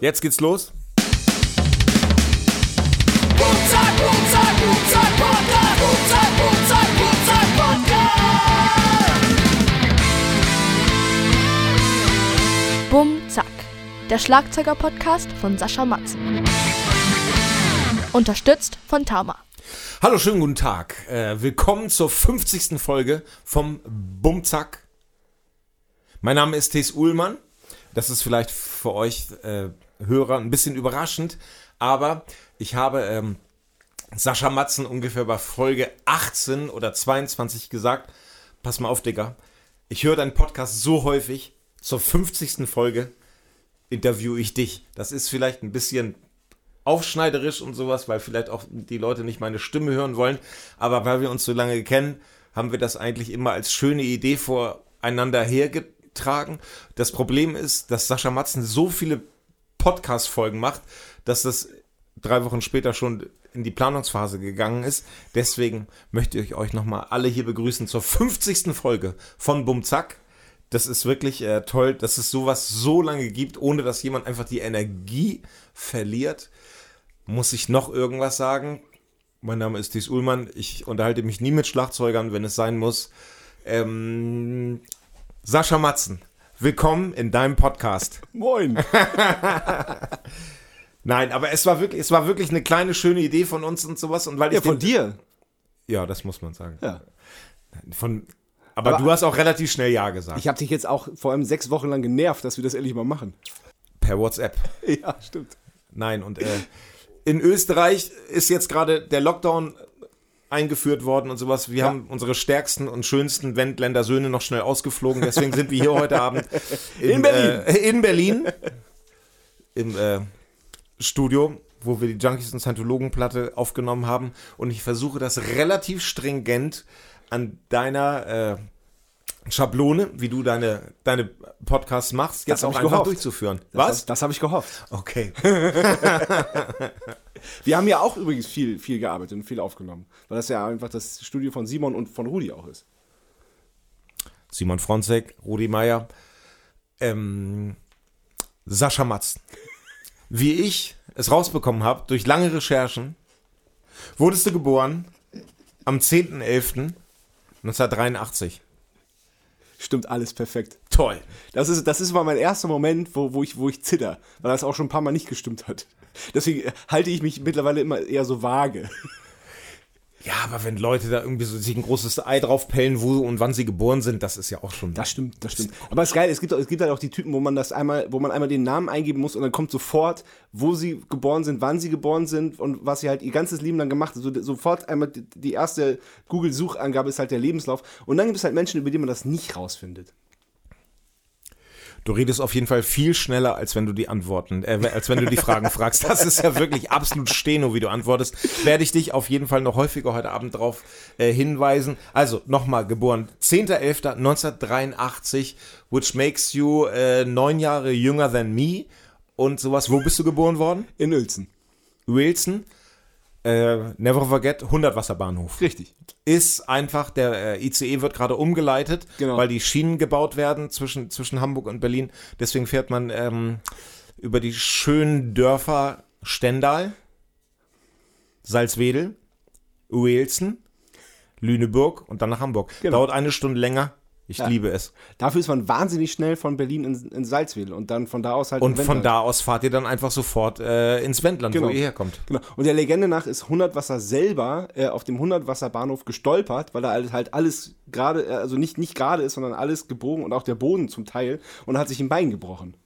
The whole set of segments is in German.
Jetzt geht's los. Bumzack, Bumzack, Bumzack Podcast. Bumzack, Bumzack, Bumzack Podcast. Bum Zack, der Schlagzeuger-Podcast von Sascha Matzen. Unterstützt von Tama. Hallo, schönen guten Tag. Äh, willkommen zur 50. Folge vom Bumzack. Mein Name ist Thes Uhlmann. Das ist vielleicht für euch äh, Hörer ein bisschen überraschend, aber ich habe ähm, Sascha Matzen ungefähr bei Folge 18 oder 22 gesagt, pass mal auf, Digga, ich höre deinen Podcast so häufig, zur 50. Folge interviewe ich dich. Das ist vielleicht ein bisschen aufschneiderisch und sowas, weil vielleicht auch die Leute nicht meine Stimme hören wollen, aber weil wir uns so lange kennen, haben wir das eigentlich immer als schöne Idee voreinander hergetragen. Das Problem ist, dass Sascha Matzen so viele Podcast-Folgen macht, dass das drei Wochen später schon in die Planungsphase gegangen ist. Deswegen möchte ich euch nochmal alle hier begrüßen zur 50. Folge von Bumzack. Das ist wirklich äh, toll, dass es sowas so lange gibt, ohne dass jemand einfach die Energie verliert. Muss ich noch irgendwas sagen? Mein Name ist Thies Ullmann. Ich unterhalte mich nie mit Schlagzeugern, wenn es sein muss. Ähm, Sascha Matzen, willkommen in deinem Podcast. Moin. Nein, aber es war wirklich, es war wirklich eine kleine schöne Idee von uns und sowas. Und weil Ja, ich von dir. Ja, das muss man sagen. Ja. Von, aber, Aber- du hast auch relativ schnell Ja gesagt. Ich habe dich jetzt auch vor allem sechs Wochen lang genervt, dass wir das endlich mal machen. per WhatsApp. Ja, stimmt. Nein, und äh, in Österreich ist jetzt gerade der Lockdown eingeführt worden und sowas. Wir Ja. haben unsere stärksten und schönsten Wendländer Söhne noch schnell ausgeflogen. Deswegen sind wir hier heute Abend In Berlin. Äh, in Berlin. Im äh, Studio, wo wir die Junkies und Scientologen-Platte aufgenommen haben. Und ich versuche das relativ stringent an deiner äh, Schablone, wie du deine, deine Podcasts machst, jetzt auch einfach gehofft. durchzuführen. Das Was? Hab, das habe ich gehofft. Okay. Wir haben ja auch übrigens viel, viel gearbeitet und viel aufgenommen. Weil das ja einfach das Studio von Simon und von Rudi auch ist. Simon Fronzek, Rudi Meier, ähm, Sascha Matz. Wie ich es rausbekommen habe, durch lange Recherchen, wurdest du geboren am 10.11.1983. Stimmt alles perfekt. Toll. Das ist, das ist mal mein erster Moment, wo, wo, ich, wo ich zitter, weil das auch schon ein paar Mal nicht gestimmt hat. Deswegen halte ich mich mittlerweile immer eher so vage. Ja, aber wenn Leute da irgendwie so sich ein großes Ei draufpellen, wo und wann sie geboren sind, das ist ja auch schon. Das stimmt, das stimmt. Aber es ist geil, es gibt, es gibt halt auch die Typen, wo man das einmal, wo man einmal den Namen eingeben muss und dann kommt sofort, wo sie geboren sind, wann sie geboren sind und was sie halt ihr ganzes Leben lang gemacht haben. So, sofort einmal die erste Google-Suchangabe ist halt der Lebenslauf. Und dann gibt es halt Menschen, über die man das nicht rausfindet. Du redest auf jeden Fall viel schneller, als wenn du die Antworten, äh, als wenn du die Fragen fragst. Das ist ja wirklich absolut Steno, wie du antwortest. Werde ich dich auf jeden Fall noch häufiger heute Abend drauf äh, hinweisen. Also, nochmal, geboren 10.11.1983, which makes you äh, neun Jahre jünger than me und sowas. Wo bist du geboren worden? In Uelzen. Wilson. Äh, never forget, 100 Wasserbahnhof Richtig. ist einfach, der äh, ICE wird gerade umgeleitet, Genau. weil die Schienen gebaut werden zwischen, zwischen Hamburg und Berlin. Deswegen fährt man ähm, über die schönen Dörfer Stendal, Salzwedel, Uelzen, Lüneburg und dann nach Hamburg. Genau. Dauert eine Stunde länger. Ich Ja. liebe es. Dafür ist man wahnsinnig schnell von Berlin in, in Salzwedel und dann von da aus halt Und von da aus fahrt ihr dann einfach sofort äh, ins Wendland, Genau. wo ihr herkommt. Genau. Und der Legende nach ist 100 Wasser selber äh, auf dem 100 Wasser Bahnhof gestolpert, weil da halt halt alles gerade, äh, also nicht, nicht gerade ist, sondern alles gebogen und auch der Boden zum Teil und hat sich ein Bein gebrochen.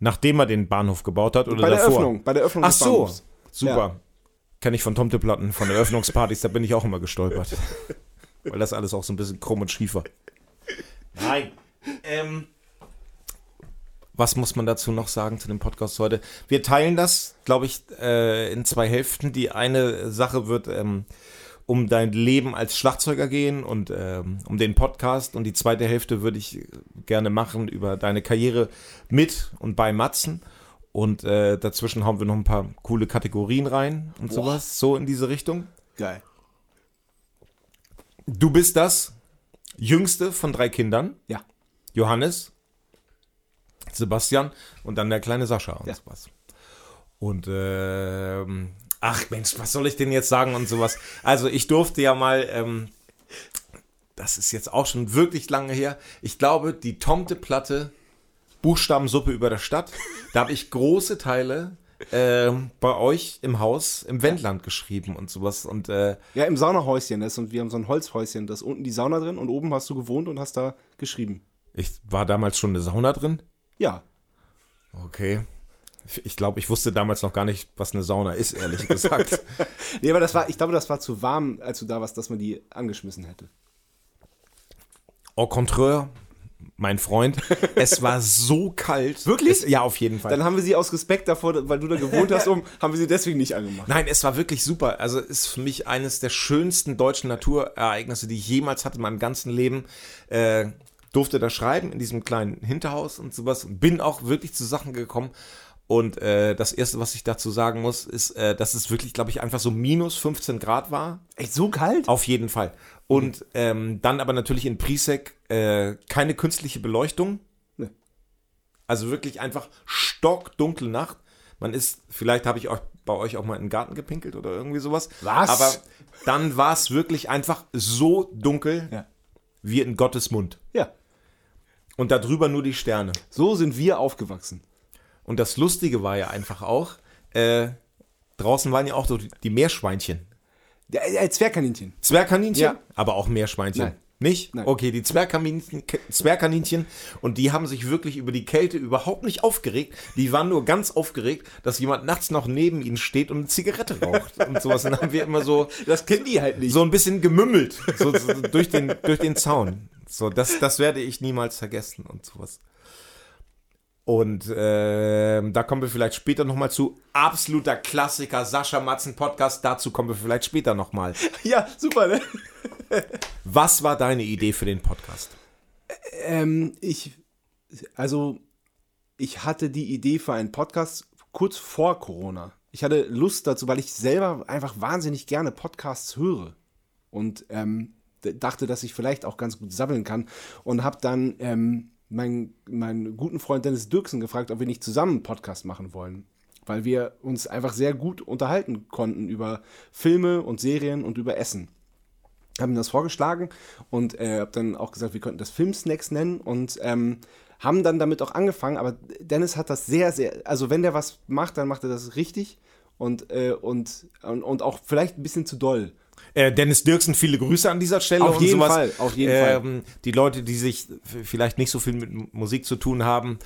Nachdem er den Bahnhof gebaut hat oder Bei der davor? Öffnung, bei der Öffnung Ach des so, Bahnhofs. super. Ja. Kenne ich von Tomteplatten, von Eröffnungspartys, da bin ich auch immer gestolpert. Weil das alles auch so ein bisschen krumm und schief war. Nein. Ähm, was muss man dazu noch sagen zu dem Podcast heute? Wir teilen das, glaube ich, äh, in zwei Hälften. Die eine Sache wird ähm, um dein Leben als Schlagzeuger gehen und ähm, um den Podcast. Und die zweite Hälfte würde ich gerne machen über deine Karriere mit und bei Matzen. Und äh, dazwischen hauen wir noch ein paar coole Kategorien rein und sowas. So in diese Richtung. Geil. Du bist das jüngste von drei Kindern. Ja. Johannes, Sebastian und dann der kleine Sascha und Ja. sowas. Und ähm, ach Mensch, was soll ich denn jetzt sagen und sowas? Also ich durfte ja mal, ähm, das ist jetzt auch schon wirklich lange her, ich glaube, die Tomte-Platte Buchstabensuppe über der Stadt, da habe ich große Teile ähm, bei euch im Haus im Wendland geschrieben und sowas. Und äh, Ja, im Saunahäuschen. Das und wir haben so ein Holzhäuschen. Da ist unten die Sauna drin und oben hast du gewohnt und hast da geschrieben. ich war damals schon eine Sauna drin. Ja. Okay. Ich glaube, ich wusste damals noch gar nicht, was eine Sauna ist, ehrlich gesagt. Nee, aber das war, ich glaube, das war zu warm, als du da warst, dass man die angeschmissen hätte. Au contraire, mein Freund, es war so kalt. Wirklich? Es, ja, auf jeden Fall. Dann haben wir sie aus Respekt davor, weil du da gewohnt hast, um, haben wir sie deswegen nicht angemacht. Nein, es war wirklich super. Also ist für mich eines der schönsten deutschen Naturereignisse, die ich jemals hatte in meinem ganzen Leben. Äh, durfte da schreiben in diesem kleinen Hinterhaus und sowas. Und bin auch wirklich zu Sachen gekommen. Und äh, das Erste, was ich dazu sagen muss, ist, äh, dass es wirklich, glaube ich, einfach so minus 15 Grad war. Echt so kalt? Auf jeden Fall. Und ähm, dann aber natürlich in Prisek äh, keine künstliche Beleuchtung. Nee. Also wirklich einfach stockdunkle Nacht. Man ist, vielleicht habe ich auch bei euch auch mal in den Garten gepinkelt oder irgendwie sowas. Was? Aber dann war es wirklich einfach so dunkel Ja. wie in Gottes Mund. Ja. Und darüber nur die Sterne. So sind wir aufgewachsen. Und das Lustige war ja einfach auch, äh, draußen waren ja auch so die Meerschweinchen. Der, der Zwergkaninchen. Zwergkaninchen, Ja. aber auch Meerschweinchen. Nein. Nicht? Nein. Okay, die Zwergkaninchen, Zwergkaninchen und die haben sich wirklich über die Kälte überhaupt nicht aufgeregt. Die waren nur ganz aufgeregt, dass jemand nachts noch neben ihnen steht und eine Zigarette raucht und sowas. Und dann haben wir immer so, Das kennen die halt nicht. so ein bisschen gemümmelt so, so durch, den, durch den Zaun. So, das, das werde ich niemals vergessen und sowas. Und ähm, da kommen wir vielleicht später nochmal zu. Absoluter Klassiker, Sascha Matzen Podcast. Dazu kommen wir vielleicht später nochmal. Ja, super, ne? Was war deine Idee für den Podcast? Ähm, ich, also, ich hatte die Idee für einen Podcast kurz vor Corona. Ich hatte Lust dazu, weil ich selber einfach wahnsinnig gerne Podcasts höre. Und ähm, dachte, dass ich vielleicht auch ganz gut sabbeln kann. Und habe dann ähm, meinen, meinen guten Freund Dennis Dirksen gefragt, ob wir nicht zusammen einen Podcast machen wollen. Weil wir uns einfach sehr gut unterhalten konnten über Filme und Serien und über Essen haben ihm das vorgeschlagen und äh, habe dann auch gesagt, wir könnten das Filmsnacks nennen und ähm, haben dann damit auch angefangen. Aber Dennis hat das sehr, sehr, also wenn der was macht, dann macht er das richtig und, äh, und, und, und auch vielleicht ein bisschen zu doll. Äh, Dennis Dirksen, viele Grüße an dieser Stelle. Auf und jeden sowas. Fall, auf jeden ähm, Die Leute, die sich vielleicht nicht so viel mit Musik zu tun haben,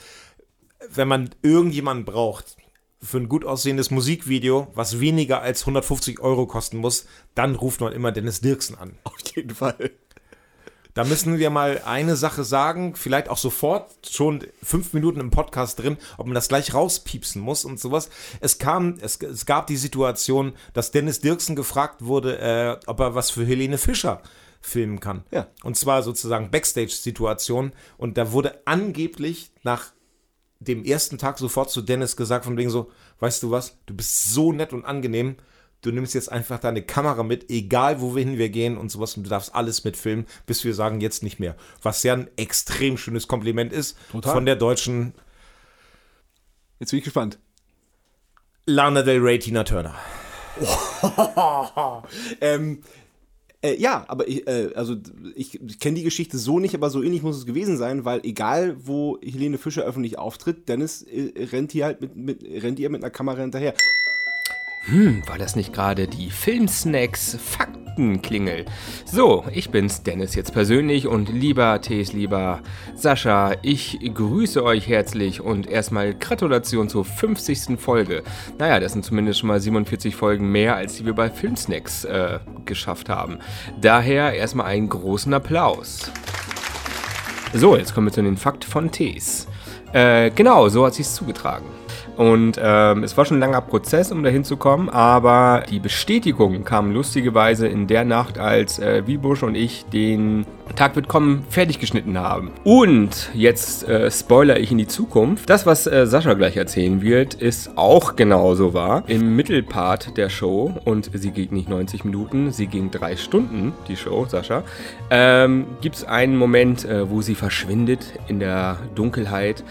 wenn man irgendjemanden braucht für ein gut aussehendes Musikvideo, was weniger als 150 Euro kosten muss, dann ruft man immer Dennis Dirksen an. Auf jeden Fall. Da müssen wir mal eine Sache sagen, vielleicht auch sofort, schon fünf Minuten im Podcast drin, ob man das gleich rauspiepsen muss und sowas. Es kam, es, es gab die Situation, dass Dennis Dirksen gefragt wurde, äh, ob er was für Helene Fischer filmen kann. Ja. Und zwar sozusagen Backstage-Situation. Und da wurde angeblich nach dem ersten Tag sofort zu Dennis gesagt, von wegen so, weißt du was, du bist so nett und angenehm, du nimmst jetzt einfach deine Kamera mit, egal wohin wir gehen und sowas, und du darfst alles mitfilmen, bis wir sagen, jetzt nicht mehr. Was ja ein extrem schönes Kompliment ist Total. von der deutschen Jetzt bin ich gespannt. Lana Del Rey, Tina Turner. Ähm, äh, ja, aber ich, äh, also ich, ich kenne die Geschichte so nicht, aber so ähnlich muss es gewesen sein, weil egal wo Helene Fischer öffentlich auftritt, Dennis äh, rennt hier halt mit, mit rennt ihr mit einer Kamera hinterher. War das nicht gerade die Filmsnacks Faktenklingel? So, ich bin's, Dennis jetzt persönlich und lieber Tees, lieber Sascha, ich grüße euch herzlich und erstmal Gratulation zur 50. Folge. Naja, das sind zumindest schon mal 47 Folgen mehr, als die wir bei Filmsnacks äh, geschafft haben. Daher erstmal einen großen Applaus. So, jetzt kommen wir zu den Fakt von Tees. Äh, genau, so hat sich's zugetragen. Und ähm, es war schon ein langer Prozess, um dahin zu kommen, aber die Bestätigung kam lustigerweise in der Nacht, als äh, Wiebusch und ich den Tag wird kommen fertig geschnitten haben. Und jetzt äh, spoiler ich in die Zukunft. Das, was äh, Sascha gleich erzählen wird, ist auch genauso wahr. Im Mittelpart der Show, und sie geht nicht 90 Minuten, sie ging drei Stunden, die Show, Sascha, ähm, gibt es einen Moment, äh, wo sie verschwindet in der Dunkelheit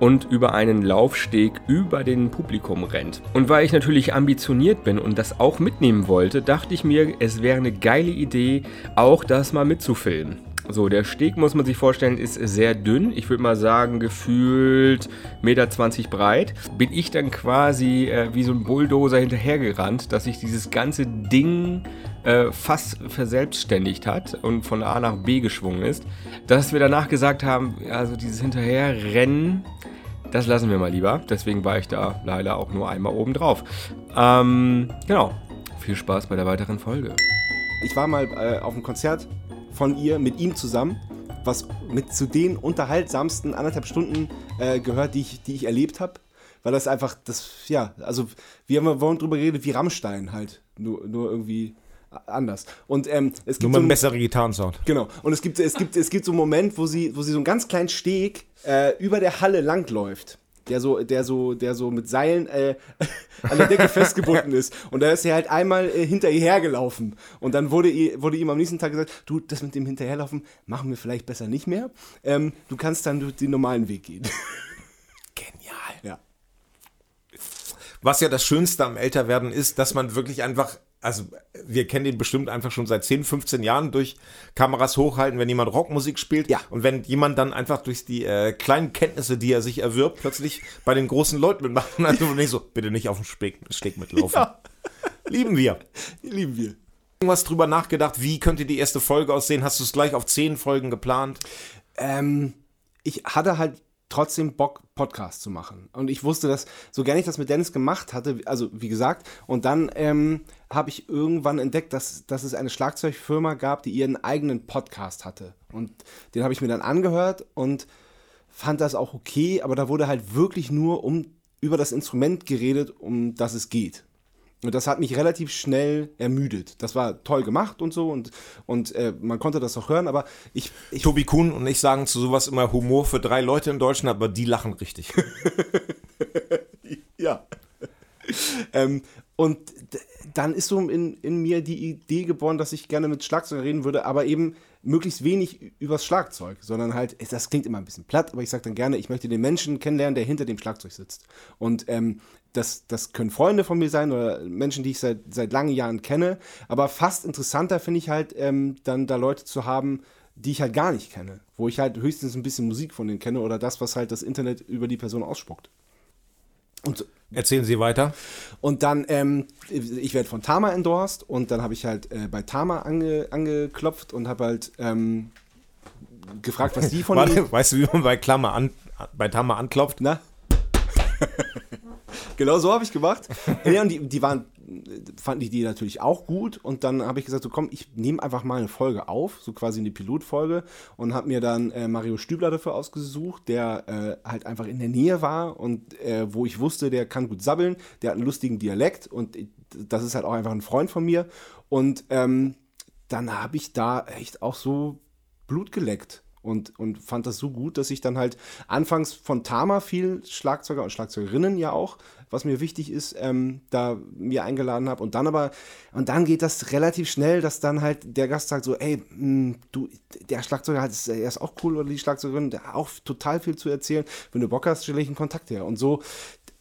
und über einen Laufsteg über den Publikum rennt. Und weil ich natürlich ambitioniert bin und das auch mitnehmen wollte, dachte ich mir, es wäre eine geile Idee, auch das mal mitzufilmen. So, der Steg, muss man sich vorstellen, ist sehr dünn. Ich würde mal sagen, gefühlt 1,20 Meter breit. Bin ich dann quasi äh, wie so ein Bulldozer hinterhergerannt, dass sich dieses ganze Ding äh, fast verselbstständigt hat und von A nach B geschwungen ist. Dass wir danach gesagt haben, also dieses Hinterherrennen, das lassen wir mal lieber. Deswegen war ich da leider auch nur einmal oben drauf. Ähm, genau. Viel Spaß bei der weiteren Folge. Ich war mal äh, auf einem Konzert von ihr mit ihm zusammen, was mit zu den unterhaltsamsten anderthalb Stunden äh, gehört, die ich, die ich erlebt habe. Weil das einfach, das, ja, also wir haben vorhin drüber geredet, wie Rammstein halt. Nur, nur irgendwie anders. Und ähm, es gibt Nur so ein- Gitarrensound. Genau. Und es gibt, es gibt, es gibt so einen Moment, wo sie, wo sie so einen ganz kleinen Steg äh, über der Halle langläuft. Der so, der so, der so mit Seilen äh, an der Decke festgebunden ist. Und da ist sie halt einmal äh, hinter ihr hergelaufen. Und dann wurde, ihr, wurde ihm am nächsten Tag gesagt, du, das mit dem Hinterherlaufen machen wir vielleicht besser nicht mehr. Ähm, du kannst dann durch den normalen Weg gehen. Genial. ja. Was ja das Schönste am Älterwerden ist, dass man wirklich einfach, also wir kennen den bestimmt einfach schon seit 10, 15 Jahren durch Kameras hochhalten, wenn jemand Rockmusik spielt. Ja. Und wenn jemand dann einfach durch die äh, kleinen Kenntnisse, die er sich erwirbt, plötzlich bei den großen Leuten mitmacht. Also nicht so, bitte nicht auf dem Steg, Steg mitlaufen. Ja. Lieben wir. Lieben wir. Irgendwas drüber nachgedacht, wie könnte die erste Folge aussehen? Hast du es gleich auf 10 Folgen geplant? Ähm, ich hatte halt trotzdem Bock, Podcast zu machen. Und ich wusste, dass, so gerne ich das mit Dennis gemacht hatte, also wie gesagt, und dann ähm, habe ich irgendwann entdeckt, dass, dass es eine Schlagzeugfirma gab, die ihren eigenen Podcast hatte. Und den habe ich mir dann angehört und fand das auch okay, aber da wurde halt wirklich nur um, über das Instrument geredet, um das es geht. Und das hat mich relativ schnell ermüdet. Das war toll gemacht und so und, und äh, man konnte das auch hören, aber ich, ich Tobi Kuhn und ich sagen zu sowas immer Humor für drei Leute in Deutschland, aber die lachen richtig. Ja. ähm, und dann ist so in, in mir die Idee geboren, dass ich gerne mit Schlagzeug reden würde, aber eben möglichst wenig übers Schlagzeug, sondern halt, das klingt immer ein bisschen platt, aber ich sage dann gerne, ich möchte den Menschen kennenlernen, der hinter dem Schlagzeug sitzt. Und ähm, das, das können Freunde von mir sein oder Menschen, die ich seit, seit langen Jahren kenne, aber fast interessanter finde ich halt, ähm, dann da Leute zu haben, die ich halt gar nicht kenne, wo ich halt höchstens ein bisschen Musik von denen kenne oder das, was halt das Internet über die Person ausspuckt. Und Erzählen Sie weiter. und dann, ähm, ich werde von Tama endorsed und dann habe ich halt äh, bei Tama ange, angeklopft und habe halt ähm, gefragt, was die von mir. Warte, weißt du, wie man bei Klammer an, bei Tammer anklopft? Na? genau so habe ich gemacht. Ja, und die, die waren, fanden die, die natürlich auch gut. Und dann habe ich gesagt, so komm, ich nehme einfach mal eine Folge auf, so quasi eine Pilotfolge. Und habe mir dann äh, Mario Stübler dafür ausgesucht, der äh, halt einfach in der Nähe war und äh, wo ich wusste, der kann gut sabbeln, der hat einen lustigen Dialekt und das ist halt auch einfach ein Freund von mir. Und ähm, dann habe ich da echt auch so Blut geleckt und, und fand das so gut, dass ich dann halt anfangs von Tama viel Schlagzeuger und Schlagzeugerinnen ja auch, was mir wichtig ist, ähm, da mir eingeladen habe und dann aber, und dann geht das relativ schnell, dass dann halt der Gast sagt so, ey, mh, du, der Schlagzeuger hat er ist auch cool oder die Schlagzeugerin, der hat auch total viel zu erzählen, wenn du Bock hast, stelle ich einen Kontakt her. Und so,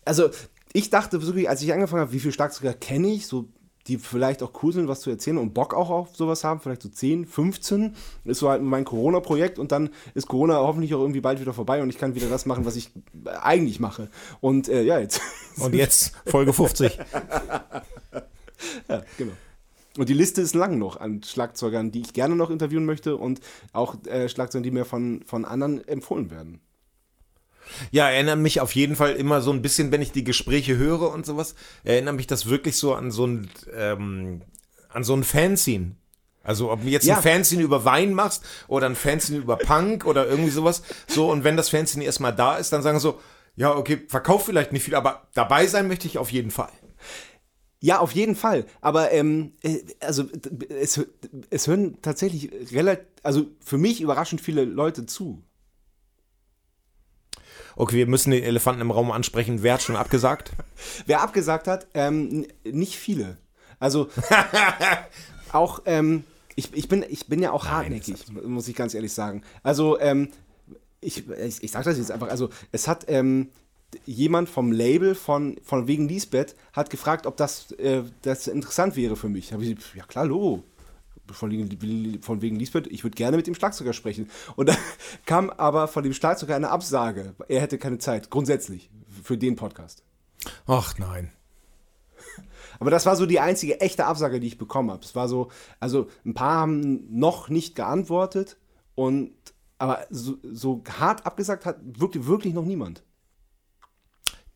also ich dachte wirklich, als ich angefangen habe, wie viele Schlagzeuger kenne ich, so die vielleicht auch cool sind, was zu erzählen und Bock auch auf sowas haben, vielleicht so 10, 15, ist so halt mein Corona-Projekt und dann ist Corona hoffentlich auch irgendwie bald wieder vorbei und ich kann wieder das machen, was ich eigentlich mache. Und äh, ja, jetzt. Und jetzt Folge 50. ja, genau. Und die Liste ist lang noch an Schlagzeugern, die ich gerne noch interviewen möchte und auch äh, Schlagzeugern, die mir von, von anderen empfohlen werden. Ja, erinnert mich auf jeden Fall immer so ein bisschen, wenn ich die Gespräche höre und sowas, erinnert mich das wirklich so an so ein, ähm, an so ein Fanzine. Also ob du jetzt Ja. ein Fanzine über Wein machst oder ein Fanzine über Punk oder irgendwie sowas. So, und wenn das Fanzine erstmal da ist, dann sagen so, ja, okay, verkauf vielleicht nicht viel, aber dabei sein möchte ich auf jeden Fall. Ja, auf jeden Fall. Aber ähm, äh, also es, es hören tatsächlich relativ, also für mich überraschend viele Leute zu. Okay, wir müssen den Elefanten im Raum ansprechen. Wer hat schon abgesagt? Wer abgesagt hat, ähm, nicht viele. Also auch, ähm, ich, ich, bin, ich bin ja auch hartnäckig, muss ich ganz ehrlich sagen. Also ähm, ich, ich, ich sag das jetzt einfach, also es hat ähm, jemand vom Label von, von wegen Lisbeth hat gefragt, ob das, äh, das interessant wäre für mich. Hab ich, gesagt, ja klar, Logo. Von wegen, von wegen Lisbeth, ich würde gerne mit dem Schlagzeuger sprechen. Und dann kam aber von dem Schlagzeuger eine Absage. Er hätte keine Zeit, grundsätzlich, für den Podcast. Ach nein. Aber das war so die einzige echte Absage, die ich bekommen habe. Es war so, also ein paar haben noch nicht geantwortet und aber so, so hart abgesagt hat wirklich, wirklich noch niemand.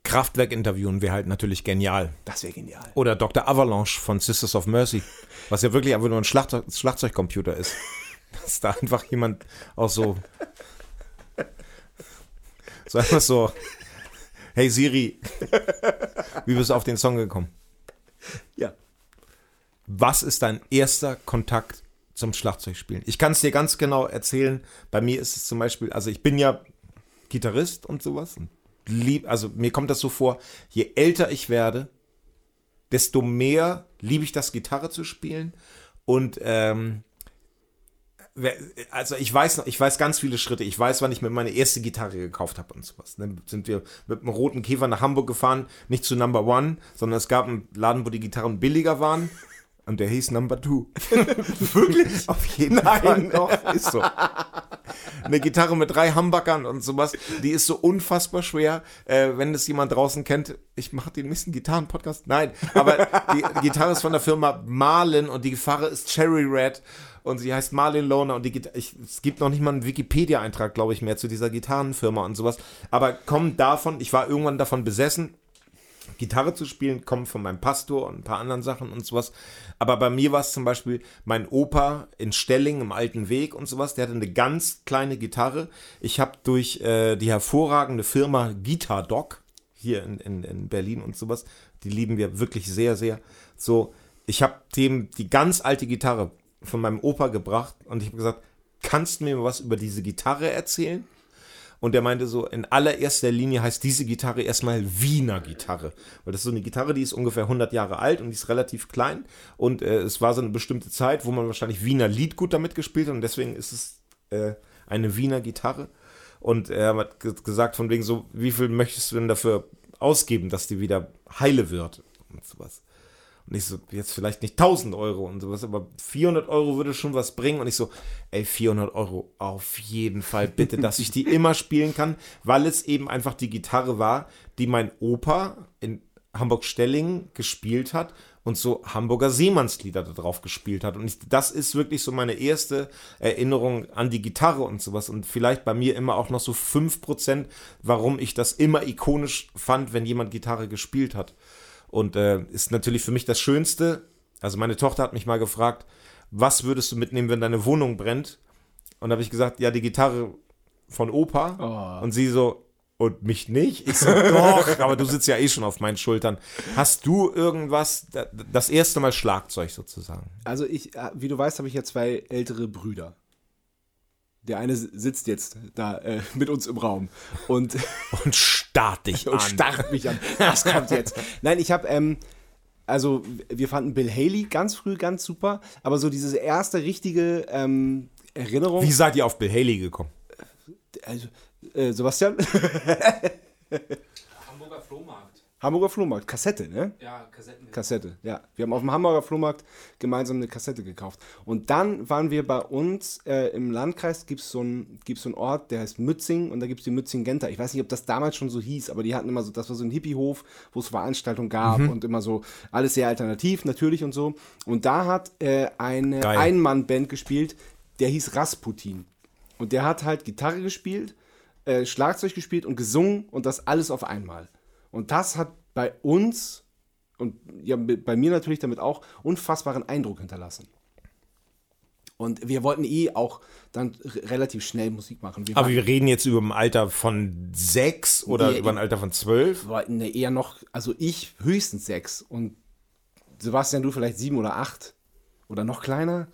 Kraftwerk interviewen wäre halt natürlich genial. Das wäre genial. Oder Dr. Avalanche von Sisters of Mercy, was ja wirklich einfach nur ein Schlagzeug Schlagzeugcomputer ist. Dass da einfach jemand auch so. So einfach so. Hey Siri, wie bist du auf den Song gekommen? Ja. Was ist dein erster Kontakt zum Schlagzeugspielen? Ich kann es dir ganz genau erzählen. Bei mir ist es zum Beispiel, also ich bin ja Gitarrist und sowas. Und lieb, also mir kommt das so vor, je älter ich werde, desto mehr liebe ich das, Gitarre zu spielen. Und ähm, also ich weiß noch, ich weiß ganz viele Schritte. Ich weiß, wann ich mir meine erste Gitarre gekauft habe und sowas. Dann sind wir mit einem roten Käfer nach Hamburg gefahren, nicht zu Number One, sondern es gab einen Laden, wo die Gitarren billiger waren. Und der hieß Number Two. Wirklich? Auf jeden Fall. Doch, ist so. Eine Gitarre mit drei Humbuckern und sowas, die ist so unfassbar schwer. Äh, wenn das jemand draußen kennt, ich mache den nächsten Gitarren-Podcast. Nein, aber die, Gitarre ist von der Firma Marlin und die Gitarre ist Cherry Red und sie heißt Marlin Loner und die Gita ich, es gibt noch nicht mal einen Wikipedia-Eintrag, glaube ich, mehr zu dieser Gitarrenfirma und sowas. Aber kommt davon, ich war irgendwann davon besessen, Gitarre zu spielen, kommt von meinem Pastor und ein paar anderen Sachen und sowas. Aber bei mir war es zum Beispiel mein Opa in Stelling im alten Weg und sowas, der hatte eine ganz kleine Gitarre. Ich habe durch äh, die hervorragende Firma Guitar Doc hier in, in, in Berlin und sowas, die lieben wir wirklich sehr, sehr. So, ich habe dem die ganz alte Gitarre von meinem Opa gebracht und ich habe gesagt, kannst du mir was über diese Gitarre erzählen? Und der meinte so, in allererster Linie heißt diese Gitarre erstmal Wiener Gitarre. Weil das ist so eine Gitarre, die ist ungefähr 100 Jahre alt und die ist relativ klein. Und äh, es war so eine bestimmte Zeit, wo man wahrscheinlich Wiener Liedgut damit gespielt hat. Und deswegen ist es äh, eine Wiener Gitarre. Und er hat ge- gesagt von wegen so, wie viel möchtest du denn dafür ausgeben, dass die wieder heile wird? Und sowas. Und ich so, jetzt vielleicht nicht 1000 Euro und sowas, aber 400 Euro würde schon was bringen. Und ich so, ey, 400 Euro auf jeden Fall bitte, dass ich die immer spielen kann, weil es eben einfach die Gitarre war, die mein Opa in Hamburg-Stellingen gespielt hat und so Hamburger Seemannslieder da drauf gespielt hat. Und ich, das ist wirklich so meine erste Erinnerung an die Gitarre und sowas. Und vielleicht bei mir immer auch noch so 5%, warum ich das immer ikonisch fand, wenn jemand Gitarre gespielt hat. Und äh, ist natürlich für mich das Schönste. Also meine Tochter hat mich mal gefragt, was würdest du mitnehmen, wenn deine Wohnung brennt? Und da habe ich gesagt, ja, die Gitarre von Opa. Und sie so, und mich nicht? Ich so, doch, aber du sitzt ja eh schon auf meinen Schultern. Hast du irgendwas, da- das erste Mal Schlagzeug sozusagen? Also ich, äh, wie du weißt, habe ich ja zwei ältere Brüder. Der eine sitzt jetzt da äh, mit uns im Raum und, Und starrt dich und an. starrt mich an. Was kommt jetzt? Nein, ich habe, ähm, also wir fanden Bill Haley ganz früh ganz super, aber so diese erste richtige ähm, Erinnerung. Wie seid ihr auf Bill Haley gekommen? Also, äh, Sebastian? Hamburger Flohmarkt. Kassette, ne? Ja, Kassetten. Kassette, ja. Wir haben auf dem Hamburger Flohmarkt gemeinsam eine Kassette gekauft. Und dann waren wir bei uns äh, im Landkreis, gibt es so einen gibt's so einen Ort, der heißt Mützing und da gibt es die Mützing-Genter. Ich weiß nicht, ob das damals schon so hieß, aber die hatten immer so, das war so ein Hippiehof, wo es Veranstaltungen gab und immer so alles sehr alternativ, natürlich und so. Und da hat äh, eine Geil. Ein-Mann-Band gespielt, der hieß Rasputin. Und der hat halt Gitarre gespielt, äh, Schlagzeug gespielt und gesungen und das alles auf einmal. Und das hat bei uns und ja, bei mir natürlich damit auch unfassbaren Eindruck hinterlassen. Und wir wollten eh auch dann relativ schnell Musik machen. Wir Aber wir reden jetzt über ein Alter von sechs oder Nee, über ein Alter von zwölf? wollten ne, eher noch, also ich höchstens sechs und Sebastian, du vielleicht sieben oder acht oder noch kleiner.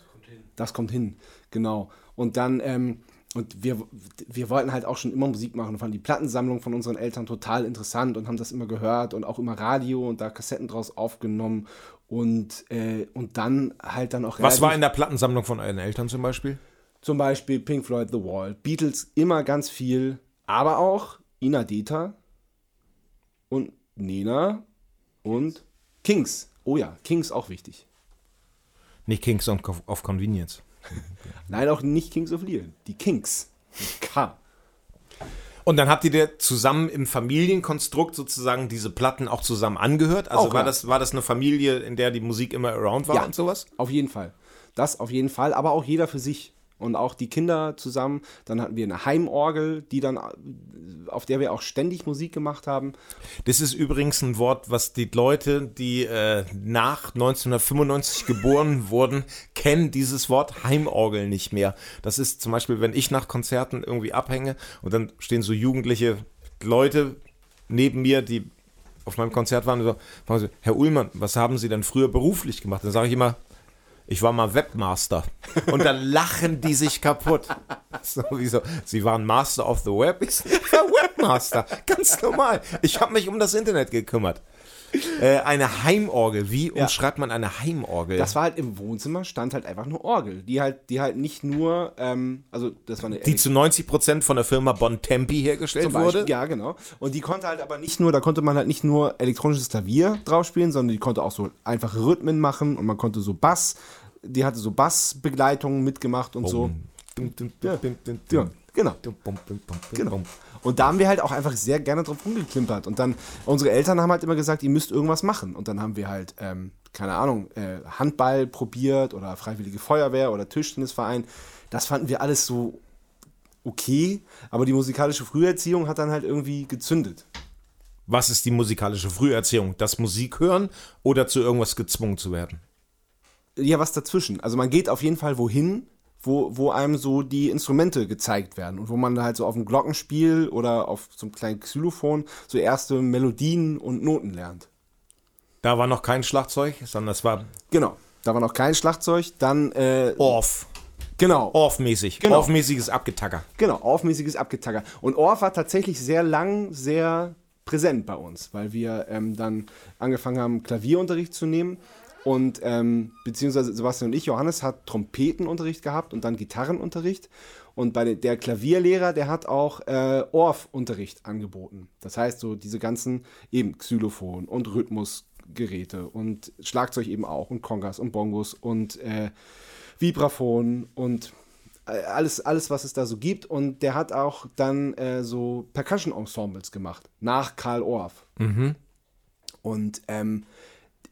Das kommt hin, genau. Und dann, ähm, und wir, wir wollten halt auch schon immer Musik machen und fanden die Plattensammlung von unseren Eltern total interessant und haben das immer gehört und auch immer Radio und da Kassetten draus aufgenommen und, äh, und dann halt dann auch Was war in der Plattensammlung von euren Eltern zum Beispiel? Zum Beispiel Pink Floyd The Wall, Beatles immer ganz viel, aber auch Ina Deta und Nena und Kings. Oh ja, Kings auch wichtig. Nicht Kings of Convenience. Nein, auch nicht Kings of Leon, die Kings. Mit K. Und dann habt ihr dir zusammen im Familienkonstrukt sozusagen diese Platten auch zusammen angehört? Also Auch, war, ja. das, war das eine Familie, in der die Musik immer around war Ja. und sowas? Auf jeden Fall. Das auf jeden Fall, aber auch jeder für sich. Und auch die Kinder zusammen. Dann hatten wir eine Heimorgel, die dann, auf der wir auch ständig Musik gemacht haben. Das ist übrigens ein Wort, was die Leute, die äh, nach 1995 geboren wurden, kennen dieses Wort Heimorgel nicht mehr. Das ist zum Beispiel, wenn ich nach Konzerten irgendwie abhänge und dann stehen so jugendliche Leute neben mir, die auf meinem Konzert waren und so, fragen sie, Herr Ullmann, was haben Sie denn früher beruflich gemacht? Dann sage ich immer, ich war mal Webmaster. Und dann lachen die sich kaputt. So, wieso? Sie waren Master of the Web? Ich war Webmaster. Ganz normal. Ich habe mich um das Internet gekümmert. Äh, eine Heimorgel. Wie umschreibt man eine Heimorgel? Das war halt im Wohnzimmer, stand halt einfach eine Orgel, die halt, die halt nicht nur, ähm, also das war eine die zu 90% von der Firma Bontempi hergestellt wurde. Ja, genau. Und die konnte halt aber nicht nur, da konnte man halt nicht nur elektronisches Klavier drauf spielen, sondern die konnte auch so einfache Rhythmen machen und man konnte so Bass, die hatte so Bassbegleitungen mitgemacht und so. Dum, dum, Ja. dum, Ja, genau. Genau. Und da haben wir halt auch einfach sehr gerne drauf rumgeklimpert. Und dann, unsere Eltern haben halt immer gesagt, ihr müsst irgendwas machen. Und dann haben wir halt, ähm, keine Ahnung, äh, Handball probiert oder Freiwillige Feuerwehr oder Tischtennisverein. Das fanden wir alles so okay, aber die musikalische Früherziehung hat dann halt irgendwie gezündet. Was ist die musikalische Früherziehung? Das Musik hören oder zu irgendwas gezwungen zu werden? Ja, was dazwischen. Also man geht auf jeden Fall wohin, wo, wo einem so die Instrumente gezeigt werden und wo man da halt so auf dem Glockenspiel oder auf so einem kleinen Xylophon so erste Melodien und Noten lernt. Da war noch kein Schlagzeug, sondern es war Genau. Da war noch kein Schlagzeug, dann äh, Orff. genau, Orff-mäßig. Genau. Orff-mäßiges Abgetacker. genau, orfmäßiges Abgetacker. Und Orff war tatsächlich sehr lang, sehr präsent bei uns, weil wir ähm, dann angefangen haben, Klavierunterricht zu nehmen. Und ähm, beziehungsweise Sebastian und ich, Johannes, hat Trompetenunterricht gehabt und dann Gitarrenunterricht. Und bei de- der Klavierlehrer, der hat auch äh, Orff-Unterricht angeboten. Das heißt, so diese ganzen eben Xylophon und Rhythmusgeräte und Schlagzeug eben auch und Kongas und Bongos und äh, Vibraphon und äh, alles, alles, was es da so gibt. Und der hat auch dann äh, so Percussion-Ensembles gemacht, nach Karl Orff. Und ähm,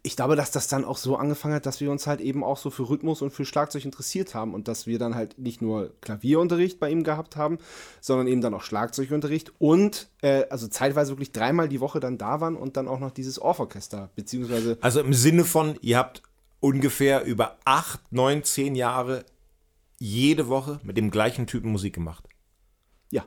ich glaube, dass das dann auch so angefangen hat, dass wir uns halt eben auch so für Rhythmus und für Schlagzeug interessiert haben und dass wir dann halt nicht nur Klavierunterricht bei ihm gehabt haben, sondern eben dann auch Schlagzeugunterricht und äh, also zeitweise wirklich dreimal die Woche dann da waren und dann auch noch dieses Orff-Orchester, beziehungsweise Also im Sinne von, ihr habt ungefähr über acht, neun, zehn Jahre jede Woche mit dem gleichen Typen Musik gemacht. Ja.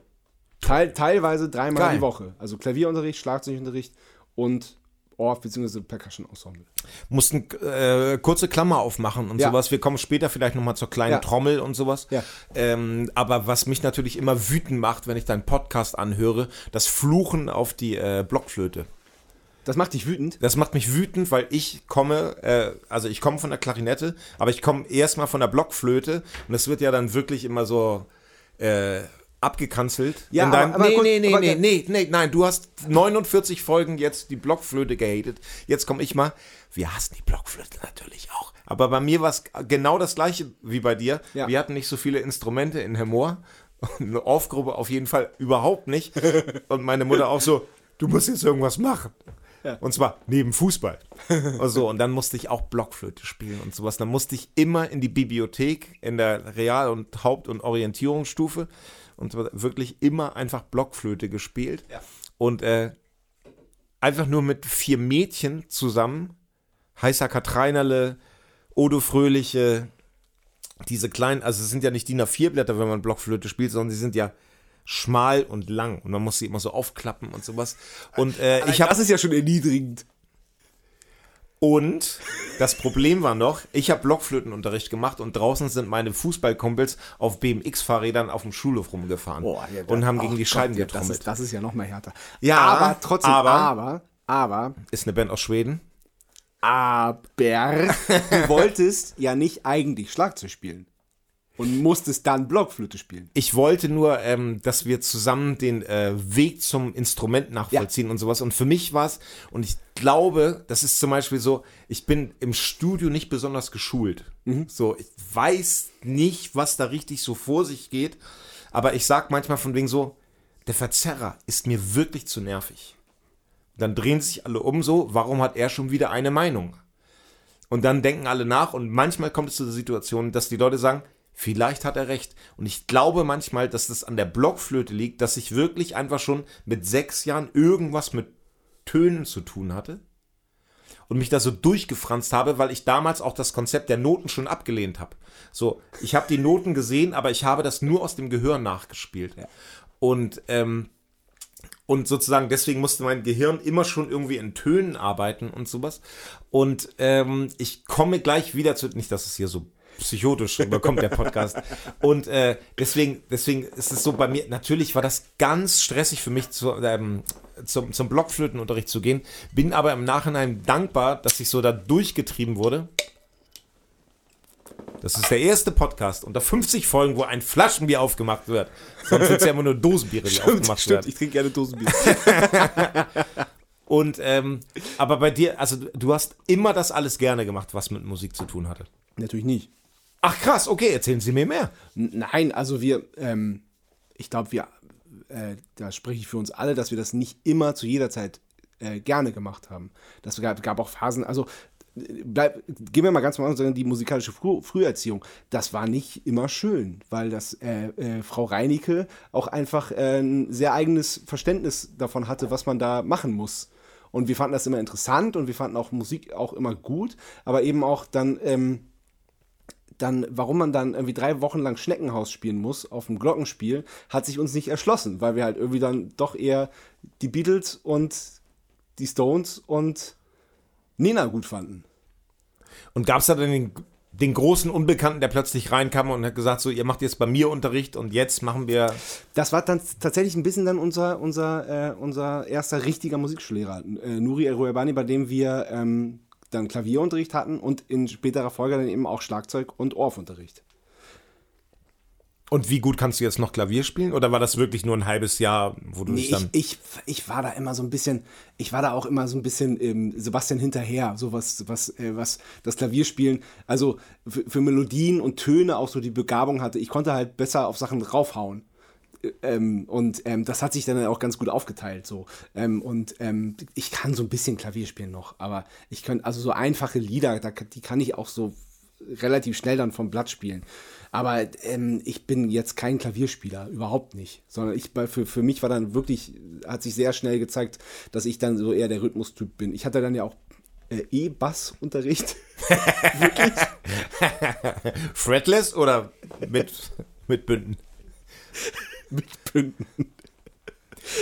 Teil, teilweise dreimal Geil. die Woche. Also Klavierunterricht, Schlagzeugunterricht und Orff bzw. Percussion Ensemble. Mussten äh, kurze Klammer aufmachen und Ja. sowas. Wir kommen später vielleicht nochmal zur kleinen Ja. Trommel und sowas. Ja. Ähm, aber was mich natürlich immer wütend macht, wenn ich deinen Podcast anhöre, das Fluchen auf die äh, Blockflöte. Das macht dich wütend? Das macht mich wütend, weil ich komme, äh, also ich komme von der Klarinette, aber ich komme erstmal von der Blockflöte und das wird ja dann wirklich immer so äh, abgekanzelt. Ja, In deinem- aber- aber nee, kurz- nee, nee, aber- nee, nee, nee, nein, du hast 49 Folgen jetzt die Blockflöte gehatet. Jetzt komme ich mal, wir hassen die Blockflöte natürlich auch. Aber bei mir war es genau das gleiche wie bei dir. Ja. Wir hatten nicht so viele Instrumente in Hemmoor. Eine Off-Gruppe auf jeden Fall überhaupt nicht. Und meine Mutter auch so, du musst jetzt irgendwas machen. Und zwar neben Fußball. und so, und dann musste ich auch Blockflöte spielen und sowas. Dann musste ich immer in die Bibliothek in der Real- und Haupt- und Orientierungsstufe und so wirklich immer einfach Blockflöte gespielt. Und äh, einfach nur mit vier Mädchen zusammen. Heißer Katreinerle, Odo Fröhliche, diese kleinen, also es sind ja nicht DIN A4 Blätter, wenn man Blockflöte spielt, sondern sie sind ja schmal und lang und man muss sie immer so aufklappen und sowas. Und äh, ich habe das ist ja schon erniedrigend. Und das Problem war noch, ich habe Blockflötenunterricht gemacht und draußen sind meine Fußballkumpels auf BMX-Fahrrädern auf dem Schulhof rumgefahren und haben gegen die Scheiben das getrommelt. ist, das ist ja noch mal härter. Ja, aber trotzdem, aber- aber, aber, Ist eine Band aus Schweden. aber, du wolltest ja nicht eigentlich Schlagzeug spielen. Und musstest dann Blockflöte spielen. Ich wollte nur, ähm, dass wir zusammen den äh, Weg zum Instrument nachvollziehen und sowas. Und für mich war es, und ich glaube, das ist zum Beispiel so, ich bin im Studio nicht besonders geschult. So, ich weiß nicht, was da richtig so vor sich geht. Aber ich sag manchmal von wegen so, der Verzerrer ist mir wirklich zu nervig. Dann drehen sich alle um so, warum hat er schon wieder eine Meinung? Und dann denken alle nach und manchmal kommt es zu der Situation, dass die Leute sagen, vielleicht hat er recht. Und ich glaube manchmal, dass das an der Blockflöte liegt, dass ich wirklich einfach schon mit sechs Jahren irgendwas mit Tönen zu tun hatte und mich da so durchgefranst habe, weil ich damals auch das Konzept der Noten schon abgelehnt habe. So, ich habe die Noten gesehen, aber ich habe das nur aus dem Gehör nachgespielt. Und ähm, und sozusagen deswegen musste mein Gehirn immer schon irgendwie in Tönen arbeiten und sowas. Und ähm, ich komme gleich wieder zu, nicht, dass es hier so psychotisch rüberkommt, der Podcast. Und äh, deswegen, deswegen ist es so bei mir, natürlich war das ganz stressig für mich, zu, ähm, zum, zum Blockflötenunterricht zu gehen. Bin aber im Nachhinein dankbar, dass ich so da durchgetrieben wurde. Das ist der erste Podcast unter 50 Folgen, wo ein Flaschenbier aufgemacht wird. Sonst sind es ja immer nur Dosenbiere, die aufgemacht werden. ich trinke gerne Dosenbier. Und ähm, aber bei dir, also du hast immer das alles gerne gemacht, was mit Musik zu tun hatte. Natürlich nicht. Ach krass, okay, erzählen Sie mir mehr. Nein, also wir, ähm, ich glaube, wir, äh, da spreche ich für uns alle, dass wir das nicht immer zu jeder Zeit äh, gerne gemacht haben. Das gab, gab auch Phasen, also bleib, gehen wir mal ganz normal sagen, die musikalische Früh Früherziehung, das war nicht immer schön, weil das äh, äh, Frau Reinecke auch einfach äh, ein sehr eigenes Verständnis davon hatte, was man da machen muss. Und wir fanden das immer interessant und wir fanden auch Musik auch immer gut, aber eben auch dann ähm, dann, warum man dann irgendwie drei Wochen lang Schneckenhaus spielen muss auf dem Glockenspiel, hat sich uns nicht erschlossen, weil wir halt irgendwie dann doch eher die Beatles und die Stones und Nena gut fanden. Und gab es da dann den, den großen Unbekannten, der plötzlich reinkam und hat gesagt, so, ihr macht jetzt bei mir Unterricht und jetzt machen wir. Das war dann tatsächlich ein bisschen dann unser, unser, äh, unser erster richtiger Musikschullehrer, äh, Nuri Eruebani, bei dem wir ähm, dann Klavierunterricht hatten und in späterer Folge dann eben auch Schlagzeug und Orfunterricht. Und wie gut kannst du jetzt noch Klavier spielen? Oder war das wirklich nur ein halbes Jahr, wo du Nee, dich dann. ich, ich, ich war da immer so ein bisschen, ich war da auch immer so ein bisschen ähm, Sebastian hinterher, so was, was, äh, was das Klavierspielen, also für, für Melodien und Töne auch so die Begabung hatte. Ich konnte halt besser auf Sachen draufhauen. Äh, Ähm, und ähm, das hat sich dann auch ganz gut aufgeteilt. So. Ähm, und ähm, ich kann so ein bisschen Klavier spielen noch, aber ich kann, also so einfache Lieder, da, die kann ich auch so relativ schnell dann vom Blatt spielen. Aber ähm, ich bin jetzt kein Klavierspieler, überhaupt nicht. Sondern ich, für, für mich war dann wirklich, hat sich sehr schnell gezeigt, dass ich dann so eher der Rhythmustyp bin. Ich hatte dann ja auch äh, E-Bass-Unterricht. Fretless oder mit, mit Bünden? Mit Bünden.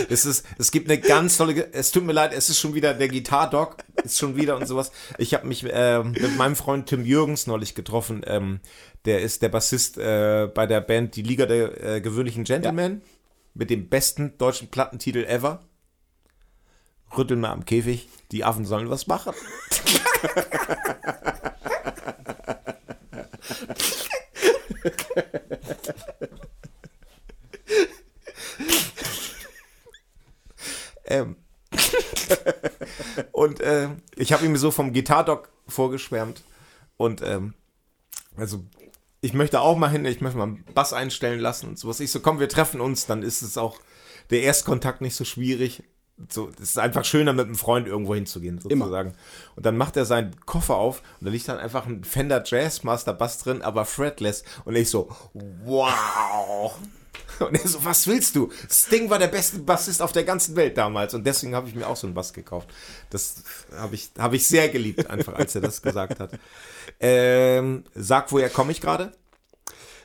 Es, ist, es gibt eine ganz tolle, es tut mir leid, es ist schon wieder, der Gitardoc ist schon wieder und sowas. Ich habe mich ähm, mit meinem Freund Tim Jürgens neulich getroffen. Ähm, der ist der Bassist äh, bei der Band Die Liga der äh, gewöhnlichen Gentlemen mit dem besten deutschen Plattentitel ever. Rüttel mal am Käfig, die Affen sollen was machen. Ähm. und äh, ich habe ihm so vom Gitardoc vorgeschwärmt. Und ähm, also ich möchte auch mal hin, ich möchte mal einen Bass einstellen lassen und sowas. Ich so, komm, wir treffen uns, dann ist es auch der Erstkontakt nicht so schwierig. So, es ist einfach schöner, mit einem Freund irgendwo hinzugehen, sozusagen. Und dann macht er seinen Koffer auf und da liegt dann einfach ein Fender Jazzmaster Bass drin, aber fretless. Und ich so, wow. Und er so, was willst du? Sting war der beste Bassist auf der ganzen Welt damals und deswegen habe ich mir auch so einen Bass gekauft. Das habe ich, hab ich sehr geliebt, einfach als er das gesagt hat. Ähm, sag, woher komme ich gerade?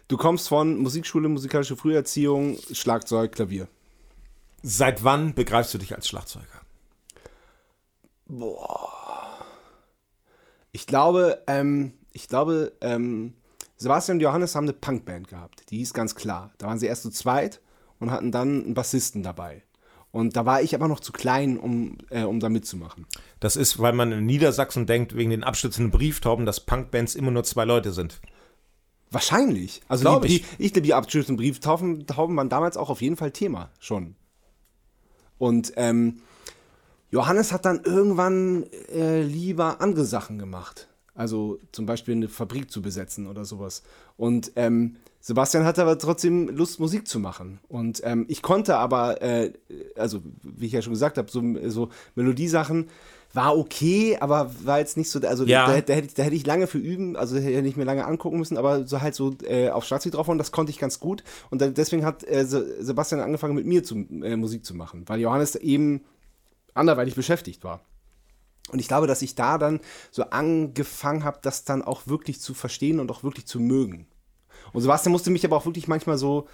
Du kommst von Musikschule, musikalische Früherziehung, Schlagzeug, Klavier. Seit wann begreifst du dich als Schlagzeuger? Ich glaube, ähm, ich glaube, ähm, Sebastian und Johannes haben eine Punkband gehabt. Die hieß ganz klar. Da waren sie erst zu zweit und hatten dann einen Bassisten dabei. Und da war ich aber noch zu klein, um, äh, um da mitzumachen. Das ist, weil man in Niedersachsen denkt, wegen den abstützenden Brieftauben, dass Punkbands immer nur zwei Leute sind. Wahrscheinlich. Also Glaub die, ich. Die, ich glaube, die und Brieftauben Tauben waren damals auch auf jeden Fall Thema schon. Und ähm, Johannes hat dann irgendwann äh, lieber andere Sachen gemacht. Also zum Beispiel eine Fabrik zu besetzen oder sowas. Und ähm, Sebastian hatte aber trotzdem Lust, Musik zu machen. Und ähm, ich konnte aber, äh, also wie ich ja schon gesagt habe, so, so Melodiesachen war okay, aber war jetzt nicht so, also Ja. da, da, hätte ich, da hätte ich lange für üben, also hätte ich mir lange angucken müssen, aber so halt so äh, auf Schlagzeug drauf und das konnte ich ganz gut. Und dann, deswegen hat äh, Se- Sebastian angefangen mit mir zu, äh, Musik zu machen, weil Johannes eben anderweitig beschäftigt war. Und ich glaube, dass ich da dann so angefangen habe, das dann auch wirklich zu verstehen und auch wirklich zu mögen. Und Sebastian musste mich aber auch wirklich manchmal so,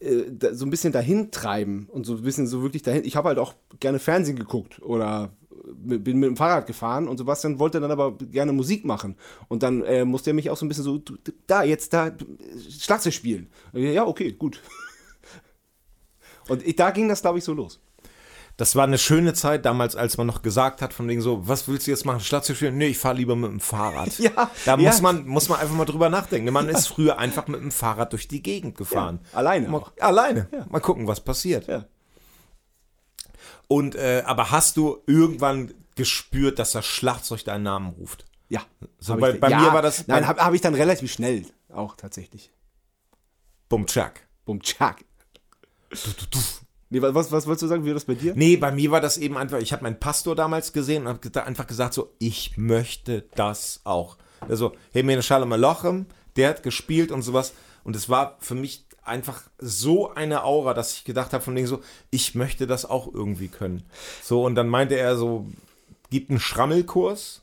äh, so ein bisschen dahin treiben und so ein bisschen so wirklich dahin. Ich habe halt auch gerne Fernsehen geguckt oder äh, bin mit dem Fahrrad gefahren und Sebastian wollte dann aber gerne Musik machen. Und dann äh, musste er mich auch so ein bisschen so, da, jetzt da, äh, Schlagzeug spielen. Ja, okay, gut. Und ich, da ging das, glaube ich, so los. Das war eine schöne Zeit damals, als man noch gesagt hat, von wegen so, was willst du jetzt machen? Schlagzeug spielen? Nee, ich fahre lieber mit dem Fahrrad. Ja, Da ja. muss man, muss man einfach mal drüber nachdenken. Man ist früher einfach mit dem Fahrrad durch die Gegend gefahren. Ja, alleine Mal, alleine. Mal gucken, was passiert. Ja. Und, äh, aber hast du irgendwann gespürt, dass das Schlagzeug deinen Namen ruft? Ja. So, bei- ich, bei ja, mir war das- Nein, habe hab ich dann relativ schnell auch tatsächlich. Bumm, tschack. Bum, tschak. Nee, wa- was, was wolltest du sagen? Wie war das bei dir? Nee, bei mir war das eben einfach, ich habe meinen Pastor damals gesehen und habe einfach gesagt so, ich möchte das auch. Also, hey, meine Shalom Alochem, der hat gespielt und sowas und es war für mich einfach so eine Aura, dass ich gedacht habe von denen so, ich möchte das auch irgendwie können. So und dann meinte er so, gibt einen Schrammelkurs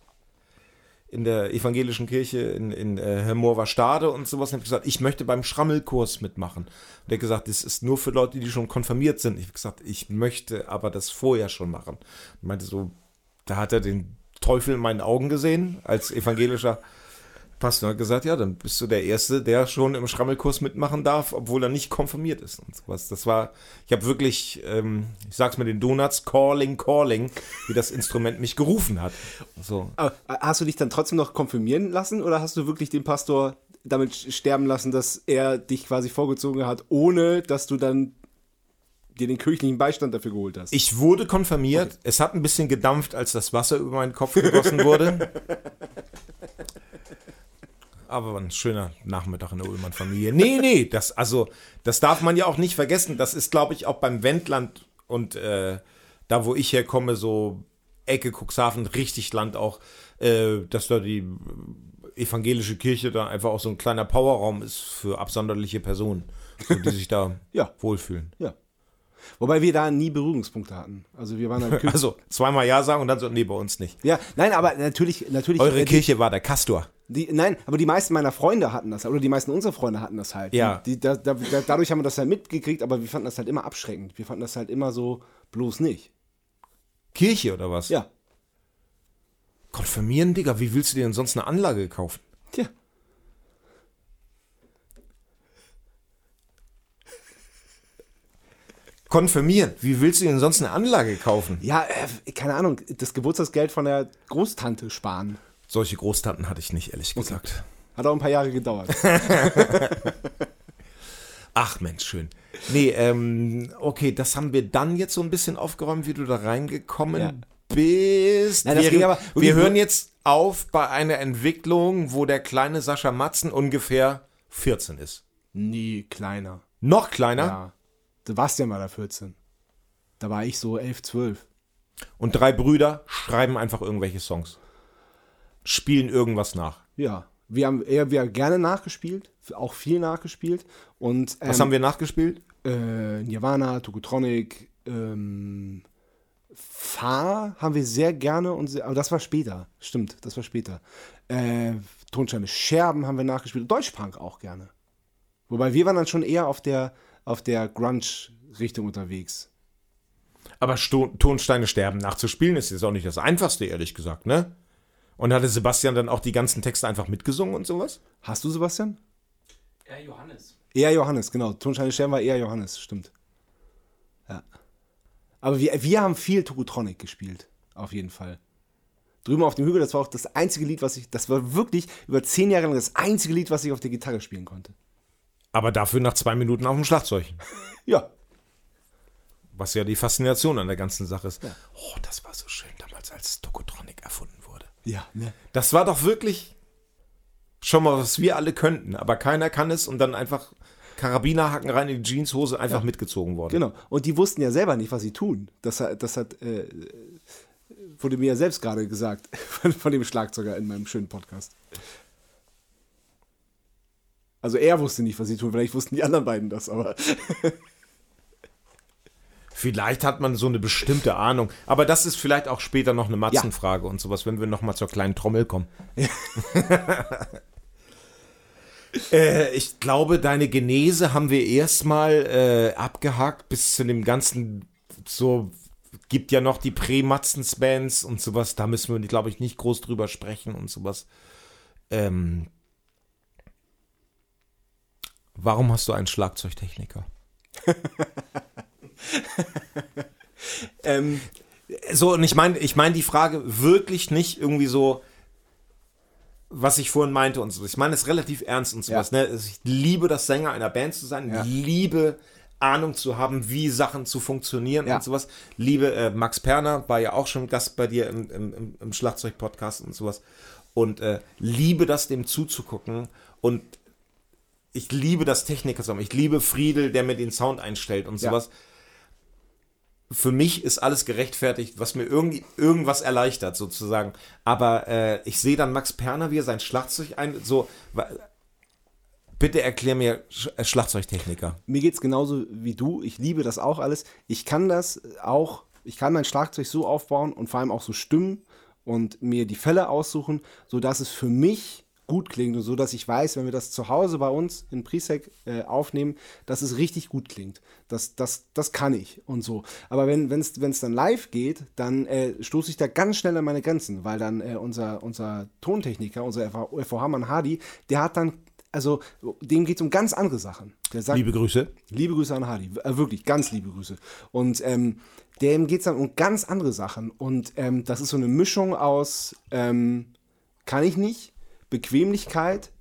in der evangelischen Kirche in, in äh, Hermorver Stade und sowas. Und ich habe gesagt, ich möchte beim Schrammelkurs mitmachen. Und er hat gesagt, das ist nur für Leute, die schon konfirmiert sind. Ich habe gesagt, ich möchte aber das vorher schon machen. Und meinte so, da hat er den Teufel in meinen Augen gesehen als evangelischer Pastor hat gesagt, ja, dann bist du der Erste, der schon im Schrammelkurs mitmachen darf, obwohl er nicht konfirmiert ist und sowas. Das war, ich habe wirklich, ähm, ich sag's mit den Donuts, Calling, Calling, wie das Instrument mich gerufen hat. So. Aber, äh, hast du dich dann trotzdem noch konfirmieren lassen oder hast du wirklich den Pastor damit sterben lassen, dass er dich quasi vorgezogen hat, ohne dass du dann dir den kirchlichen Beistand dafür geholt hast? Ich wurde konfirmiert. Es hat ein bisschen gedampft, als das Wasser über meinen Kopf gegossen wurde. Aber ein schöner Nachmittag in der Ullmann-Familie. Nee, nee, das, also, das darf man ja auch nicht vergessen. Das ist, glaube ich, auch beim Wendland und äh, da, wo ich herkomme, so Ecke Cuxhaven, richtig Land auch, äh, dass da die evangelische Kirche da einfach auch so ein kleiner Powerraum ist für absonderliche Personen, so, die sich da Ja. wohlfühlen. ja. Wobei wir da nie Berührungspunkte hatten. Also wir waren halt Kirche. Also zweimal Ja sagen und dann so, nee, bei uns nicht. ja, nein, aber natürlich, natürlich. Eure äh, Kirche war der Castor. Die, nein, aber die meisten meiner Freunde hatten das, oder die meisten unserer Freunde hatten das halt. Ja. Die, da, da, da, dadurch haben wir das halt mitgekriegt, aber wir fanden das halt immer abschreckend. Wir fanden das halt immer so bloß nicht. Kirche oder was? Ja. Konfirmieren, Digga, wie willst du dir denn sonst eine Anlage kaufen? Tja. Konfirmieren, wie willst du dir denn sonst eine Anlage kaufen? Ja, äh, keine Ahnung, das Geburtstagsgeld von der Großtante sparen. Solche Großtanten hatte ich nicht, ehrlich gesagt. Hat auch ein paar Jahre gedauert. Ach Mensch, schön. Nee, ähm, okay, das haben wir dann jetzt so ein bisschen aufgeräumt, wie du da reingekommen Ja. bist. Nein, wir, aber wir hören jetzt auf bei einer Entwicklung, wo der kleine Sascha Matzen ungefähr 14 ist. Nie kleiner. Noch kleiner Ja. Sebastian war da 14. Da war ich so 11, 12. und drei Brüder schreiben einfach irgendwelche Songs. Spielen irgendwas nach. Ja. Wir haben eher wir haben gerne nachgespielt, auch viel nachgespielt. Und ähm, Was haben wir nachgespielt? äh, Nirvana, Tokotronic, ähm, Fahr haben wir sehr gerne und sehr, aber das war später, stimmt, das war später. Äh, Tonsteine Scherben haben wir nachgespielt, Deutschpunk auch gerne. Wobei wir waren dann schon eher auf der, auf der Grunge-Richtung unterwegs. Aber Sto Tonsteine sterben nachzuspielen ist jetzt auch nicht das Einfachste, ehrlich gesagt, ne? Und hatte Sebastian dann auch die ganzen Texte einfach mitgesungen und sowas? Hast du, Sebastian? Ja, Johannes. Eher Johannes, genau. Tonsteine Scherben war eher Johannes, stimmt. Ja. Aber wir, wir haben viel Tokotronic gespielt, auf jeden Fall. Drüben auf dem Hügel, das war auch das einzige Lied, was ich, das war wirklich über zehn Jahre lang das einzige Lied, was ich auf der Gitarre spielen konnte. Aber dafür nach zwei Minuten auf dem Schlagzeug. Ja. Was ja die Faszination an der ganzen Sache ist. Oh, das war so schön damals, als Tokotronic erfunden. Ja, ne? Das war doch wirklich schon mal, was wir alle könnten, aber keiner kann es und dann einfach Karabinerhaken rein in die Jeanshose einfach mitgezogen worden. Genau. Und die wussten ja selber nicht, was sie tun. Das, hat- das hat, äh, wurde mir ja selbst gerade gesagt von, von dem Schlagzeuger in meinem schönen Podcast. Also er wusste nicht, was sie tun. Vielleicht wussten die anderen beiden das, aber Vielleicht hat man so eine bestimmte Ahnung, aber das ist vielleicht auch später noch eine Matzenfrage und sowas, wenn wir noch mal zur kleinen Trommel kommen. äh, ich glaube, deine Genese haben wir erstmal äh, abgehakt bis zu dem ganzen so gibt ja noch die Prä-Matzens-Bands und sowas, da müssen wir, glaube ich, nicht groß drüber sprechen und sowas. Ähm, warum hast du einen Schlagzeugtechniker? ähm, So, und ich meine, ich meine die Frage wirklich nicht irgendwie so, was ich vorhin meinte und so. Ich meine es relativ ernst und sowas. Ne? Ich liebe das Sänger einer Band zu sein, Ja. liebe Ahnung zu haben, wie Sachen zu funktionieren Ja. und sowas. Liebe äh, Max Perner, war ja auch schon Gast bei dir im, im, im, Schlagzeug-Podcast und sowas. Und äh, liebe das, dem zuzugucken. Und ich liebe das Techniker. Ich liebe Friedel, der mir den Sound einstellt und Ja. Für mich ist alles gerechtfertigt, was mir irgendwie irgendwas erleichtert, sozusagen. Aber äh, ich sehe dann Max Perner, wie er sein Schlagzeug ein. So, bitte erklär mir Sch äh, Schlagzeugtechniker. mir geht's genauso wie du. Ich liebe das auch alles. Ich kann das auch, ich kann mein Schlagzeug so aufbauen und vor allem auch so stimmen und mir die Fälle aussuchen, sodass es für mich gut klingt und so, dass ich weiß, wenn wir das zu Hause bei uns in Presec äh, aufnehmen, dass es richtig gut klingt. Das, das, das kann ich und so. Aber wenn es dann live geht, dann äh, stoße ich da ganz schnell an meine Grenzen, weil dann äh, unser, unser Tontechniker, unser FVH-Mann Hardy, der hat dann, also dem geht es um ganz andere Sachen. Der sagt, Liebe Grüße. Liebe Grüße an Hardy, äh, wirklich, ganz liebe Grüße. Und ähm, dem geht es dann um ganz andere Sachen. Und ähm, das ist so eine Mischung aus, ähm, kann ich nicht, Bequemlichkeit,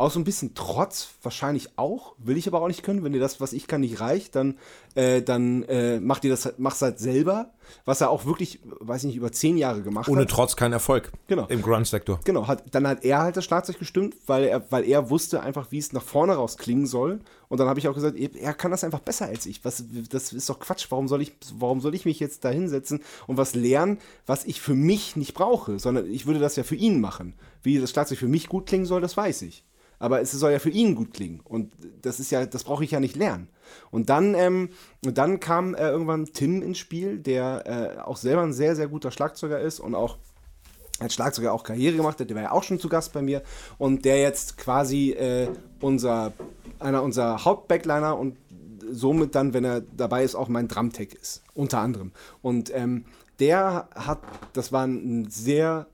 auch so ein bisschen Trotz, wahrscheinlich auch, will ich aber auch nicht können. Wenn dir das, was ich kann, nicht reicht, dann, äh, dann äh, macht ihr das, mach's halt selber, was er auch wirklich, weiß ich nicht, über zehn Jahre gemacht Ohne hat. Trotz kein Erfolg. Genau. Im Grunge-Sektor. Genau, hat, dann hat er halt das Schlagzeug gestimmt, weil er, weil er wusste einfach, wie es nach vorne raus klingen soll. Und dann habe ich auch gesagt, er kann das einfach besser als ich. Was, das ist doch Quatsch. Warum soll, ich, warum soll ich mich jetzt da hinsetzen und was lernen, was ich für mich nicht brauche? Sondern ich würde das ja für ihn machen. Wie das Schlagzeug für mich gut klingen soll, das weiß ich. Aber es soll ja für ihn gut klingen. Und das ist ja, das brauche ich ja nicht lernen. Und dann, ähm, dann kam äh, irgendwann Tim ins Spiel, der äh, auch selber ein sehr, sehr guter Schlagzeuger ist und auch als Schlagzeuger auch Karriere gemacht hat, der war ja auch schon zu Gast bei mir und der jetzt quasi äh, unser, einer unserer Hauptbackliner und somit dann, wenn er dabei ist, auch mein Drumtech ist, unter anderem. Und ähm, der hat, das war ein sehr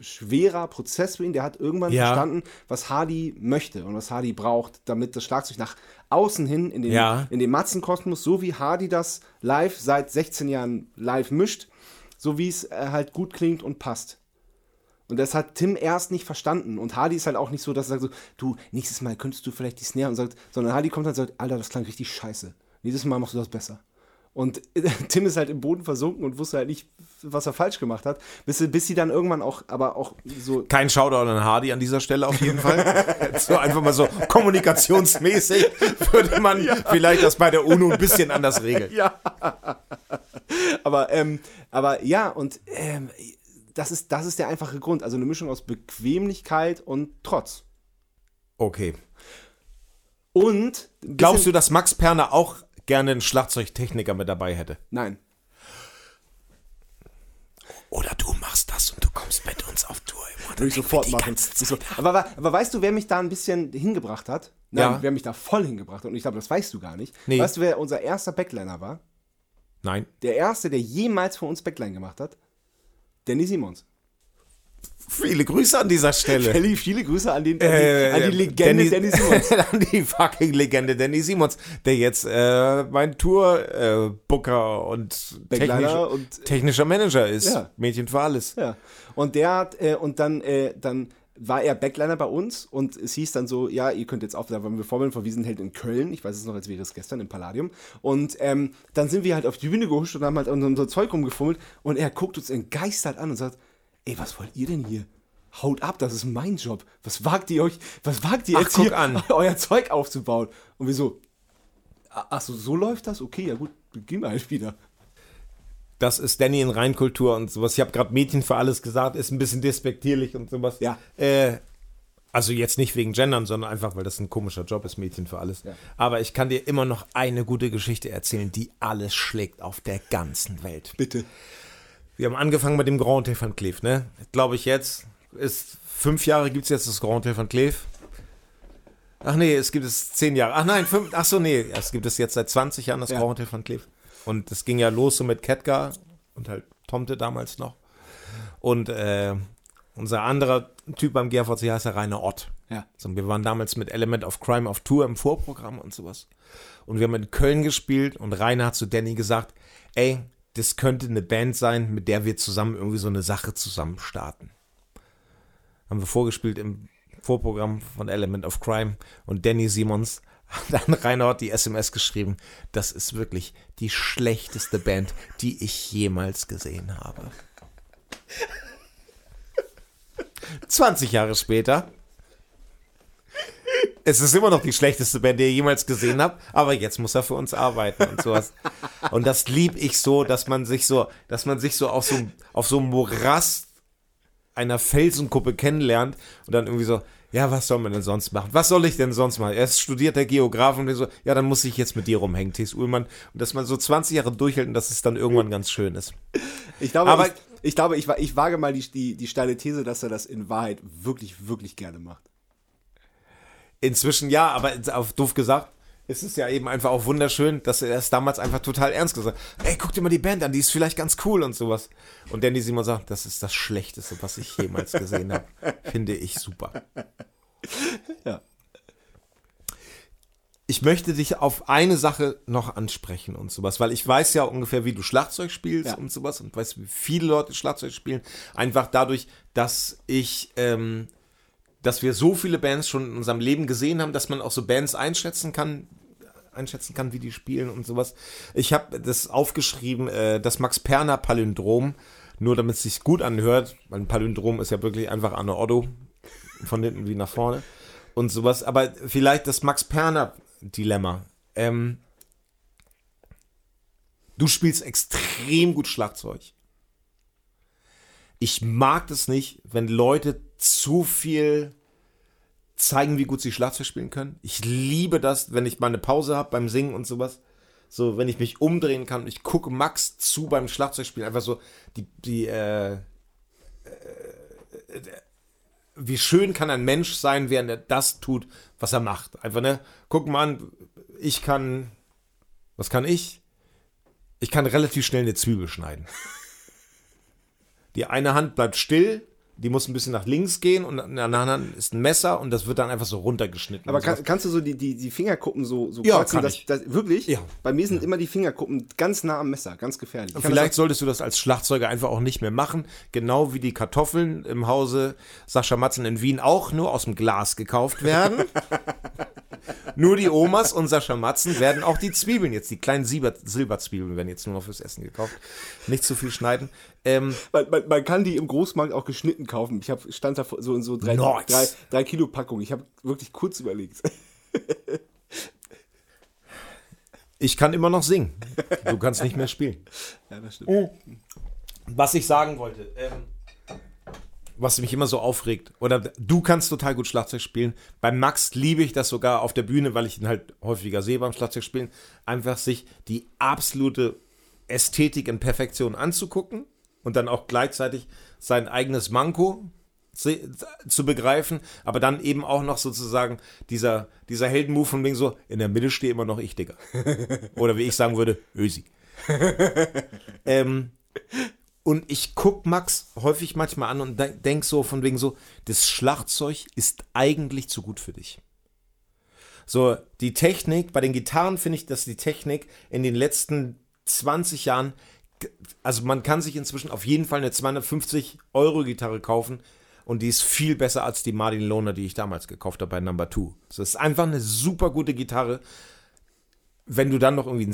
schwerer Prozess für ihn. Der hat irgendwann Ja. verstanden, was Hardy möchte und was Hardy braucht, damit das Schlagzeug nach außen hin in den, Ja. in den Matzenkosmos, so wie Hardy das live seit 16 Jahren live mischt, so wie es äh, halt gut klingt und passt. Und das hat Tim erst nicht verstanden. Und Hardy ist halt auch nicht so, dass er sagt so, du, nächstes Mal könntest du vielleicht die Snare und sagt, sondern Hardy kommt dann und sagt, Alter, das klang richtig scheiße. Nächstes Mal machst du das besser. Und Tim ist halt im Boden versunken und wusste halt nicht, was er falsch gemacht hat, bis, bis sie dann irgendwann auch, aber auch so Kein Shoutout an Hardy an dieser Stelle auf jeden Fall. so einfach mal so kommunikationsmäßig würde man vielleicht das bei der UNO ein bisschen anders regeln. Ja. aber, ähm, aber ja, und ähm, das, ist, das ist der einfache Grund. Also eine Mischung aus Bequemlichkeit und Trotz. Okay. Und. Glaubst du, dass Max Perner auch gerne einen Schlagzeugtechniker mit dabei hätte? Nein. Oder du machst das und du kommst mit uns auf Tour. Würde ich sofort machen. Aber, aber, weißt du, wer mich da ein bisschen hingebracht hat? Nein, Ja. wer mich da voll hingebracht hat. Und ich glaube, das weißt du gar nicht. Nee. Weißt du, wer unser erster Backliner war? Nein. Der erste, der jemals für uns Backline gemacht hat? Danny Simons. Viele Grüße an dieser Stelle. Kelly, viele Grüße an, den, an, Äh, die, an die Legende Danny, Simons. an die fucking Legende Danny Simons, der jetzt äh, mein Tour-Booker äh, und technischer, und- technischer Manager ist. Ja. Mädchen für alles. Ja. Und der hat, äh, und dann, äh, dann war er Backliner bei uns und es hieß dann so, ja, ihr könnt jetzt auf, da waren wir Vorbild von Wiesenheld in Köln, ich weiß es noch, als wäre es gestern im Palladium. Und ähm, dann sind wir halt auf die Bühne gehuscht und haben halt unser Zeug rumgefummelt und er guckt uns entgeistert an und sagt, ey, was wollt ihr denn hier? Haut ab, das ist mein Job. Was wagt ihr euch, was wagt ihr Ach, jetzt hier, an. euer Zeug aufzubauen? Und wir so, "Ah, ach so, so läuft das? Okay, ja gut, gehen wir halt wieder. Das ist Danny in Reinkultur und sowas. Ich habe gerade Mädchen für alles gesagt, ist ein bisschen despektierlich und sowas. Ja. Äh, also jetzt nicht wegen Gendern, sondern einfach, weil das ein komischer Job ist, Mädchen für alles. Ja. Aber ich kann dir immer noch eine gute Geschichte erzählen, die alles schlägt auf der ganzen Welt. Bitte. Wir haben angefangen mit dem Grand Hotel van Cleef, ne? Glaube ich jetzt. Ist fünf Jahre gibt es jetzt das Grand Hotel van Cleef. Ach nee, es gibt es zehn Jahre. Ach nein, fünf, ach so, nee, es gibt es jetzt seit 20 Jahren das Ja. Grand Hotel van Cleef. Und das ging ja los so mit Ketka und halt Tomte damals noch. Und äh, unser anderer Typ beim GVC heißt der Rainer Ott. Ja. So, wir waren damals mit Element of Crime auf Tour im Vorprogramm und sowas. Und wir haben in Köln gespielt und Rainer hat zu Danny gesagt, ey, das könnte eine Band sein, mit der wir zusammen irgendwie so eine Sache zusammen starten. Haben wir vorgespielt im Vorprogramm von Element of Crime und Danny Simons hat Rainer hat die SMS geschrieben, das ist wirklich die schlechteste Band, die ich jemals gesehen habe. 20 Jahre später. Es ist immer noch die schlechteste Band, die ihr jemals gesehen habt, aber jetzt muss er für uns arbeiten und sowas. Und das lieb ich so, dass man sich so, dass man sich so auf so, auf so einem Morast einer Felsenkuppe kennenlernt und dann irgendwie so, ja, was soll man denn sonst machen? Was soll ich denn sonst machen? Er ist studierter Geograf und der so, ja, dann muss ich jetzt mit dir rumhängen, T.S. Ullmann. Und dass man so 20 Jahre durchhält und dass es dann irgendwann ganz schön ist. Ich glaube, Aber- ich, ich, glaube ich, ich wage mal die, die, die steile These, dass er das in Wahrheit wirklich, wirklich gerne macht. Inzwischen ja, aber auf doof gesagt, ist es ja eben einfach auch wunderschön, dass er es damals einfach total ernst gesagt hat. Ey, guck dir mal die Band an, die ist vielleicht ganz cool und sowas. Und Danny Simon sagt, das ist das Schlechteste, was ich jemals gesehen habe. Finde ich super. Ja. Ich möchte dich auf eine Sache noch ansprechen und sowas, weil ich weiß ja ungefähr, wie du Schlagzeug spielst Ja. und sowas und weiß, wie viele Leute Schlagzeug spielen. Einfach dadurch, dass ich, ähm, dass wir so viele Bands schon in unserem Leben gesehen haben, dass man auch so Bands einschätzen kann, einschätzen kann, wie die spielen und sowas. Ich habe das aufgeschrieben, äh, das Max Perner Palindrom, nur damit es sich gut anhört, weil ein Palindrom ist ja wirklich einfach Anne Otto, von hinten wie nach vorne und sowas. Aber vielleicht das Max Perner Dilemma. Ähm, du spielst extrem gut Schlagzeug. Ich mag das nicht, wenn Leute zu viel zeigen, wie gut sie Schlagzeug spielen können. Ich liebe das, wenn ich mal eine Pause habe beim Singen und sowas. So, wenn ich mich umdrehen kann und ich gucke Max zu beim Schlagzeugspielen. Einfach so, die, die, äh, äh, wie schön kann ein Mensch sein, während er das tut, was er macht. Einfach, ne? Guck mal an, ich kann, was kann ich? Ich kann relativ schnell eine Zwiebel schneiden. Die eine Hand bleibt still, die muss ein bisschen nach links gehen und in der anderen ist ein Messer und das wird dann einfach so runtergeschnitten. Aber und kann, kannst du so die, die, die Fingerkuppen so, so Ja, kreuzen, kann ich. dass, wirklich? Ja. Bei mir sind immer die Fingerkuppen ganz nah am Messer, ganz gefährlich. Ich kann Vielleicht das solltest du das als Schlagzeuger einfach auch nicht mehr machen. Genau wie die Kartoffeln im Hause Sascha Matzen in Wien auch nur aus dem Glas gekauft werden. nur die Omas und Sascha Matzen werden auch die Zwiebeln jetzt, die kleinen Silber Silberzwiebeln werden jetzt nur noch fürs Essen gekauft. Nicht zu viel schneiden. Ähm, man, man, man kann die im Großmarkt auch geschnitten kaufen. Ich hab, stand da vor- so in so drei, drei, drei Kilo Packung. Ich habe wirklich kurz überlegt. ich kann immer noch singen. Du kannst nicht mehr spielen. ja, das Oh. stimmt. Was ich sagen wollte, ähm, was mich immer so aufregt, oder du kannst total gut Schlagzeug spielen. Bei Max liebe ich das sogar auf der Bühne, weil ich ihn halt häufiger sehe beim Schlagzeugspielen, einfach sich die absolute Ästhetik in Perfektion anzugucken und dann auch gleichzeitig sein eigenes Manko zu begreifen, aber dann eben auch noch sozusagen dieser, dieser Heldenmove von wegen so, in der Mitte stehe immer noch ich, Digga. Oder wie ich sagen würde, Ösi. ähm, Und ich guck Max häufig manchmal an und de denk so von wegen so, das Schlagzeug ist eigentlich zu gut für dich. So, die Technik, bei den Gitarren finde ich, dass die Technik in den letzten 20 Jahren, also man kann sich inzwischen auf jeden Fall eine 250 Euro Gitarre kaufen und die ist viel besser als die Martin Lohner, die ich damals gekauft habe bei Number Two. Das ist einfach eine super gute Gitarre. Wenn du dann noch irgendwie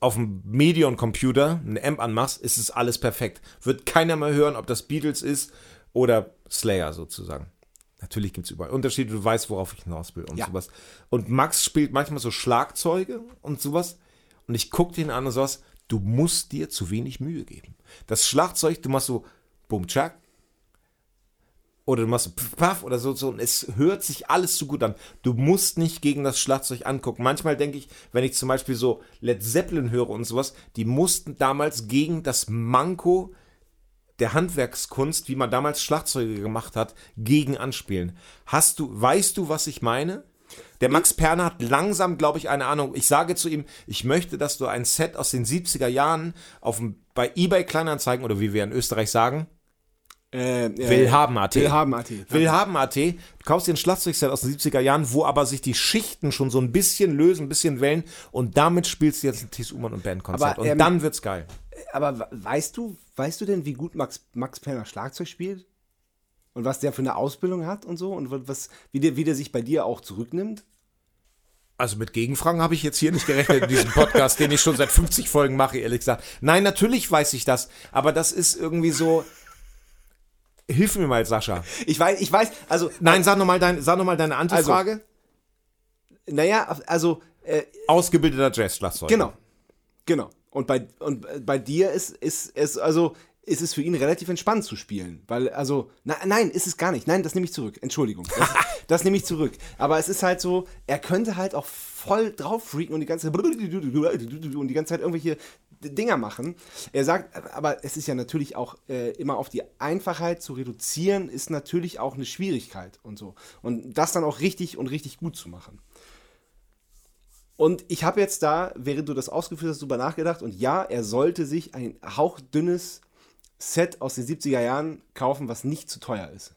auf dem Medion-Computer einen Amp anmachst, ist es alles perfekt. Wird keiner mehr hören, ob das Beatles ist oder Slayer sozusagen. Natürlich gibt es überall Unterschiede, du weißt, worauf ich hinaus will und Ja. sowas. Und Max spielt manchmal so Schlagzeuge und sowas. Und ich gucke den an und sowas, du musst dir zu wenig Mühe geben. Das Schlagzeug, du machst so Bum Tschak, oder du machst so Paff oder so, so und es hört sich alles so gut an. Du musst nicht gegen das Schlagzeug angucken. Manchmal denke ich, wenn ich zum Beispiel so Led Zeppelin höre und sowas, die mussten damals gegen das Manko der Handwerkskunst, wie man damals Schlagzeuge gemacht hat, gegen anspielen. Hast du, weißt du, was ich meine? Der Max Perner hat langsam, glaube ich, eine Ahnung. Ich sage zu ihm, ich möchte, dass du ein Set aus den 70er Jahren auf bei eBay Kleinanzeigen oder wie wir in Österreich sagen, Äh, äh, Willhaben.at. Willhaben.at. Willhaben.at. Du kaufst dir ein Schlagzeugset aus den 70er Jahren, wo aber sich die Schichten schon so ein bisschen lösen, ein bisschen wellen und damit spielst du jetzt ein Thies Ullmann und Bandkonzert Aber, und ähm, dann wird's geil. Aber we- weißt du, weißt du denn, wie gut Max, Max Perner Schlagzeug spielt? Und was der für eine Ausbildung hat und so? Und was, wie, der, wie der sich bei dir auch zurücknimmt? Also mit Gegenfragen habe ich jetzt hier nicht gerechnet in diesem Podcast, den ich schon seit 50 Folgen mache, ehrlich gesagt. Nein, natürlich weiß ich das, aber das ist irgendwie so. Hilf mir mal, Sascha. Ich weiß, ich weiß, also, Nein, sag nochmal dein, sag noch mal deine Antifrage. naja, also, äh, Ausgebildeter Jazz-Schlagzeuger. genau. Genau. Und bei, und bei dir ist, ist es, also, ist es für ihn relativ entspannt zu spielen. Weil, also, na, nein, ist es gar nicht. Nein, das nehme ich zurück. Entschuldigung. Das, das nehme ich zurück. Aber es ist halt so, er könnte halt auch voll drauf freaken und die ganze und die ganze Zeit irgendwelche Dinger machen. Er sagt, aber es ist ja natürlich auch äh, immer auf die Einfachheit zu reduzieren, ist natürlich auch eine Schwierigkeit und so. Und das dann auch richtig und richtig gut zu machen. Und ich habe jetzt da, während du das ausgeführt hast, drüber nachgedacht und ja, er sollte sich ein hauchdünnes Set aus den 70er Jahren kaufen, was nicht zu teuer ist.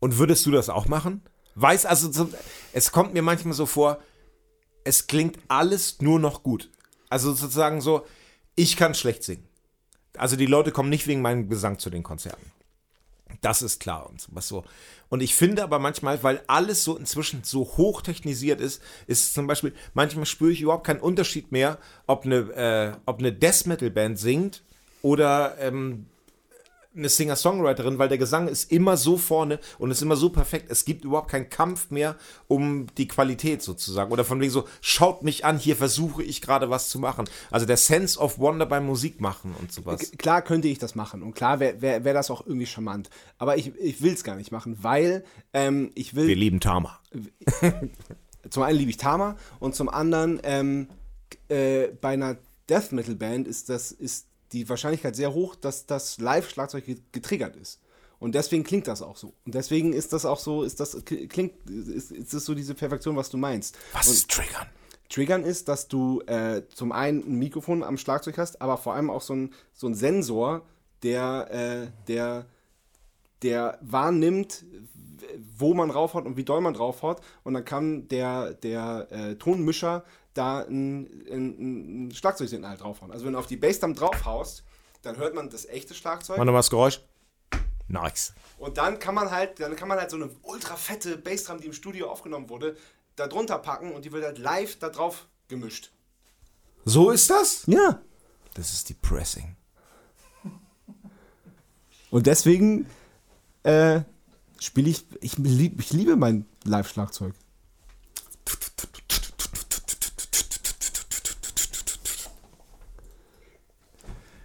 Und würdest du das auch machen? Weiß, also so, es kommt mir manchmal so vor, es klingt alles nur noch gut. Also sozusagen so, ich kann schlecht singen. Also die Leute kommen nicht wegen meinem Gesang zu den Konzerten. Das ist klar und was so. Und ich finde aber manchmal, weil alles so inzwischen so hochtechnisiert ist, ist zum Beispiel, manchmal spüre ich überhaupt keinen Unterschied mehr, ob eine, äh, ob eine Death Metal Band singt oder ähm, eine Singer-Songwriterin, weil der Gesang ist immer so vorne und ist immer so perfekt. Es gibt überhaupt keinen Kampf mehr um die Qualität sozusagen. Oder von wegen so, schaut mich an, hier versuche ich gerade was zu machen. Also der Sense of Wonder beim Musikmachen und sowas. Klar könnte ich das machen und klar wäre wär, wär das auch irgendwie charmant. Aber ich, ich will es gar nicht machen, weil ähm, ich will. Wir lieben Tama. zum einen liebe ich Tama und zum anderen ähm, äh, bei einer Death Metal Band ist das ist die Wahrscheinlichkeit sehr hoch, dass das Live-Schlagzeug ge- getriggert ist. Und deswegen klingt das auch so. Und deswegen ist das auch so, ist das klingt, ist, ist das so diese Perfektion, was du meinst. Was und ist Triggern? Triggern ist, dass du äh, zum einen ein Mikrofon am Schlagzeug hast, aber vor allem auch so ein, so ein Sensor, der, äh, der, der wahrnimmt, wo man draufhaut und wie doll man draufhaut. Und dann kann der, der äh, Tonmischer da ein, ein, ein Schlagzeugsignal draufhauen. Also wenn du auf die Bassdrum draufhaust, dann hört man das echte Schlagzeug. Mach nochmal das Geräusch. Nice. Und dann kann man halt, dann kann man halt so eine ultra fette Bassdrum, die im Studio aufgenommen wurde, da drunter packen und die wird halt live da drauf gemischt. So ist das? Ja. Das ist Depressing. Und deswegen äh, spiele ich, ich, lieb, ich liebe mein Live-Schlagzeug.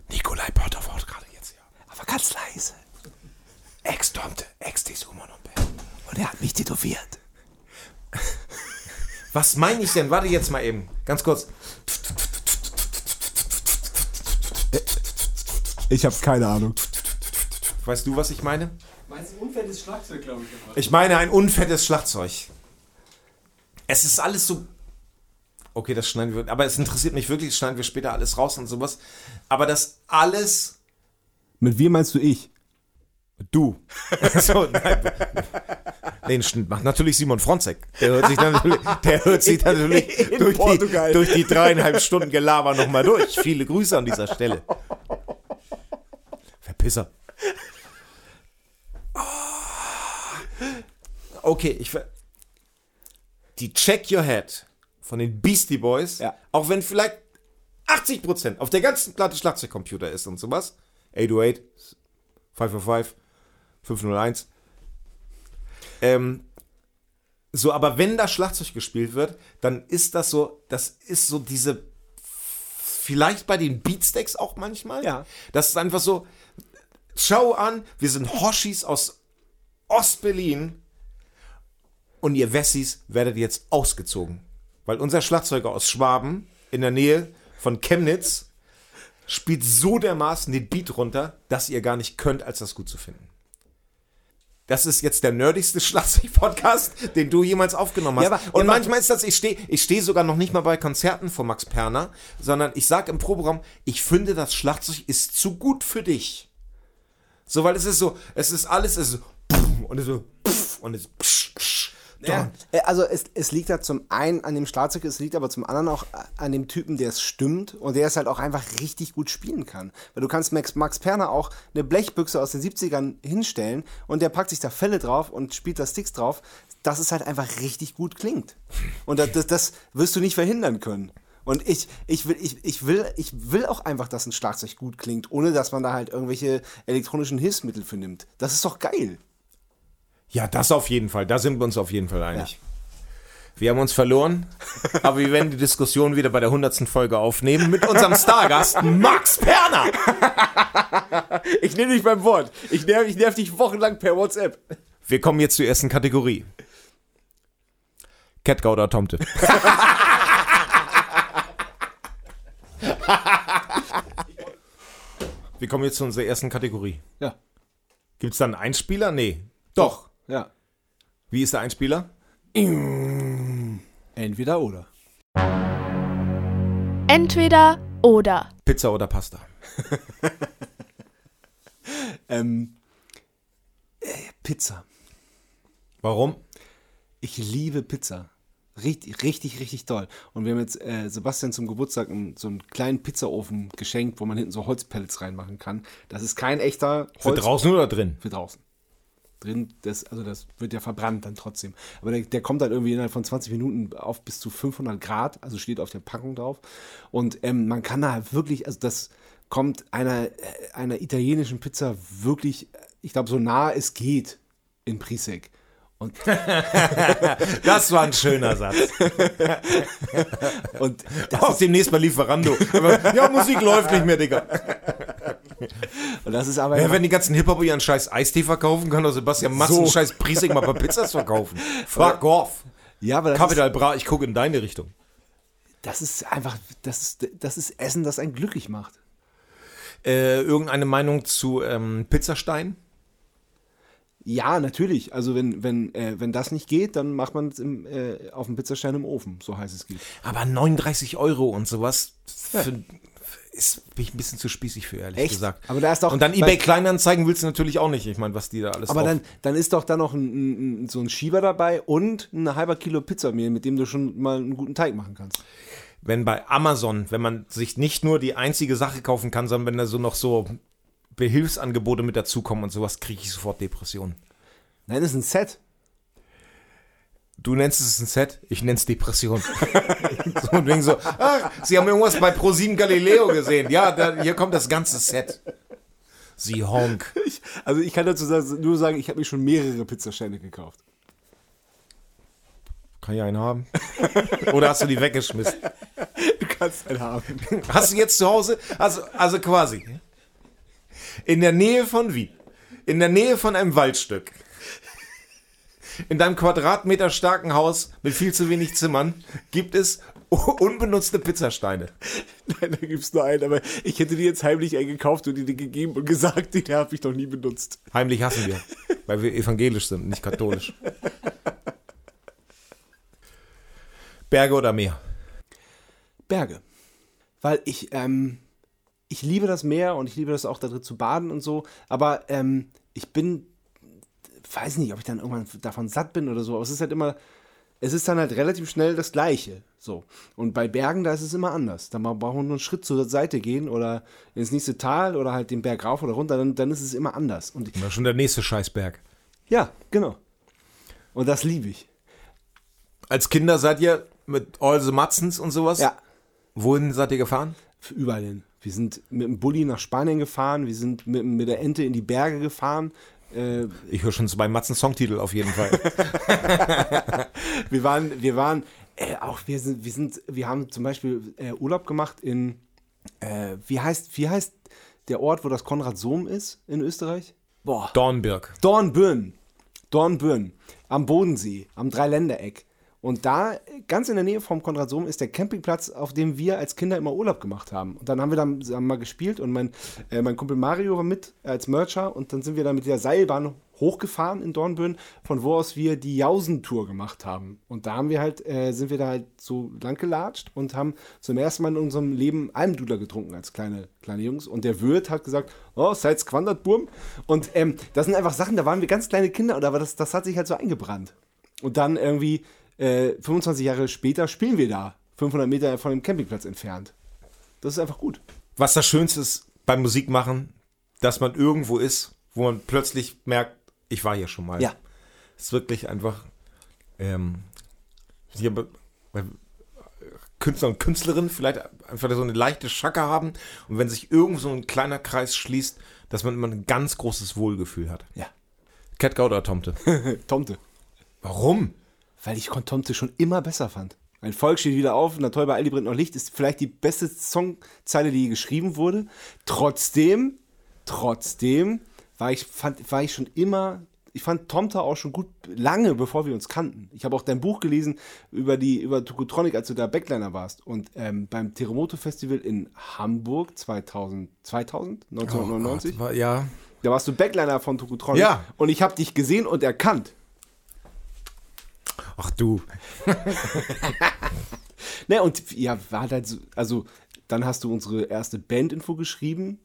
Nikolai Potter wurde gerade jetzt hier. Aber ganz leise. Ex-Tomte, Ex-Desumon und Bär. Und er hat mich tätowiert. Was meine ich denn? Warte jetzt mal eben. Ganz kurz. Ich habe keine Ahnung. Weißt du, was ich meine? Meinst du unfettes Schlagzeug, glaube ich. Ich meine ein unfettes Schlagzeug. Es ist alles so Okay, das schneiden wir. Aber es interessiert mich wirklich, das schneiden wir später alles raus und sowas. Aber das alles Mit wir meinst du ich? Du. so, nein. Den Schnitt macht natürlich Simon Fronzek. Der hört sich natürlich, der hört sich natürlich durch, die, durch die dreieinhalb Stunden Gelaber nochmal durch. Viele Grüße an dieser Stelle. Verpisser. Okay, ich ver die Check Your Head von den Beastie Boys, Ja. auch wenn vielleicht 80% auf der ganzen Platte Schlagzeugcomputer ist und sowas. 808, 505, 501. Ähm, so, aber wenn da Schlagzeug gespielt wird, dann ist das so, das ist so diese, vielleicht bei den Beatsteaks auch manchmal. Ja. Das ist einfach so, schau an, wir sind Hoshis aus Ostberlin und ihr Wessis werdet jetzt ausgezogen. Weil unser Schlagzeuger aus Schwaben in der Nähe von Chemnitz spielt so dermaßen den Beat runter, dass ihr gar nicht könnt, als das gut zu finden. Das ist jetzt der nerdigste Schlagzeug-Podcast, den du jemals aufgenommen hast. Ja, aber- und ja, manchmal ist das, ich stehe ich steh sogar noch nicht mal bei Konzerten von Max Perner, sondern ich sag im Proberaum, ich finde, das Schlagzeug ist zu gut für dich. So, weil es ist so, es ist alles, es ist so, und es ist so, und es ist, psch, psch, Ja, äh, also es, es liegt da zum einen an dem Schlagzeug, es liegt aber zum anderen auch an dem Typen, der es stimmt und der es halt auch einfach richtig gut spielen kann. Weil du kannst Max, Max Perner auch eine Blechbüchse aus den 70ern hinstellen und der packt sich da Fälle drauf und spielt da Sticks drauf, dass es halt einfach richtig gut klingt. Und das, das, das wirst du nicht verhindern können. Und ich, ich, will, ich, ich, will, ich will auch einfach, dass ein Schlagzeug gut klingt, ohne dass man da halt irgendwelche elektronischen Hilfsmittel für nimmt. Das ist doch geil. Ja, das auf jeden Fall. Da sind wir uns auf jeden Fall einig. Wir haben uns verloren, aber wir werden die Diskussion wieder bei der 100. Folge aufnehmen mit unserem Stargast Max Perner. Ich nehme dich beim Wort. Ich nerv, ich nerv dich wochenlang per WhatsApp. Wir kommen jetzt zur ersten Kategorie. Catgau oder Tomte. Wir kommen jetzt zu unserer ersten Kategorie. Ja. Gibt es da einen Einspieler? Nee. Doch. Ja. Wie ist der Einspieler? Entweder oder. Entweder oder. Pizza oder Pasta? Ähm, äh, Pizza. Warum? Ich liebe Pizza. Richtig, richtig, richtig toll. Und wir haben jetzt äh, Sebastian zum Geburtstag einen, so einen kleinen Pizzaofen geschenkt, wo man hinten so Holzpellets reinmachen kann. Das ist kein echter Für draußen oder drin? Für draußen. Drin, das, also das wird ja verbrannt dann trotzdem. Aber der, der kommt dann irgendwie innerhalb von 20 Minuten auf bis zu 500 Grad, also steht auf der Packung drauf. Und ähm, man kann da halt wirklich, also das kommt einer, äh, einer italienischen Pizza wirklich, ich glaube, so nah es geht in Prisek. Und, Das war ein schöner Satz. und Aus demnächst bei Lieferando. Ja, Musik läuft nicht mehr, Digga. Und das ist aber Ja, wenn die ganzen Hip-Hop ihren scheiß Eistee verkaufen, kann doch Sebastian Massen So. scheiß Priesig mal ein paar Pizzas verkaufen. Fuck off. ja, aber das, Capital Bra, ich gucke in deine Richtung. das ist einfach, das ist, das ist Essen, das einen glücklich macht. Äh, irgendeine Meinung zu ähm, Pizzastein? Ja, natürlich. Also wenn, wenn, äh, wenn das nicht geht, dann macht man es äh, auf dem Pizzastein im Ofen, so heiß es geht. Aber 39 Euro und sowas für, ist, bin ich ein bisschen zu spießig für, ehrlich Echt? gesagt. Aber da ist doch- und dann eBay Kleinanzeigen willst du natürlich auch nicht. Ich meine, was die da alles Aber drauf- dann, dann ist doch da noch ein, ein, so ein Schieber dabei und ein halber Kilo Pizzamehl, mit dem du schon mal einen guten Teig machen kannst. wenn bei Amazon, wenn man sich nicht nur die einzige Sache kaufen kann, sondern wenn da so noch so Behilfsangebote mit dazukommen und sowas, kriege ich sofort Depressionen. Nein, das ist ein Set. Du nennst es ein Set, ich nenn's Depression. so ein Ding so, ach, Sie haben irgendwas bei ProSieben Galileo gesehen. Ja, da, hier kommt das ganze Set. Sie Honk. Ich, also ich kann dazu sagen, nur sagen, ich habe mir schon mehrere Pizzasteine gekauft. Kann ich einen haben? Oder hast du die weggeschmissen? Du kannst einen haben. Hast du jetzt zu Hause, also, also quasi, in der Nähe von wie? In der Nähe von einem Waldstück. In deinem Quadratmeter starken Haus mit viel zu wenig Zimmern gibt es unbenutzte Pizzasteine. Nein, da gibt es nur einen, aber ich hätte dir jetzt heimlich einen gekauft und dir den gegeben und gesagt, den habe ich noch nie benutzt. Heimlich hassen wir, weil wir evangelisch sind, nicht katholisch. Berge oder Meer? Berge. Weil ich, ähm, ich liebe das Meer und ich liebe das auch da drin zu baden und so, aber ähm, ich bin, weiß nicht, ob ich dann irgendwann davon satt bin oder so, aber es ist halt immer, es ist dann halt relativ schnell das Gleiche. So. Und bei Bergen, da ist es immer anders. Da braucht man nur einen Schritt zur Seite gehen oder ins nächste Tal oder halt den Berg rauf oder runter, dann, dann ist es immer anders. Und ich, schon der nächste Scheißberg. ja, genau. Und das liebe ich. Als Kinder seid ihr mit All the Matzens und sowas? Ja. Wohin seid ihr gefahren? Für überall hin. Wir sind mit dem Bulli nach Spanien gefahren, wir sind mit, mit der Ente in die Berge gefahren. Äh, Ich höre schon zwei Matzen Songtitel auf jeden Fall. wir waren, wir waren, äh, auch wir sind, wir sind, wir haben zum Beispiel äh, Urlaub gemacht in, äh, wie heißt, wie heißt der Ort, wo das Konrad Sohm ist in Österreich? Boah. Dornbirg. Dornbirn. Dornbirn. Am Bodensee, am Dreiländereck. Und da, ganz in der Nähe vom Konrad Sohm, ist der Campingplatz, auf dem wir als Kinder immer Urlaub gemacht haben. Und dann haben wir da haben mal gespielt und mein, äh, mein Kumpel Mario war mit als Mercher und dann sind wir da mit der Seilbahn hochgefahren in Dornbirn, von wo aus wir die Jausentour gemacht haben. Und da haben wir halt, äh, sind wir da halt so lang gelatscht und haben zum ersten Mal in unserem Leben Almdudler getrunken als kleine, kleine Jungs. Und der Wirt hat gesagt, oh, seid's gewandert, Burm. Und ähm, das sind einfach Sachen, da waren wir ganz kleine Kinder aber das, das hat sich halt so eingebrannt. Und dann irgendwie äh, 25 Jahre später spielen wir da, 500 Meter von dem Campingplatz entfernt. Das ist einfach gut. Was das Schönste ist beim Musikmachen, dass man irgendwo ist, wo man plötzlich merkt, ich war hier schon mal. Ja. Es ist wirklich einfach ähm, hier bei, bei Künstler und Künstlerinnen vielleicht einfach so eine leichte Schacke haben und wenn sich irgendwo so ein kleiner Kreis schließt, dass man immer ein ganz großes Wohlgefühl hat. Ja. Catgau oder Tomte? Tomte. Warum? Weil ich Tomte schon immer besser fand. Ein Volk steht wieder auf, na toll, bei Aldi brennt noch Licht, ist vielleicht die beste Songzeile, die je geschrieben wurde. Trotzdem, trotzdem war ich, fand, war ich schon immer, ich fand Tomte auch schon gut, lange bevor wir uns kannten. Ich habe auch dein Buch gelesen über die, über Tokotronic, als du da Backliner warst. Und ähm, beim Terremoto Festival in Hamburg 2000, 2000 1999, Oh Gott, war- ja. da warst du Backliner von Tokotronic. Ja. Und ich habe dich gesehen und erkannt. Ach du. Ne, und ja, war halt so, also dann hast du unsere erste Bandinfo geschrieben.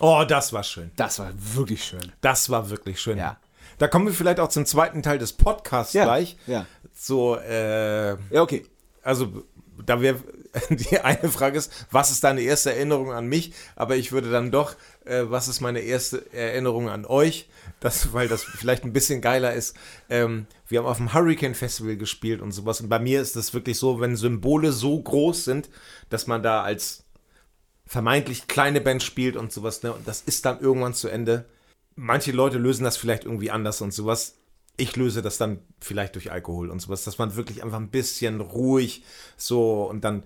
Oh, das war schön. Das war wirklich schön. Das war wirklich schön. Ja. Da kommen wir vielleicht auch zum zweiten Teil des Podcasts Ja, gleich. ja. So, äh, Ja, okay. also da wäre die eine Frage ist, was ist deine erste Erinnerung an mich? Aber ich würde dann doch, äh, was ist meine erste Erinnerung an euch? Das, weil das vielleicht ein bisschen geiler ist. Ähm, wir haben auf dem Hurricane Festival gespielt und sowas. Und bei mir ist das wirklich so, wenn Symbole so groß sind, dass man da als vermeintlich kleine Band spielt und sowas, ne? Und das ist dann irgendwann zu Ende. Manche Leute lösen das vielleicht irgendwie anders und sowas. Ich löse das dann vielleicht durch Alkohol und sowas, dass man wirklich einfach ein bisschen ruhig so und dann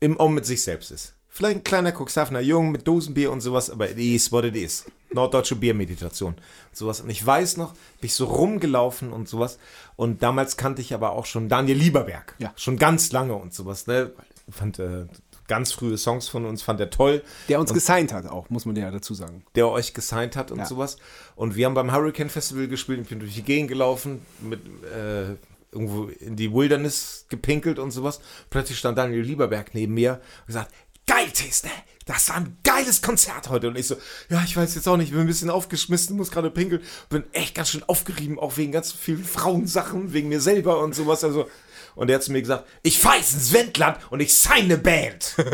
im Om mit sich selbst ist. Vielleicht ein kleiner Cuxhavener Jung mit Dosenbier und sowas, aber it is what it is. Norddeutsche Biermeditation. Sowas. Und ich weiß noch, bin ich so rumgelaufen und sowas. Und damals kannte ich aber auch schon Daniel Lieberberg. Ja. Schon ganz lange und sowas. Ne? Fand äh, ganz frühe Songs von uns, fand er toll Der uns gesigned hat auch, muss man ja dazu sagen. der euch gesigned hat und Ja. sowas. Und wir haben beim Hurricane Festival gespielt. Ich bin durch die Gegend gelaufen, mit äh, irgendwo in die Wilderness gepinkelt und sowas. Plötzlich stand Daniel Lieberberg neben mir und gesagt, geil, Teste, das war ein geiles Konzert heute. Und ich so, ja, ich weiß jetzt auch nicht, ich bin ein bisschen aufgeschmissen, muss gerade pinkeln. Bin echt ganz schön aufgerieben, auch wegen ganz vielen Frauensachen, wegen mir selber und sowas. Also, und er hat zu mir gesagt, ich fahr jetzt ins Wendland und ich sign eine Band.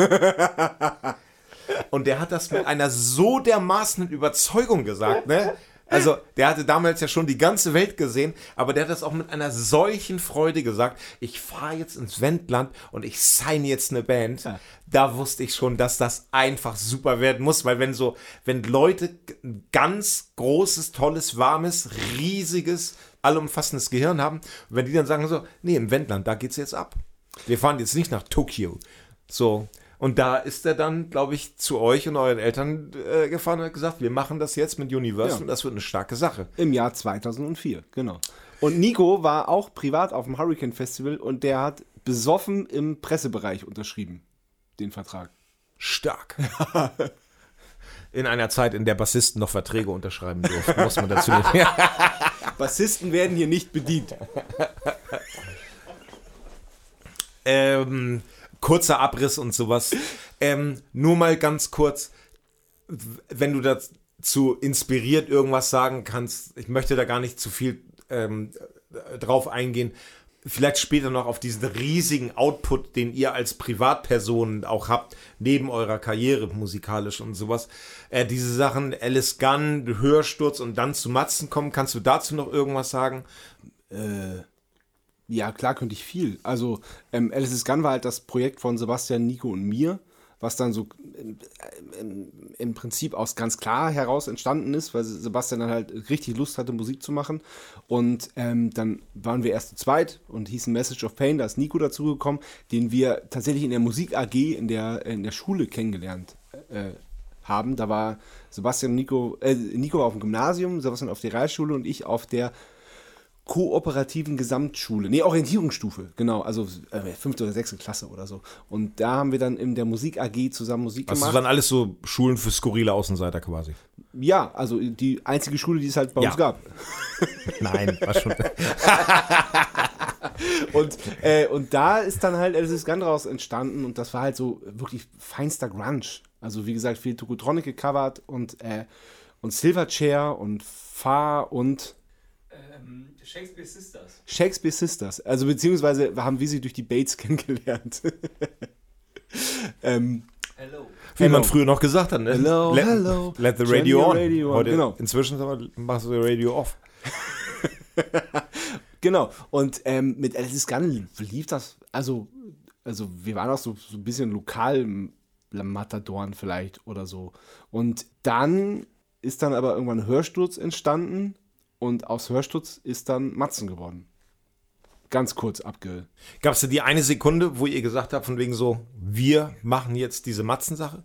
Und der hat das mit einer so dermaßen Überzeugung gesagt, ne? Also, der hatte damals ja schon die ganze Welt gesehen, aber der hat das auch mit einer solchen Freude gesagt. Ich fahre jetzt ins Wendland und ich sign jetzt eine Band. Da wusste ich schon, dass das einfach super werden muss, weil wenn so, wenn Leute ein ganz großes, tolles, warmes, riesiges, allumfassendes Gehirn haben, und wenn die dann sagen so, nee, im Wendland, da geht's jetzt ab. Wir fahren jetzt nicht nach Tokio. So. Und da ist er dann, glaube ich, zu euch und euren Eltern äh, gefahren und hat gesagt, wir machen das jetzt mit Universal Ja. und das wird eine starke Sache. Im Jahr 2004, genau. Und Nico war auch privat auf dem Hurricane Festival und der hat besoffen im Pressebereich unterschrieben, den Vertrag. Stark. In einer Zeit, in der Bassisten noch Verträge unterschreiben durften, muss man dazu nicht. Bassisten werden hier nicht bedient. ähm, kurzer Abriss und sowas. Ähm, nur mal ganz kurz, wenn du dazu inspiriert irgendwas sagen kannst, ich möchte da gar nicht zu viel ähm, äh, drauf eingehen. Vielleicht später noch auf diesen riesigen Output, den ihr als Privatpersonen auch habt, neben eurer Karriere musikalisch und sowas. Äh, diese Sachen, Alice Gunn, Hörsturz und dann zu Matzen kommen, kannst du dazu noch irgendwas sagen? Ja, klar könnte ich viel. Also, ähm, Alice is Gun war halt das Projekt von Sebastian, Nico und mir, was dann so ähm, im Prinzip aus ganz klar heraus entstanden ist, weil Sebastian dann halt richtig Lust hatte, Musik zu machen. Und ähm, dann waren wir erst zu zweit und hießen Message of Pain, da ist Nico dazugekommen, den wir tatsächlich in der Musik AG in der, in der Schule kennengelernt äh, haben. Da war Sebastian Nico, äh, Nico auf dem Gymnasium, Sebastian auf der Realschule und ich auf der kooperativen Gesamtschule, nee, Orientierungsstufe, genau, also äh, fünfte oder sechste Klasse oder so. Und da haben wir dann in der Musik AG zusammen Musik Also das gemacht. waren alles so Schulen für skurrile Außenseiter quasi. ja, also die einzige Schule, die es halt bei Ja. uns gab. Nein, war schon. Und, äh, und da ist dann halt Alice Gun draus entstanden und das war halt so wirklich feinster Grunge. Also wie gesagt, viel Tokotronic gecovert und, äh, und Silverchair und Fa und Shakespeare Sisters. Shakespeare Sisters. Also beziehungsweise haben wir sie durch die Bates kennengelernt. ähm, Hello. Wie Hello. man früher noch gesagt hat, ne? Hello, let, hello. Let the radio on. radio on, Heute, genau. Inzwischen machst du Radio off. Genau. Und ähm, mit Alice is Gun lief das, also, also wir waren auch so, so ein bisschen lokal Matadoren vielleicht oder so. Und dann ist dann aber irgendwann Hörsturz entstanden und aus Hörsturz ist dann Matzen geworden. Ganz kurz abge... Gab es die eine Sekunde, wo ihr gesagt habt, von wegen so, wir machen jetzt diese Matzen-Sache?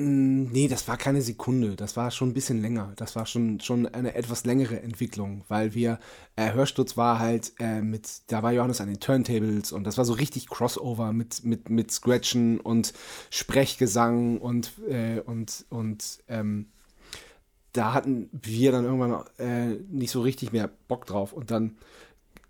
Nee, das war keine Sekunde. Das war schon ein bisschen länger. Das war schon, schon eine etwas längere Entwicklung, weil wir, äh, Hörsturz war halt äh, mit, da war Johannes an den Turntables und das war so richtig Crossover mit, mit, mit Scratchen und Sprechgesang und, äh, und, und ähm, da hatten wir dann irgendwann äh, nicht so richtig mehr Bock drauf und dann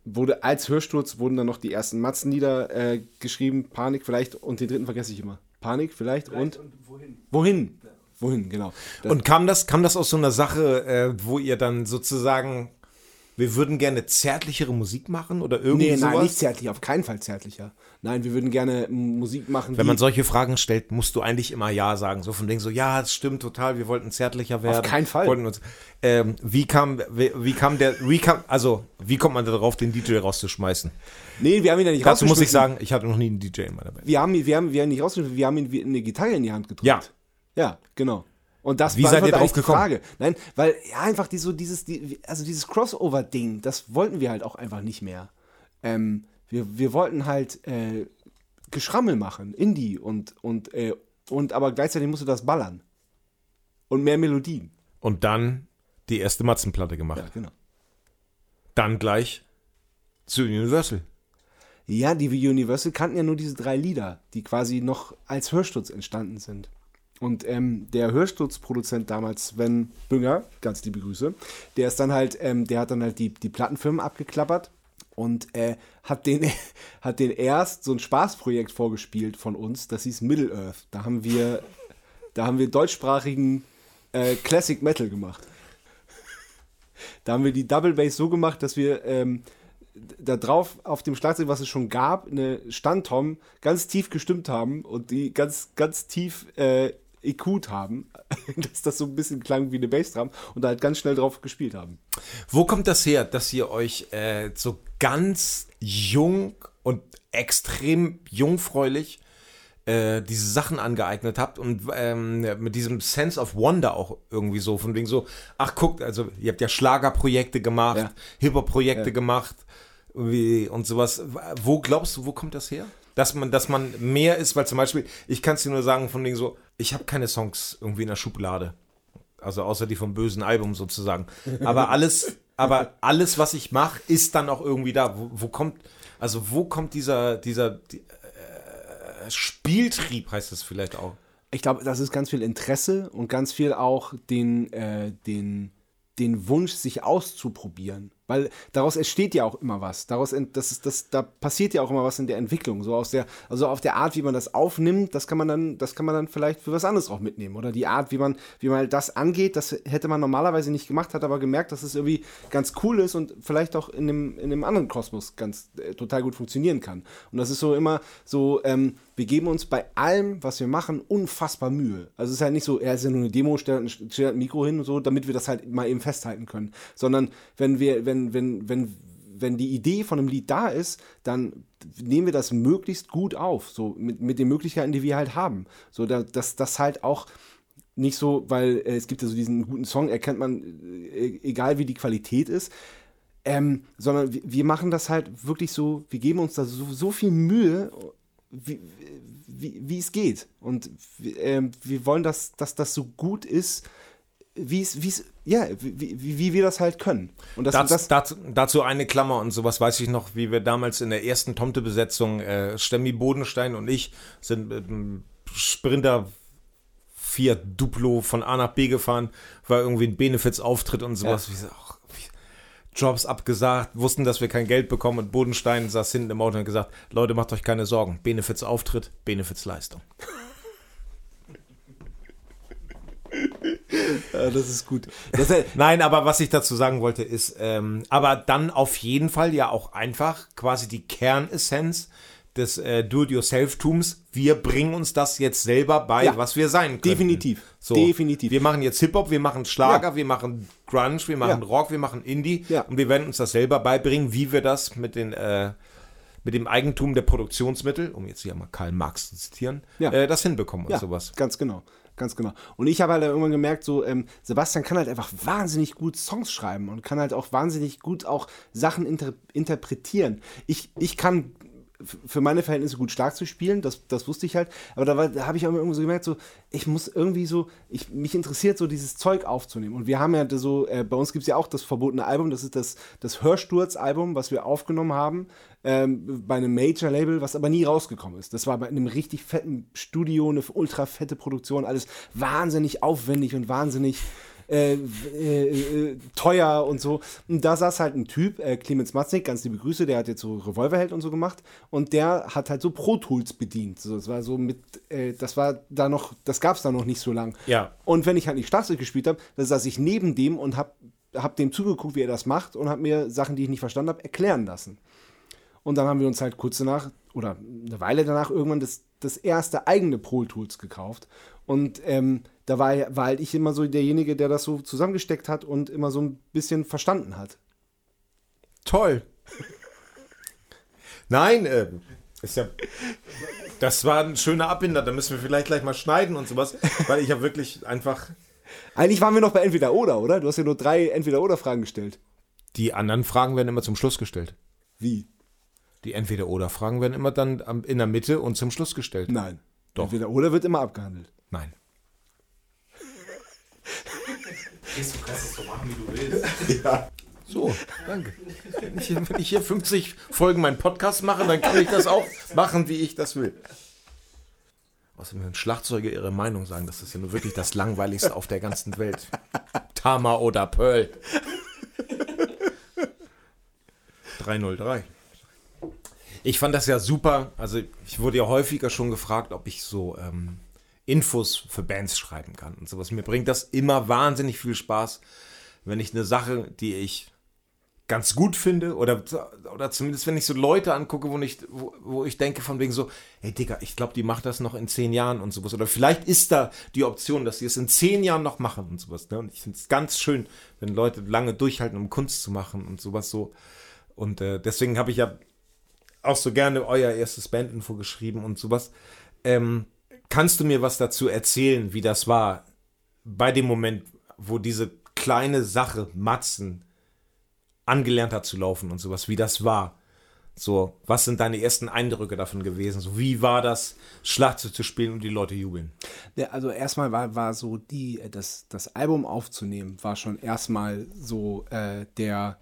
wurde als Hörsturz wurden dann noch die ersten Matzenlieder äh, geschrieben, Panik vielleicht und den dritten vergesse ich immer. Panik vielleicht, und, wohin? wohin? Wohin, genau. Das, Und kam das, kam das aus so einer Sache, äh, wo ihr dann sozusagen, wir würden gerne zärtlichere Musik machen oder irgendwie nee, sowas? nein, nicht zärtlich, auf keinen Fall zärtlicher. Nein, wir würden gerne Musik machen, Wenn man solche Fragen stellt, musst du eigentlich immer Ja sagen. So von wegen so, ja, es stimmt total, wir wollten zärtlicher werden. keinen Fall. Wollten uns, ähm, wie kam, wie, wie kam der, wie kam, also, wie kommt man darauf, den DJ rauszuschmeißen? Nee, wir haben ihn ja nicht Dazu muss ich sagen, ich hatte noch nie einen DJ in meiner Band. Wir haben, ihn- wir haben, wir haben ihn nicht rausgeschmissen, wir haben ihm wie eine Gitarre in die Hand gedrückt. Ja. Ja, genau. Und das Wie seid ihr drauf gekommen? Frage. Nein, weil ja einfach die, so dieses, die, also dieses Crossover-Ding, das wollten wir halt auch einfach nicht mehr. Ähm, wir, wir wollten halt äh, Geschrammel machen, Indie und, und, äh, und aber gleichzeitig musste das ballern. Und mehr Melodien. Und dann die erste Matzenplatte gemacht. Ja, genau. Dann gleich zu Universal. Ja, die Universal kannten ja nur diese drei Lieder, die quasi noch als Hörsturz entstanden sind. Und ähm, der Hörsturzproduzent damals, Sven Bünger, ganz liebe Grüße, der ist dann halt, ähm, der hat dann halt die, die Plattenfirmen abgeklappert und äh, hat, den, hat den erst so ein Spaßprojekt vorgespielt von uns, das hieß Middle Earth. Da haben wir, da haben wir deutschsprachigen äh, Classic Metal gemacht. Da haben wir die Double Bass so gemacht, dass wir ähm, da drauf auf dem Schlagzeug, was es schon gab, eine Standtom ganz tief gestimmt haben und die ganz, ganz tief äh, EQ'd haben, dass das so ein bisschen klang wie eine Bassdrum und da halt ganz schnell drauf gespielt haben. Wo kommt das her, dass ihr euch äh, so ganz jung und extrem jungfräulich äh, diese Sachen angeeignet habt und ähm, mit diesem Sense of Wonder auch irgendwie so, von wegen so, ach guckt, also ihr habt ja Schlagerprojekte gemacht, Ja. Hip-Hop-Projekte Ja. gemacht wie, und sowas. Wo glaubst du, wo kommt das her? Dass man, dass man mehr ist, weil zum Beispiel, ich kann es dir nur sagen, von wegen so, ich habe keine Songs irgendwie in der Schublade. Also außer die vom bösen Album sozusagen. Aber alles, aber alles, was ich mache, ist dann auch irgendwie da. Wo, wo kommt, also wo kommt dieser, dieser die, äh, Spieltrieb, heißt es vielleicht auch? Ich glaube, das ist ganz viel Interesse und ganz viel auch den, äh, den, den Wunsch, sich auszuprobieren. Weil daraus entsteht ja auch immer was. Daraus, das ist, das, da passiert ja auch immer was in der Entwicklung. So aus der, also auf der Art, wie man das aufnimmt, das kann man dann, das kann man dann vielleicht für was anderes auch mitnehmen. Oder die Art, wie man, wie man das angeht, das hätte man normalerweise nicht gemacht, hat aber gemerkt, dass es irgendwie ganz cool ist und vielleicht auch in dem, in dem anderen Kosmos ganz äh, total gut funktionieren kann. Und das ist so immer so, ähm, wir geben uns bei allem, was wir machen, unfassbar Mühe. Also es ist halt nicht so, er ist ja nur eine Demo, stellt ein, stellt ein Mikro hin und so, damit wir das halt mal eben festhalten können. Sondern wenn wir, wenn, wenn, wenn, wenn die Idee von einem Lied da ist, dann nehmen wir das möglichst gut auf, so mit, mit den Möglichkeiten, die wir halt haben. So, da, dass das halt auch nicht so, weil äh, es gibt ja so diesen guten Song, erkennt man, äh, egal wie die Qualität ist, ähm, sondern wir, wir machen das halt wirklich so, wir geben uns da so, so viel Mühe, wie, wie, wie es geht. Und ähm, wir wollen, dass, dass das so gut ist, wie es, wie es, ja, wie, wie, wie wir das halt können. Und das, Das, das, dazu, dazu eine Klammer und sowas weiß ich noch, wie wir damals in der ersten Tomte-Besetzung, äh, Stemmi Bodenstein und ich sind mit einem Sprinter Fiat Duplo von A nach B gefahren, war irgendwie ein Benefits-Auftritt und sowas. Wie- Jobs abgesagt, wussten, dass wir kein Geld bekommen und Bodenstein saß hinten im Auto und hat gesagt, Leute, macht euch keine Sorgen, Benefits-Auftritt, Benefits-Leistung. Äh, das ist gut. Das, ist- Nein, aber was ich dazu sagen wollte ist, ähm, aber dann auf jeden Fall ja auch einfach quasi die Kernessenz des äh, Do-it-yourself-Tums. Wir bringen uns das jetzt selber bei, Ja, was wir sein können. definitiv, So, definitiv. Wir machen jetzt Hip-Hop, wir machen Schlager, Ja. wir machen Grunge, wir machen Ja. Rock, wir machen Indie. Ja. Und wir werden uns das selber beibringen, wie wir das mit den äh, mit dem Eigentum der Produktionsmittel, um jetzt hier mal Karl Marx zu zitieren, Ja. äh, das hinbekommen und ja, sowas. ganz genau. Ganz genau. Und ich habe halt irgendwann gemerkt, so, ähm, Sebastian kann halt einfach wahnsinnig gut Songs schreiben und kann halt auch wahnsinnig gut auch Sachen inter interpretieren. Ich, ich kann für meine Verhältnisse gut stark zu spielen, das, das wusste ich halt, aber da, da habe ich auch irgendwie so gemerkt, so, ich muss irgendwie so, ich, mich interessiert so dieses Zeug aufzunehmen. Und wir haben ja so, äh, bei uns gibt es ja auch das verbotene Album, das ist das, das Hörsturz-Album, was wir aufgenommen haben, ähm, bei einem Major-Label, was aber nie rausgekommen ist. Das war bei einem richtig fetten Studio, eine ultra fette Produktion, alles wahnsinnig aufwendig und wahnsinnig äh, äh, äh, teuer und so. Und da saß halt ein Typ, äh, Clemens Matznik, ganz liebe Grüße, der hat jetzt so Revolverheld und so gemacht und der hat halt so Pro Tools bedient. So, das war so mit, äh, das war da noch, das gab es da noch nicht so lang. Ja. Und wenn ich halt nicht Schlagzeug gespielt habe, dann saß ich neben dem und hab, hab dem zugeguckt, wie er das macht und hab mir Sachen, die ich nicht verstanden habe, erklären lassen. Und dann haben wir uns halt kurz danach oder eine Weile danach irgendwann das, das erste eigene Pro Tools gekauft. Und ähm, da war, war halt ich immer so derjenige, der das so zusammengesteckt hat und immer so ein bisschen verstanden hat. Toll. Nein, äh, ist ja. Das war ein schöner Abbinder, da müssen wir vielleicht gleich mal schneiden und sowas, weil ich habe wirklich einfach. Eigentlich waren wir noch bei Entweder oder, oder? Du hast ja nur drei Entweder-oder-Fragen gestellt. Die anderen Fragen werden immer zum Schluss gestellt. Wie? Die Entweder-Oder-Fragen werden immer dann in der Mitte und zum Schluss gestellt. Nein. Doch. Entweder oder wird immer abgehandelt. Nein. Du kannst es so machen, wie du willst. So, danke. Wenn ich, wenn ich hier 50 Folgen meinen Podcast mache, dann kann ich das auch machen, wie ich das will. Außerdem hören Schlagzeuge ihre Meinung sagen. Das ist ja nur wirklich das Langweiligste auf der ganzen Welt. Tama oder Pearl. 303. Ich fand das ja super. Also ich wurde ja häufiger schon gefragt, ob ich so ähm, Infos für Bands schreiben kann und sowas. Mir bringt das immer wahnsinnig viel Spaß, wenn ich eine Sache, die ich ganz gut finde oder, oder zumindest wenn ich so Leute angucke, wo ich, wo, wo ich denke von wegen so, hey Digga, ich glaube, die macht das noch in zehn Jahren und sowas. Oder vielleicht ist da die Option, dass sie es in zehn Jahren noch machen und sowas. Ne? Und ich finde es ganz schön, wenn Leute lange durchhalten, um Kunst zu machen und sowas so. Und äh, deswegen habe ich ja auch so gerne euer erstes Bandinfo geschrieben und sowas. Ähm, kannst du mir was dazu erzählen, wie das war bei dem Moment, wo diese kleine Sache Matzen angelernt hat zu laufen und sowas, wie das war? So, was sind deine ersten Eindrücke davon gewesen? So, wie war das, Schlagzeug zu spielen und die Leute jubeln? Ja, also erstmal war, war so die, äh, das, das Album aufzunehmen, war schon erstmal so äh, der,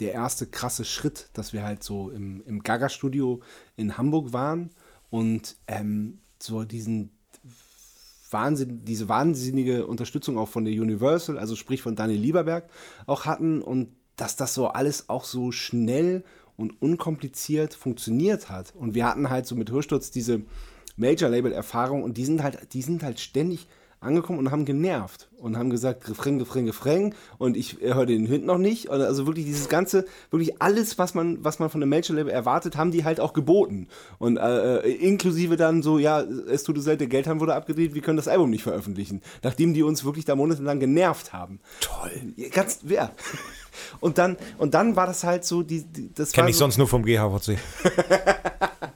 der erste krasse Schritt, dass wir halt so im, im Gaga-Studio in Hamburg waren und ähm, so diesen Wahnsinn, diese wahnsinnige Unterstützung auch von der Universal, also sprich von Daniel Lieberberg, auch hatten und dass das so alles auch so schnell und unkompliziert funktioniert hat. Und wir hatten halt so mit Hörsturz diese Major-Label-Erfahrung und die sind halt, die sind halt ständig angekommen und haben genervt und haben gesagt, Refrain, Refrain, Refrain und ich höre den Hint noch nicht. Und Also wirklich dieses ganze, wirklich alles, was man, was man von einem Major-Label erwartet, haben die halt auch geboten. Und äh, inklusive dann so, ja, es tut uns leid, der Geldhahn wurde abgedreht, wir können das Album nicht veröffentlichen. Nachdem die uns wirklich da monatelang genervt haben. Toll. Ganz, ja. Und dann, und dann war das halt so, die, die das Kenn ich so, sonst nur vom GHVC.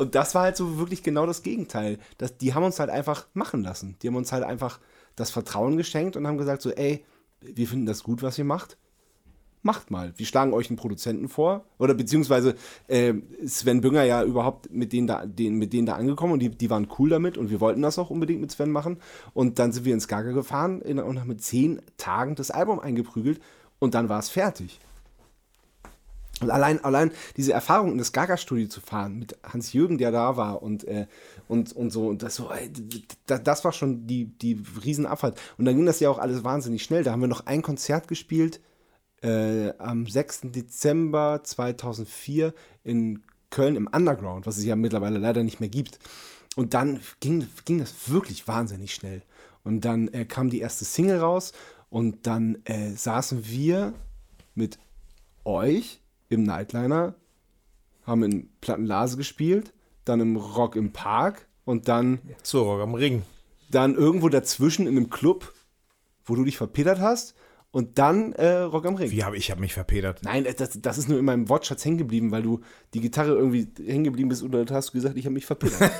Und das war halt so wirklich genau das Gegenteil. Das, die haben uns halt einfach machen lassen. Die haben uns halt einfach das Vertrauen geschenkt und haben gesagt so, ey, wir finden das gut, was ihr macht. Macht mal. Wir schlagen euch einen Produzenten vor. Oder beziehungsweise äh, Sven Bünger ja überhaupt mit denen da, den, mit denen da angekommen und die, die waren cool damit und wir wollten das auch unbedingt mit Sven machen. Und dann sind wir ins Gaga gefahren in, und haben mit zehn Tagen das Album eingeprügelt und dann war es fertig. Und allein, allein diese Erfahrung in das Gaga-Studio zu fahren mit Hans-Jürgen, der da war und, äh, und, und so, und das so, ey, d- d- das war schon die, die Riesenabfahrt. Und dann ging das ja auch alles wahnsinnig schnell. Da haben wir noch ein Konzert gespielt äh, am 6. Dezember 2004 in Köln im Underground, was es ja mittlerweile leider nicht mehr gibt. Und dann ging, ging das wirklich wahnsinnig schnell. Und dann äh, kam die erste Single raus und dann äh, saßen wir mit euch im Nightliner, haben in Plattenlase gespielt, dann im Rock im Park und dann, So, Rock am Ring. dann irgendwo dazwischen in einem Club, wo du dich verpittert hast und dann äh, Rock am Ring. Wie habe ich habe mich verpedert. Nein, das, das ist nur in meinem Wortschatz hängen geblieben, weil du die Gitarre irgendwie hängen geblieben bist und dann hast du gesagt, ich habe mich verpittert.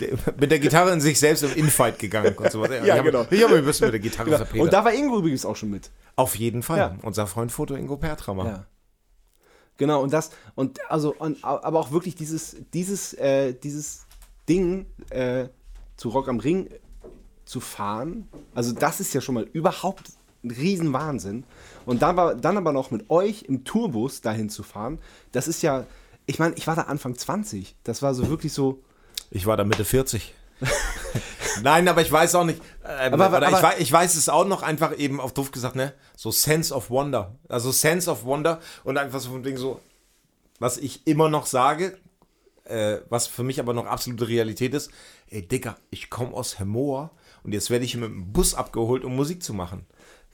Der, mit der Gitarre in sich selbst im Infight gegangen und sowas. Ja, ich hab, genau. Ich habe mich ein bisschen mit der Gitarre Genau. verpedert. Und da war Ingo übrigens auch schon mit. Auf jeden Fall. Ja. Unser Freund Foto Ingo Pertrammer. Ja. Genau, und das, und also, und, aber auch wirklich dieses, dieses, äh, dieses Ding äh, zu Rock am Ring zu fahren, also das ist ja schon mal überhaupt ein Riesenwahnsinn. Und dann, war, dann aber noch mit euch im Tourbus dahin zu fahren, das ist ja, ich meine, ich war da Anfang 20. Das war so wirklich so, Ich war da Mitte 40. Nein, aber ich weiß auch nicht. Ähm, Aber- aber- ich, weiß, ich weiß es auch noch einfach eben auf doof gesagt, ne? So Sense of Wonder. Also Sense of Wonder und einfach so von Ding so, was ich immer noch sage, äh, was für mich aber noch absolute Realität ist, ey Digga, ich komme aus Hemmoor und jetzt werde ich mit dem Bus abgeholt, um Musik zu machen.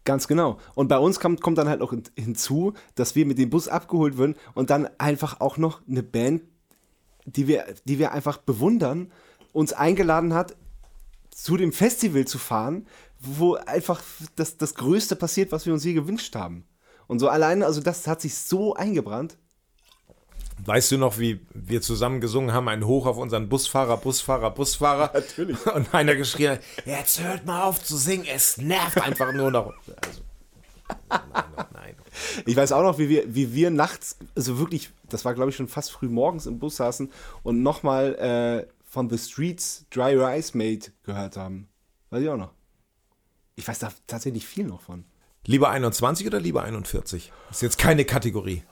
Ganz genau. Und bei uns kommt, kommt dann halt auch hin- hinzu, dass wir mit dem Bus abgeholt werden und dann einfach auch noch eine Band, die wir, die wir einfach bewundern, uns eingeladen hat, zu dem Festival zu fahren, wo einfach das, das Größte passiert, was wir uns je gewünscht haben. Und so alleine, also das hat sich so eingebrannt. Weißt du noch, wie wir zusammen gesungen haben, ein Hoch auf unseren Busfahrer, Busfahrer, Busfahrer? Natürlich. Und einer geschrien hat, jetzt hört mal auf zu singen, es nervt einfach nur noch. Also, nein, nein, nein. Ich weiß auch noch, wie wir, wie wir nachts, also wirklich, das war glaube ich schon fast früh morgens im Bus saßen und nochmal äh, von The Streets Dry Rice Made gehört haben. Weiß ich auch noch. Ich weiß da tatsächlich viel noch von. Lieber 21 oder lieber 41? Ist jetzt keine Kategorie.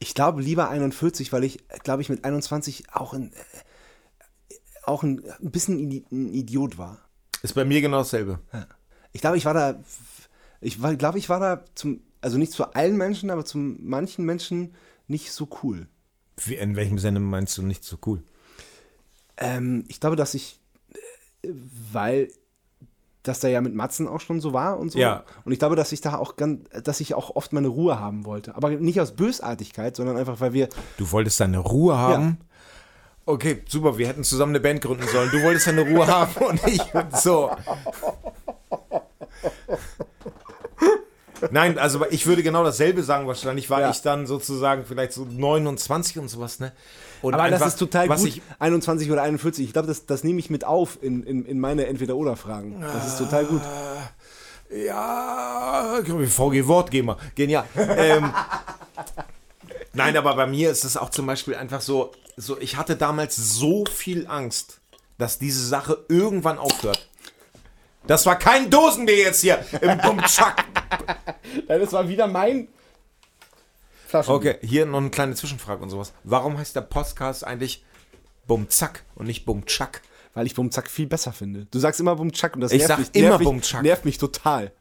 Ich glaube lieber 41, weil ich, glaube ich, mit 21 auch ein, äh, auch ein, ein bisschen ein Idiot war. Ist bei mir genau dasselbe. Ich glaube, ich war da, ich war, glaube, ich war da zum, also nicht zu allen Menschen, aber zu manchen Menschen nicht so cool. Wie, in welchem Sinne meinst du nicht so cool? Ähm, ich glaube, dass ich, äh, weil das da ja mit Matzen auch schon so war und so. Ja. Und ich glaube, dass ich da auch ganz, dass ich auch oft meine Ruhe haben wollte. Aber nicht aus Bösartigkeit, sondern einfach, weil wir, Du wolltest deine Ruhe haben? Okay, super, wir hätten zusammen eine Band gründen sollen. Du wolltest deine Ruhe haben und ich so. Nein, also ich würde genau dasselbe sagen. Wahrscheinlich war Ja. ich dann sozusagen vielleicht so 29 und sowas, ne? Und aber das einfach, ist total was gut, Ich, 21 oder 41. Ich glaube, das, das nehme ich mit auf in, in, in meine Entweder-Oder-Fragen. Das ist total gut. Ja, VG Wortgeber, genial. ähm, nein, aber bei mir ist es auch zum Beispiel einfach so, so, ich hatte damals so viel Angst, dass diese Sache irgendwann aufhört. Das war kein Dosenbier jetzt hier im Bumtschack. Das war wieder mein Flaschen. Okay, hier noch eine kleine Zwischenfrage und sowas. Warum heißt der Podcast eigentlich Bumzack und nicht Bumtschak? Weil ich Bumzack viel besser finde. Du sagst immer Bumzack und das Ich nervt sag mich, immer nervt mich, nervt mich total.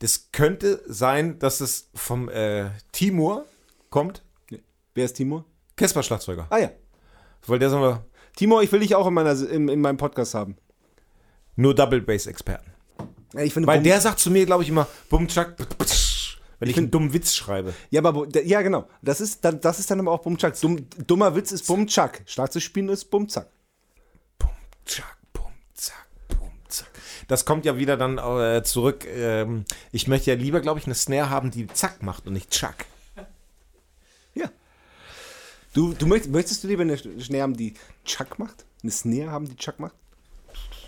Das könnte sein, dass es vom äh, Timur kommt. Wer ist Timur? Casper-Schlagzeuger. Ah ja. Weil der sagen wir Timur, ich will dich auch in, meiner, in, in meinem Podcast haben. nur Double Bass-Experten. Ja, ich finde Weil Bum- der sagt zu mir, glaube ich, immer Bumchak, wenn ich, find- einen dummen Witz schreibe. Ja, aber ja, genau. Das ist dann, das ist dann aber auch Bumzack. Dumm, dummer Witz ist Bumzack. Schlagzeug spielen ist Bumzack. Bumchak, Bumzack, Bumzack. Das kommt ja wieder dann äh, zurück. Ähm, ich möchte ja lieber, glaube ich, eine Snare haben, die Zack macht und nicht Chuck. Ja. Du, du möchtest, möchtest du lieber eine Snare haben, die Chuck macht? Eine Snare haben, die Chuck macht?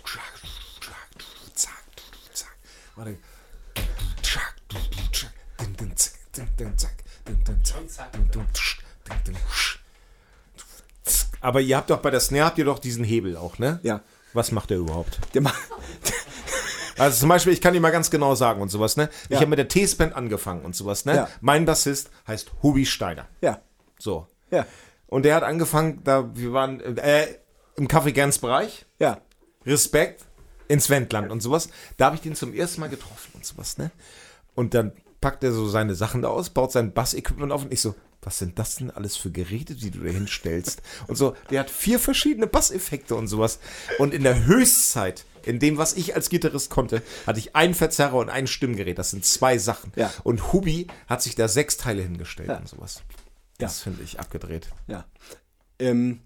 Zack, zack, zack. Warte. Aber ihr habt doch bei der Snare habt ihr doch diesen Hebel auch, ne? Ja. Was macht der überhaupt? Der macht. Also zum Beispiel, ich kann dir mal ganz genau sagen und sowas, ne? Ich Ja. habe mit der T-Band angefangen und sowas, ne? Ja. Mein Bassist heißt Hubi Steiner. Ja. So. Ja. Und der hat angefangen, da wir waren äh, im Café Gans Bereich. Ja. Respekt ins Wendland und sowas. Da habe ich den zum ersten Mal getroffen und sowas, ne? Und dann packt er so seine Sachen da aus, baut sein Bassequipment auf und ich so, was sind das denn alles für Geräte, die du da hinstellst? Und so, der hat vier verschiedene Basseffekte und sowas. Und in der Höchstzeit, in dem, was ich als Gitarrist konnte, hatte ich einen Verzerrer und ein Stimmgerät. Das sind zwei Sachen. Ja. Und Hubi hat sich da sechs Teile hingestellt Ja. und sowas. Das finde ich abgedreht. Ja. Ähm,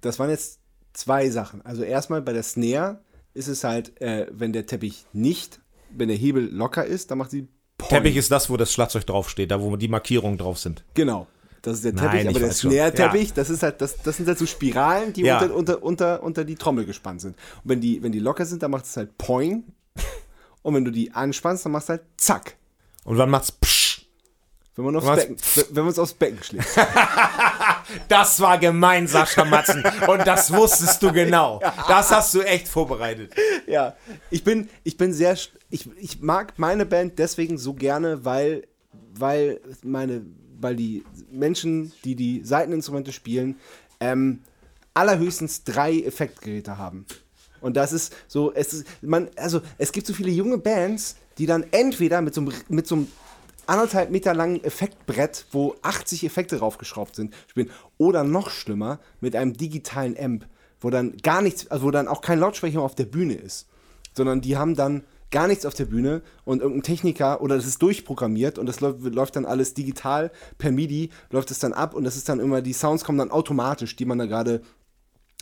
das waren jetzt zwei Sachen. Also erstmal bei der Snare ist es halt, äh, wenn der Teppich nicht, wenn der Hebel locker ist, dann macht sie Poing. Teppich ist das, wo das Schlagzeug draufsteht, da wo die Markierungen drauf sind. Genau. Das ist der Nein, Teppich, ich aber der. Snare-Teppich, das ist halt, das, das sind halt so Spiralen, die Ja. unter, unter, unter, unter die Trommel gespannt sind. Und wenn die, wenn die locker sind, dann macht es halt Poing. Und wenn du die anspannst, dann machst du halt Zack. Und wann macht's Psch. Wenn man, aufs? Becken, wenn man es aufs Becken schlägt. Das war gemein, Sascha Matzen. Und das wusstest du genau. Das hast du echt vorbereitet. ja, ich bin, ich bin sehr, ich, ich mag meine Band deswegen so gerne, weil, weil meine, weil die Menschen, die die Seiteninstrumente spielen, ähm, allerhöchstens drei Effektgeräte haben. Und das ist so, es ist, man, also es gibt so viele junge Bands, die dann entweder mit so einem, mit so einem anderthalb Meter langen Effektbrett, wo 80 Effekte draufgeschraubt sind, spielen. Oder noch schlimmer, mit einem digitalen Amp, wo dann gar nichts, also wo dann auch kein Lautsprecher auf der Bühne ist. Sondern die haben dann gar nichts auf der Bühne und irgendein Techniker oder das ist durchprogrammiert und das läuft, läuft dann alles digital per MIDI, läuft es dann ab und das ist dann immer, die Sounds kommen dann automatisch, die man da gerade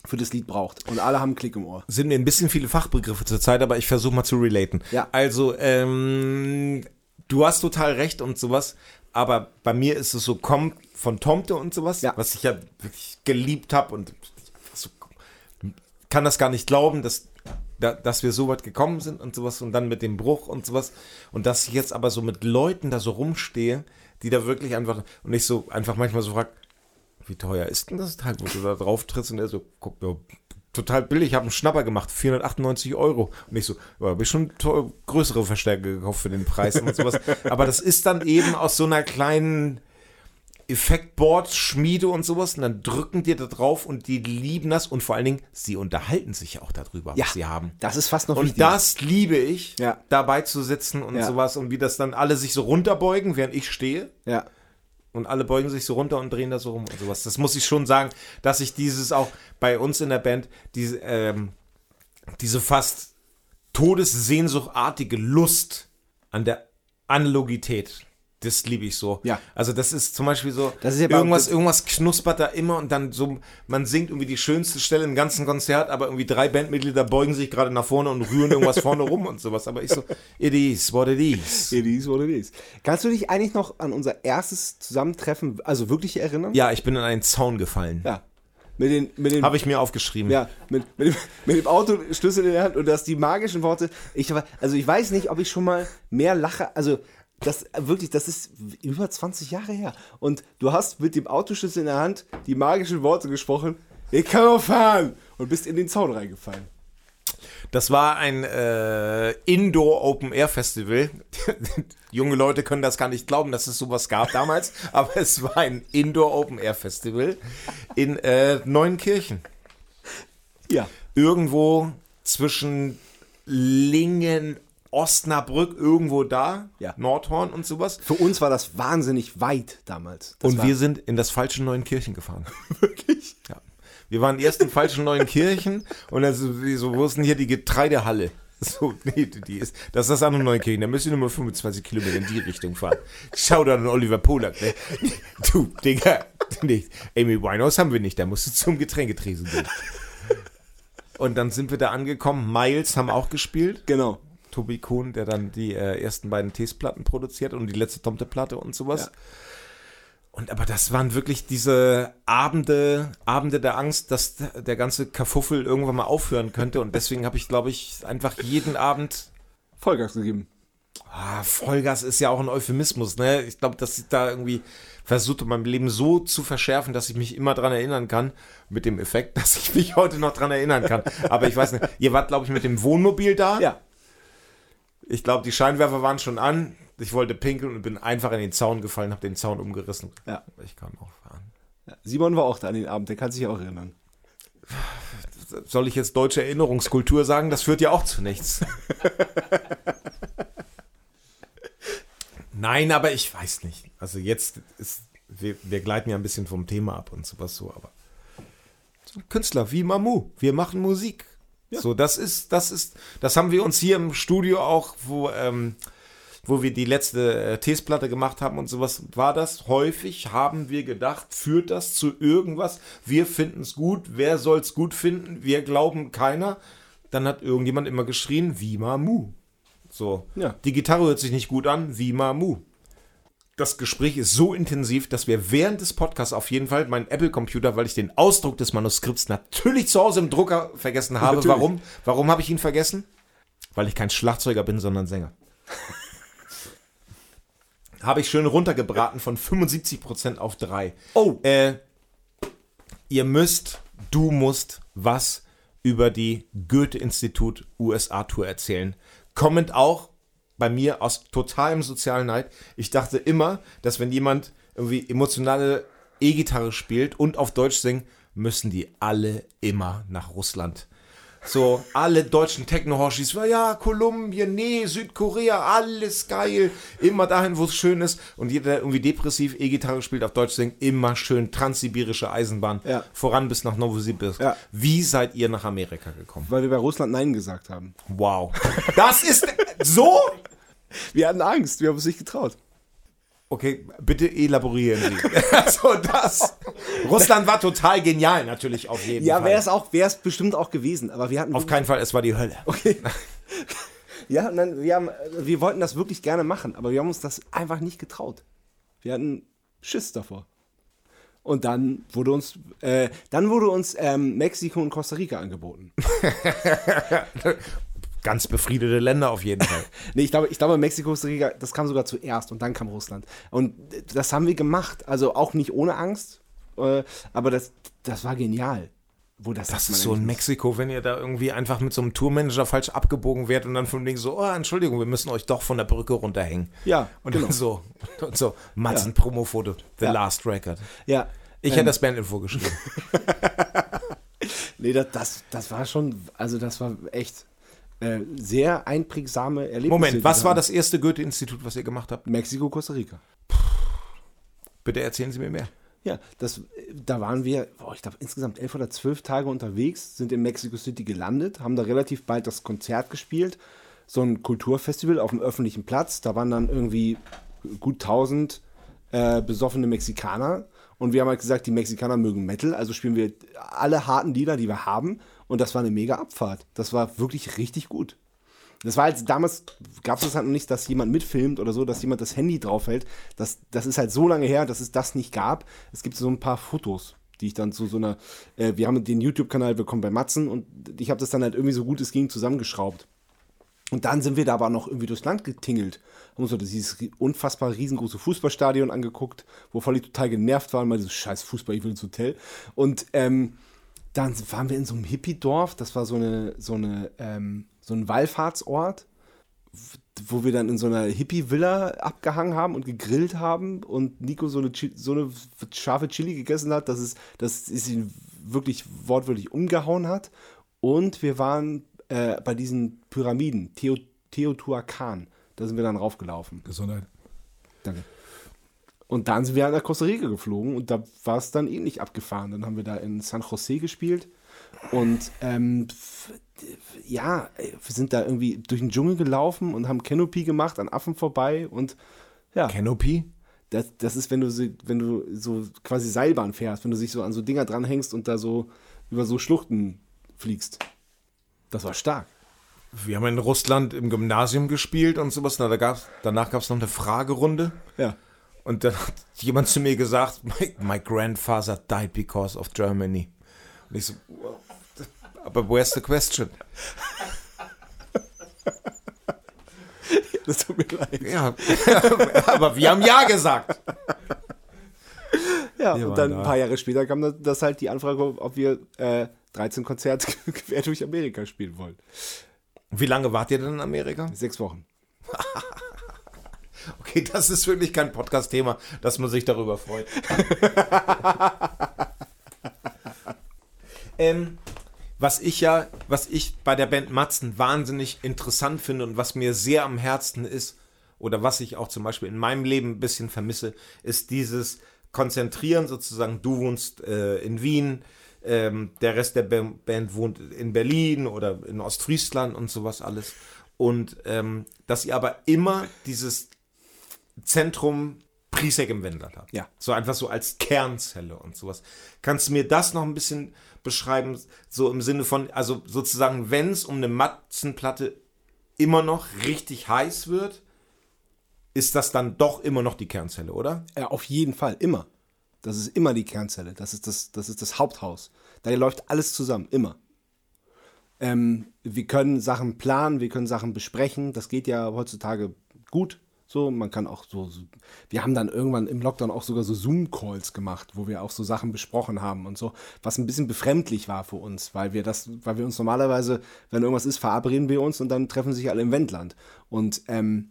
für das Lied braucht. Und alle haben einen Klick im Ohr. Sind mir ein bisschen viele Fachbegriffe zurzeit, aber ich versuche mal zu relaten. Ja. Also, ähm, du hast total recht und sowas, aber bei mir ist es so, kommt von Tomte und sowas, Ja. was ich ja wirklich geliebt habe und so, kann das gar nicht glauben, dass, da, dass wir so weit gekommen sind und sowas und dann mit dem Bruch und sowas und dass ich jetzt aber so mit Leuten da so rumstehe, die da wirklich einfach und ich so einfach manchmal so frage, wie teuer ist denn das Teil, wo du da drauf trittst? Und er so, guck, ja, total billig, ich habe einen Schnapper gemacht, 498 Euro. Und ich so, ja, habe ich schon größere Verstärker gekauft für den Preis und sowas. Aber das ist dann eben aus so einer kleinen Effektboard-Schmiede und sowas. Und dann drücken die da drauf und die lieben das. Und vor allen Dingen, sie unterhalten sich ja auch darüber, Ja, was sie haben. das ist fast noch Und wichtiger. das liebe ich, Ja. dabei zu sitzen und Ja. sowas. Und wie das dann alle sich so runterbeugen, während ich stehe. Ja. Und alle beugen sich so runter und drehen da so rum und sowas. Das muss ich schon sagen, dass ich dieses auch bei uns in der Band, diese, ähm, diese fast todessehnsuchtartige Lust an der Analogität, das liebe ich so. Ja. Also das ist zum Beispiel so, Das ist ja bei- irgendwas, irgendwas knuspert da immer und dann so, man singt irgendwie die schönste Stelle im ganzen Konzert, aber irgendwie drei Bandmitglieder beugen sich gerade nach vorne und rühren irgendwas vorne rum und sowas. Aber ich so, it is what it is. It is what it is. Kannst du dich eigentlich noch an unser erstes Zusammentreffen, also wirklich erinnern? Ja, ich bin in einen Zaun gefallen. Ja. Mit den, mit den, Habe ich mir aufgeschrieben. ja, mit, mit, dem, mit dem Autoschlüssel in der Hand und das die magischen Worte. Ich, also ich weiß nicht, ob ich schon mal mehr lache. Also das wirklich, das ist über 20 Jahre her. Und du hast mit dem Autoschlüssel in der Hand die magischen Worte gesprochen. Ich kann auch fahren und bist in den Zaun reingefallen. Das war ein äh, Indoor Open Air Festival. Junge Leute können das gar nicht glauben, dass es sowas gab damals, aber es war ein Indoor Open Air Festival in äh, Neunkirchen. Ja. irgendwo zwischen Lingen, Osnabrück, irgendwo da, Ja. Nordhorn und sowas. Für uns war das wahnsinnig weit damals. Das und wir sind in das falsche Neuenkirchen gefahren. Wirklich? Ja. Wir waren erst in falschen Neuenkirchen und dann so, wo ist denn hier die Getreidehalle? So, nee, die ist, das ist das andere Neuenkirchen. Da müsst ihr nur mal 25 Kilometer in die Richtung fahren. Schau da an Oliver Polak, ne? Du, Digga, nicht. Amy Winehouse haben wir nicht, da musst du zum Getränketresen gehen. Und dann sind wir da angekommen. Miles haben auch gespielt. Genau. Tobi Kuhn, der dann die äh, ersten beiden Teesplatten produziert und die letzte Tomte-Platte und sowas. Ja. Und aber das waren wirklich diese Abende, Abende der Angst, dass der ganze Kafuffel irgendwann mal aufhören könnte. Und deswegen habe ich, glaube ich, einfach jeden Abend. Vollgas gegeben. Ah, Vollgas ist ja auch ein Euphemismus, ne? Ich glaube, dass ich da irgendwie versucht, mein Leben so zu verschärfen, dass ich mich immer dran erinnern kann, mit dem Effekt, dass ich mich heute noch dran erinnern kann. Aber ich weiß nicht, ihr wart, glaube ich, mit dem Wohnmobil da. Ja. Ich glaube, die Scheinwerfer waren schon an. Ich wollte pinkeln und bin einfach in den Zaun gefallen, habe den Zaun umgerissen. Ja. Ich kann auch fahren. Simon war auch da an den Abend, der kann sich auch erinnern. Soll ich jetzt deutsche Erinnerungskultur sagen? Das führt ja auch zu nichts. Nein, aber ich weiß nicht. Also jetzt ist, wir, wir gleiten ja ein bisschen vom Thema ab und sowas so, aber so Künstler wie Mamu, wir machen Musik. So, das ist, das ist, das haben wir uns hier im Studio auch, wo, ähm, wo wir die letzte äh, Teesplatte gemacht haben und sowas, war das häufig, haben wir gedacht, führt das zu irgendwas? Wir finden es gut, wer soll es gut finden? Wir glauben keiner. Dann hat irgendjemand immer geschrien, wie Mamu. So, Ja. die Gitarre hört sich nicht gut an, wie Mamu. Das Gespräch ist so intensiv, dass wir während des Podcasts auf jeden Fall meinen Apple-Computer, weil ich den Ausdruck des Manuskripts natürlich zu Hause im Drucker vergessen habe. Natürlich. Warum? Warum habe ich ihn vergessen? Weil ich kein Schlagzeuger bin, sondern Sänger. habe ich schön runtergebraten von 75% auf 3. Oh. Äh, ihr müsst, du musst was über die Goethe-Institut USA-Tour erzählen. Kommt auch bei mir aus totalem sozialen Neid. Ich dachte immer, dass wenn jemand irgendwie emotionale E-Gitarre spielt und auf Deutsch singt, müssen die alle immer nach Russland. So, alle deutschen Techno-Hoshis, ja, Kolumbien, nee, Südkorea, alles geil. Immer dahin, wo es schön ist. Und jeder, der irgendwie depressiv E-Gitarre spielt, auf Deutsch singt, immer schön transsibirische Eisenbahn. Ja. Voran bis nach Novosibirsk. Ja. Wie seid ihr nach Amerika gekommen? Weil wir bei Russland Nein gesagt haben. Wow. Das ist so? Wir hatten Angst, wir haben uns nicht getraut. Okay, bitte elaborieren Sie. also das. Russland war total genial, natürlich auf jeden Ja, Fall. wäre es auch, wäre es bestimmt auch gewesen, aber wir hatten Auf keinen Fall, es war die Hölle. Okay. Ja, nein, wir, haben, wir wollten das wirklich gerne machen, aber wir haben uns das einfach nicht getraut. Wir hatten Schiss davor. Und dann wurde uns, äh, dann wurde uns ähm, Mexiko und Costa Rica angeboten. Ganz befriedete Länder auf jeden Fall. Nee, ich glaube, ich glaube, Mexiko, Costa Rica, das kam sogar zuerst und dann kam Russland. Und das haben wir gemacht. Also auch nicht ohne Angst, äh, aber das, das war genial. Wo das, Das ist so in Mexiko, wenn ihr da irgendwie einfach mit so einem Tourmanager falsch abgebogen werdet und dann von wegen so, oh, Entschuldigung, wir müssen euch doch von der Brücke runterhängen. Ja, Und genau. dann so, und so, Matzen Promo-Foto, The Ja. Last Record. Ja. Ich ähm, hätte das Bandinfo geschrieben. Nee, das, das, das war schon, also das war echt äh, sehr einprägsame Erlebnisse. Moment, was war das erste Goethe-Institut, was ihr gemacht habt? Mexiko, Costa Rica. Bitte erzählen Sie mir mehr. Ja, das, äh, da waren wir, boah, ich glaube, insgesamt elf oder zwölf Tage unterwegs, sind in Mexico City gelandet, haben da relativ bald das Konzert gespielt. So ein Kulturfestival auf dem öffentlichen Platz. Da waren dann irgendwie gut 1000 äh, besoffene Mexikaner. Und wir haben halt gesagt, die Mexikaner mögen Metal, also spielen wir alle harten Lieder, die wir haben. Und das war eine mega Abfahrt. Das war wirklich richtig gut. Das war halt, damals gab es das halt noch nicht, dass jemand mitfilmt oder so, dass jemand das Handy draufhält. Das, das ist halt so lange her, dass es das nicht gab. Es gibt so ein paar Fotos, die ich dann zu so einer, äh, wir haben den YouTube-Kanal bekommen bei Matzen und ich habe das dann halt irgendwie so gut es ging zusammengeschraubt. Und dann sind wir da aber noch irgendwie durchs Land getingelt. Haben uns so dieses unfassbar riesengroße Fußballstadion angeguckt, wo voll total genervt waren, mal dieses scheiß Fußball, ich will ins Hotel. Und ähm, dann waren wir in so einem Hippie-Dorf, das war so eine, so eine, ähm, so ein Wallfahrtsort, wo wir dann in so einer Hippie-Villa abgehangen haben und gegrillt haben und Nico so eine, so eine scharfe Chili gegessen hat, dass es, dass es ihn wirklich wortwörtlich umgehauen hat. Und wir waren äh, bei diesen Pyramiden, Teo, Teotihuacan. Da sind wir dann raufgelaufen. Gesundheit. Danke. Und dann sind wir nach Costa Rica geflogen und da war es dann ähnlich abgefahren. Dann haben wir da in San Jose gespielt und ähm, ja, ey, wir sind da irgendwie durch den Dschungel gelaufen und haben Canopy gemacht, an Affen vorbei und ja, Canopy? das, das ist, wenn du, so- wenn du so quasi Seilbahn fährst, wenn du dich so an so Dinger dranhängst und da so über so Schluchten fliegst. Das war stark. Wir haben in Russland im Gymnasium gespielt und sowas. Na, da gab's, danach gab es noch eine Fragerunde. Ja. Und dann hat jemand zu mir gesagt, my, my grandfather died because of Germany. Und ich so, well, aber where's the question? Das tut mir leid. Ja, aber wir haben Ja gesagt. Ja, Wir und dann da. ein paar Jahre später kam das, das halt die Anfrage, ob wir äh, 13 Konzerte quer durch Amerika spielen wollen. Wie lange wart ihr denn in Amerika? Sechs Wochen. Okay, das ist wirklich kein Podcast-Thema, dass man sich darüber freut. ähm, was ich ja, was ich bei der Band Matzen wahnsinnig interessant finde und was mir sehr am Herzen ist, oder was ich auch zum Beispiel in meinem Leben ein bisschen vermisse, ist dieses Konzentrieren sozusagen. Du wohnst äh, in Wien, ähm, der Rest der Ba- Band wohnt in Berlin oder in Ostfriesland und sowas alles. Und ähm, dass ihr aber immer dieses Zentrum Prisek im Wendland habt. Ja. So einfach so als Kernzelle und sowas. Kannst du mir das noch ein bisschen beschreiben? So im Sinne von, also sozusagen, wenn es um eine Matzenplatte immer noch richtig heiß wird, ist das dann doch immer noch die Kernzelle, oder? Ja, auf jeden Fall, immer. Das ist immer die Kernzelle. Das ist das, das, ist das Haupthaus. Da läuft alles zusammen, immer. Ähm, wir können Sachen planen, wir können Sachen besprechen. Das geht ja heutzutage gut. So, man kann auch so, so wir haben dann irgendwann im Lockdown auch sogar so Zoom-Calls gemacht, wo wir auch so Sachen besprochen haben und so, was ein bisschen befremdlich war für uns, weil wir das, weil wir uns normalerweise, wenn irgendwas ist, verabreden wir uns und dann treffen sich alle im Wendland. Und ähm,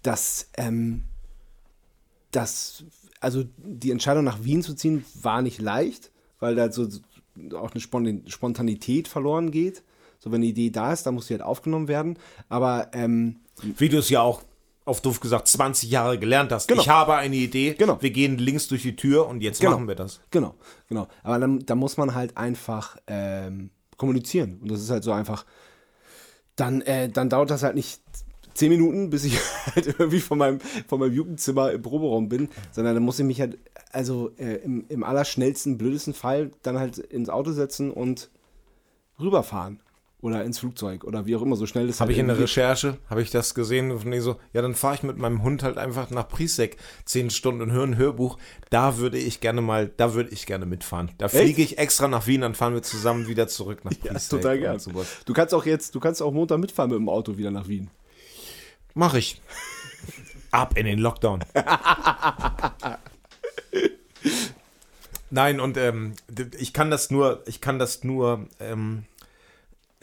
das, ähm, das, also die Entscheidung nach Wien zu ziehen, war nicht leicht, weil da so auch eine Spon- Spontanität verloren geht. So, wenn eine Idee da ist, dann muss sie halt aufgenommen werden. Aber ähm, Wie du es ja auch auf doof gesagt 20 Jahre gelernt hast. Genau. Ich habe eine Idee, Genau. wir gehen links durch die Tür und jetzt Genau. machen wir das. Genau, genau. Aber dann, da muss man halt einfach ähm, kommunizieren. Und das ist halt so einfach. Dann, äh, dann dauert das halt nicht zehn Minuten, bis ich halt irgendwie von meinem, von meinem Jugendzimmer im Proberaum bin, sondern dann muss ich mich halt, also äh, im, im allerschnellsten, blödesten Fall dann halt ins Auto setzen und rüberfahren. Oder ins Flugzeug oder wie auch immer, so schnell das Habe halt ich in der Recherche, habe ich das gesehen und so, ja, dann fahre ich mit meinem Hund halt einfach nach Prisek zehn Stunden und höre ein Hörbuch. Da würde ich gerne mal, da würde ich gerne mitfahren. Da fliege ich extra nach Wien, dann fahren wir zusammen wieder zurück nach Ja, Prisek. total gern. sowas. Du kannst auch jetzt, du kannst auch Montag mitfahren mit dem Auto wieder nach Wien. Mach ich. Ab in den Lockdown. Nein, und ähm, ich kann das nur, ich kann das nur, ähm,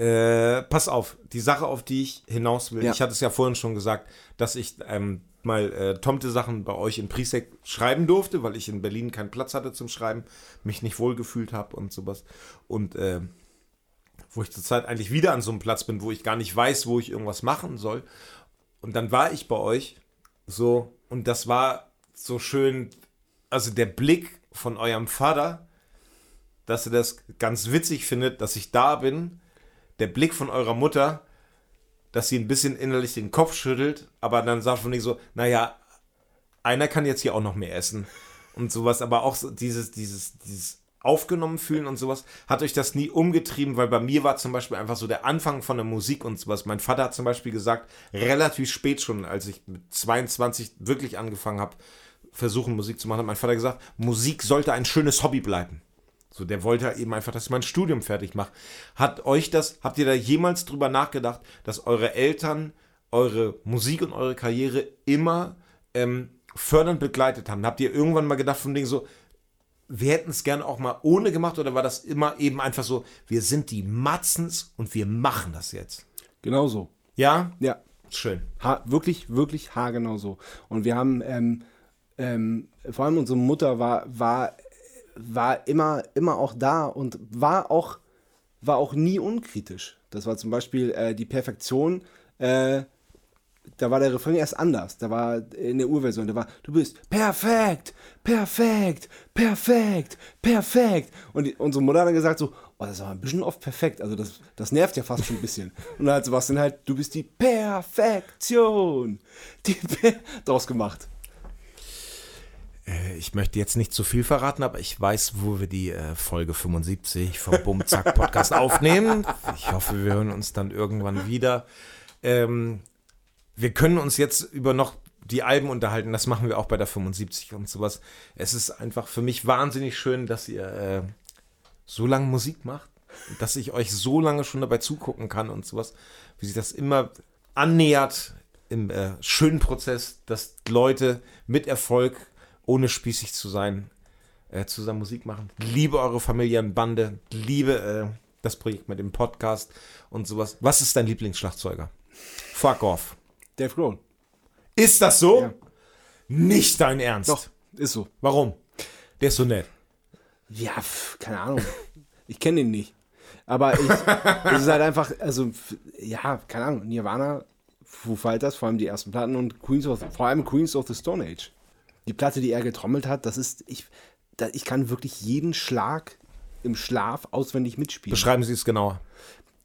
äh, pass auf, die Sache, auf die ich hinaus will, Ja. ich hatte es ja vorhin schon gesagt, dass ich ähm, mal äh, Tomte-Sachen bei euch in Prisek schreiben durfte, weil ich in Berlin keinen Platz hatte zum Schreiben, mich nicht wohlgefühlt habe und sowas. Und äh, wo ich zurzeit eigentlich wieder an so einem Platz bin, wo ich gar nicht weiß, wo ich irgendwas machen soll. Und dann war ich bei euch so und das war so schön, also der Blick von eurem Vater, dass er das ganz witzig findet, dass ich da bin, der Blick von eurer Mutter, dass sie ein bisschen innerlich den Kopf schüttelt, aber dann sagt von nicht so, naja, einer kann jetzt hier auch noch mehr essen und sowas, aber auch so dieses, dieses, dieses aufgenommen fühlen und sowas, hat euch das nie umgetrieben, weil bei mir war zum Beispiel einfach so der Anfang von der Musik und sowas. Mein Vater hat zum Beispiel gesagt, relativ spät schon, als ich mit 22 wirklich angefangen habe, versuchen Musik zu machen, hat mein Vater gesagt, Musik sollte ein schönes Hobby bleiben. So, der wollte halt eben einfach, dass ich mein Studium fertig mache. Hat euch das, habt ihr da jemals drüber nachgedacht, dass eure Eltern eure Musik und eure Karriere immer ähm, fördernd begleitet haben? Habt ihr irgendwann mal gedacht von Ding so, wir hätten es gerne auch mal ohne gemacht oder war das immer eben einfach so, wir sind die Matzens und wir machen das jetzt? Genau so. Ja? Ja. Schön. Ha wirklich, wirklich haargenau so. Und wir haben, ähm, ähm, vor allem unsere Mutter war, war, war immer, immer auch da und war auch war auch nie unkritisch. Das war zum Beispiel äh, die Perfektion, äh, da war der Refrain erst anders. Da war in der Urversion, da war, du bist perfekt, perfekt, perfekt, perfekt. Und die, unsere Mutter hat dann gesagt so, oh, das war ein bisschen oft perfekt. Also das, das nervt ja fast schon ein bisschen. Und dann hat Sebastian halt, du bist die Perfektion. Die per draus gemacht. Äh, Ich möchte jetzt nicht zu viel verraten, aber ich weiß, wo wir die äh, Folge 75 vom Bumzack Podcast aufnehmen. Ich hoffe, wir hören uns dann irgendwann wieder. Ähm, wir können uns jetzt über noch die Alben unterhalten. Das machen wir auch bei der 75 und sowas. Es ist einfach für mich wahnsinnig schön, dass ihr äh, so lange Musik macht, dass ich euch so lange schon dabei zugucken kann und sowas, wie sich das immer annähert im äh, schönen Prozess, dass Leute mit Erfolg, ohne spießig zu sein, äh, zusammen Musik machen. Liebe eure Familienbande, liebe äh, das Projekt mit dem Podcast und sowas. Was ist dein Lieblingsschlagzeuger? Fuck off. Dave Grohl. Ist das so? Ja. Nicht dein Ernst. Doch, ist so. Warum? Der ist so nett. Ja, pf, keine Ahnung. Ich kenne ihn nicht. Aber ich, es ist halt einfach, also, ja, keine Ahnung, Nirvana, Foo Fighters, vor allem die ersten Platten und Queens of, vor allem Queens of the Stone Age. Die Platte, die er getrommelt hat, das ist, ich, da, ich kann wirklich jeden Schlag im Schlaf auswendig mitspielen. Beschreiben Sie es genauer.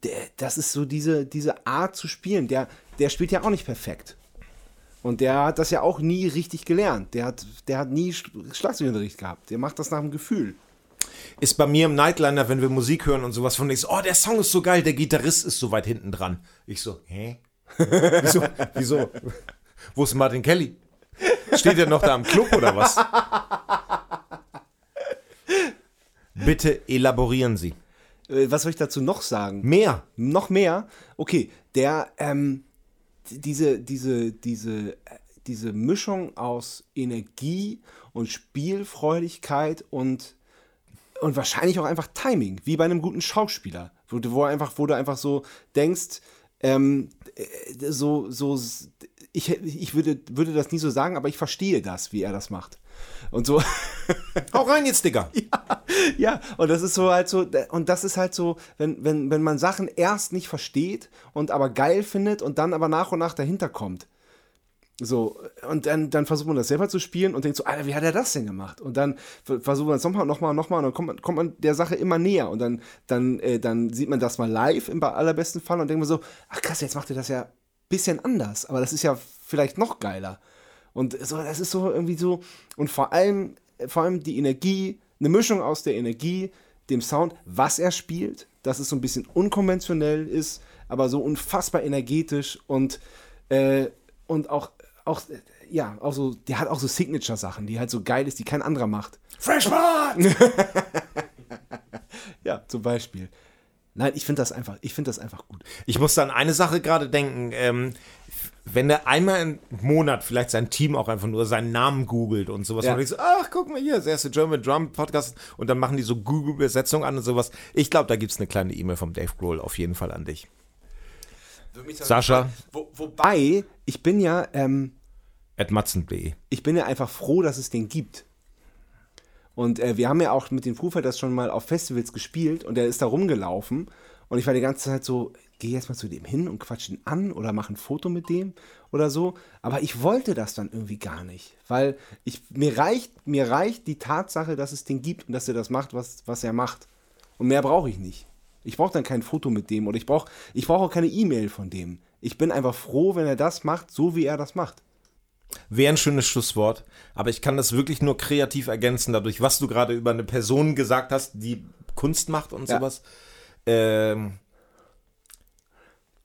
der, das ist so diese, diese Art zu spielen. Der, der spielt ja auch nicht perfekt. Und der hat das ja auch nie richtig gelernt. Der hat, der hat nie Sch- Schlagzeugunterricht gehabt. Der macht das nach dem Gefühl. Ist bei mir im Nightliner, wenn wir Musik hören und sowas von nichts, oh, der Song ist so geil, der Gitarrist ist so weit hinten dran. Ich so, hä? Wieso? Wieso? Wo ist Martin Kelly? Steht er noch da am Club oder was? Bitte elaborieren Sie. Äh, Was soll ich dazu noch sagen? Mehr. Noch mehr? Okay, der, ähm, diese, diese, diese, äh, diese Mischung aus Energie und Spielfreudigkeit und, und wahrscheinlich auch einfach Timing, wie bei einem guten Schauspieler, wo, du- wo, einfach, wo du einfach so denkst, ähm, äh, so, so, ich, ich würde, würde das nie so sagen, aber ich verstehe das, wie er das macht. Und so, Hau rein jetzt, Digga. ja, und das ist so halt so, und das ist halt so, wenn, wenn, wenn man Sachen erst nicht versteht und aber geil findet und dann aber nach und nach dahinter kommt. So, und dann, dann versucht man das selber zu spielen und denkt so, Alter, wie hat er das denn gemacht? Und dann ver- versucht man es nochmal, nochmal, nochmal und dann kommt man, kommt man der Sache immer näher und dann, dann, äh, dann sieht man das mal live im allerbesten Fall und denkt man so, ach krass, jetzt macht er das ja bisschen anders, aber das ist ja vielleicht noch geiler. Und so, das ist so irgendwie so, und vor allem, vor allem die Energie, eine Mischung aus der Energie, dem Sound, was er spielt, dass es so ein bisschen unkonventionell ist, aber so unfassbar energetisch und, äh, und auch, auch, ja, auch so, der hat auch so Signature-Sachen, die halt so geil ist, die kein anderer macht. Freshman! Ja, zum Beispiel. Nein, ich finde das einfach, ich finde das einfach gut. Ich musste an eine Sache gerade denken. Ähm, wenn er einmal im Monat vielleicht sein Team auch einfach nur seinen Namen googelt und sowas, Ja. und ich so, ach, guck mal hier, das erste German Drum Podcast und dann machen die so Google-Übersetzung an und sowas. Ich glaube, da gibt es eine kleine E-Mail vom Dave Grohl auf jeden Fall an dich. Sascha, Wo, wobei, ich bin ja, ähm, at matzen.de. ich bin ja einfach froh, dass es den gibt. Und äh, wir haben ja auch mit den Foo Fighters schon mal auf Festivals gespielt und er ist da rumgelaufen und ich war die ganze Zeit so, geh jetzt mal zu dem hin und quatsch ihn an oder mach ein Foto mit dem oder so. Aber ich wollte das dann irgendwie gar nicht, weil ich, mir, reicht, mir reicht die Tatsache, dass es den gibt und dass er das macht, was, was er macht. Und mehr brauche ich nicht. Ich brauche dann kein Foto mit dem oder ich brauche ich brauch auch keine E-Mail von dem. Ich bin einfach froh, wenn er das macht, so wie er das macht. Wäre ein schönes Schlusswort, aber ich kann das wirklich nur kreativ ergänzen, dadurch, was du gerade über eine Person gesagt hast, die Kunst macht und Ja. sowas. Ähm,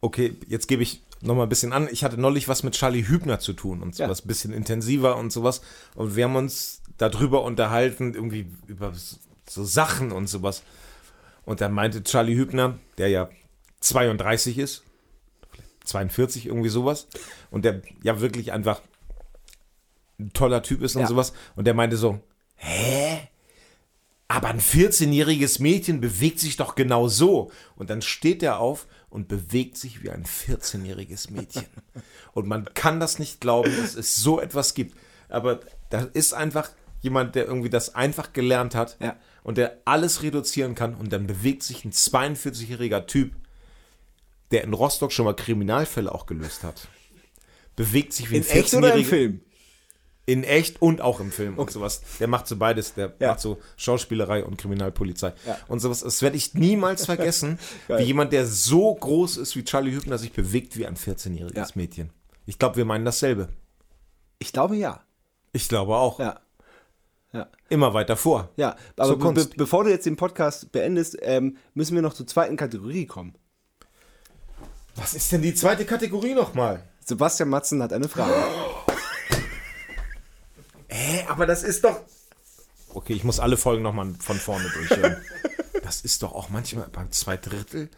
okay, jetzt gebe ich noch mal ein bisschen an. Ich hatte neulich was mit Charlie Hübner zu tun und Ja. sowas, ein bisschen intensiver und sowas. Und wir haben uns darüber unterhalten, irgendwie über so Sachen und sowas. Und dann meinte Charlie Hübner, der ja 32 ist, 42, irgendwie sowas, und der ja wirklich einfach ein toller Typ ist und Ja. sowas. Und der meinte so, hä? Aber ein 14-jähriges Mädchen bewegt sich doch genau so. Und dann steht er auf und bewegt sich wie ein 14-jähriges Mädchen. Und man kann das nicht glauben, dass es so etwas gibt. Aber da ist einfach, jemand, der irgendwie das einfach gelernt hat Ja. und der alles reduzieren kann und dann bewegt sich ein 42-jähriger Typ, der in Rostock schon mal Kriminalfälle auch gelöst hat. Bewegt sich wie ein In echt oder im 14-jähriger Film? In echt und auch im Film und sowas. Der macht so beides. Der Ja. macht so Schauspielerei und Kriminalpolizei Ja. und sowas. Das werde ich niemals vergessen, wie jemand, der so groß ist wie Charlie Hübner, sich bewegt wie ein 14-jähriges Ja. Mädchen. Ich glaube, wir meinen dasselbe. Ich glaube ja. Ich glaube auch. Ja. Ja. Immer weiter vor. Ja, aber be be bevor du jetzt den Podcast beendest, ähm, müssen wir noch zur zweiten Kategorie kommen. Was ist denn die zweite Kategorie nochmal? Sebastian Matzen hat eine Frage. Hä, aber das ist doch. Okay, ich muss alle Folgen nochmal von vorne durchhören. das ist doch auch manchmal beim zwei Drittel.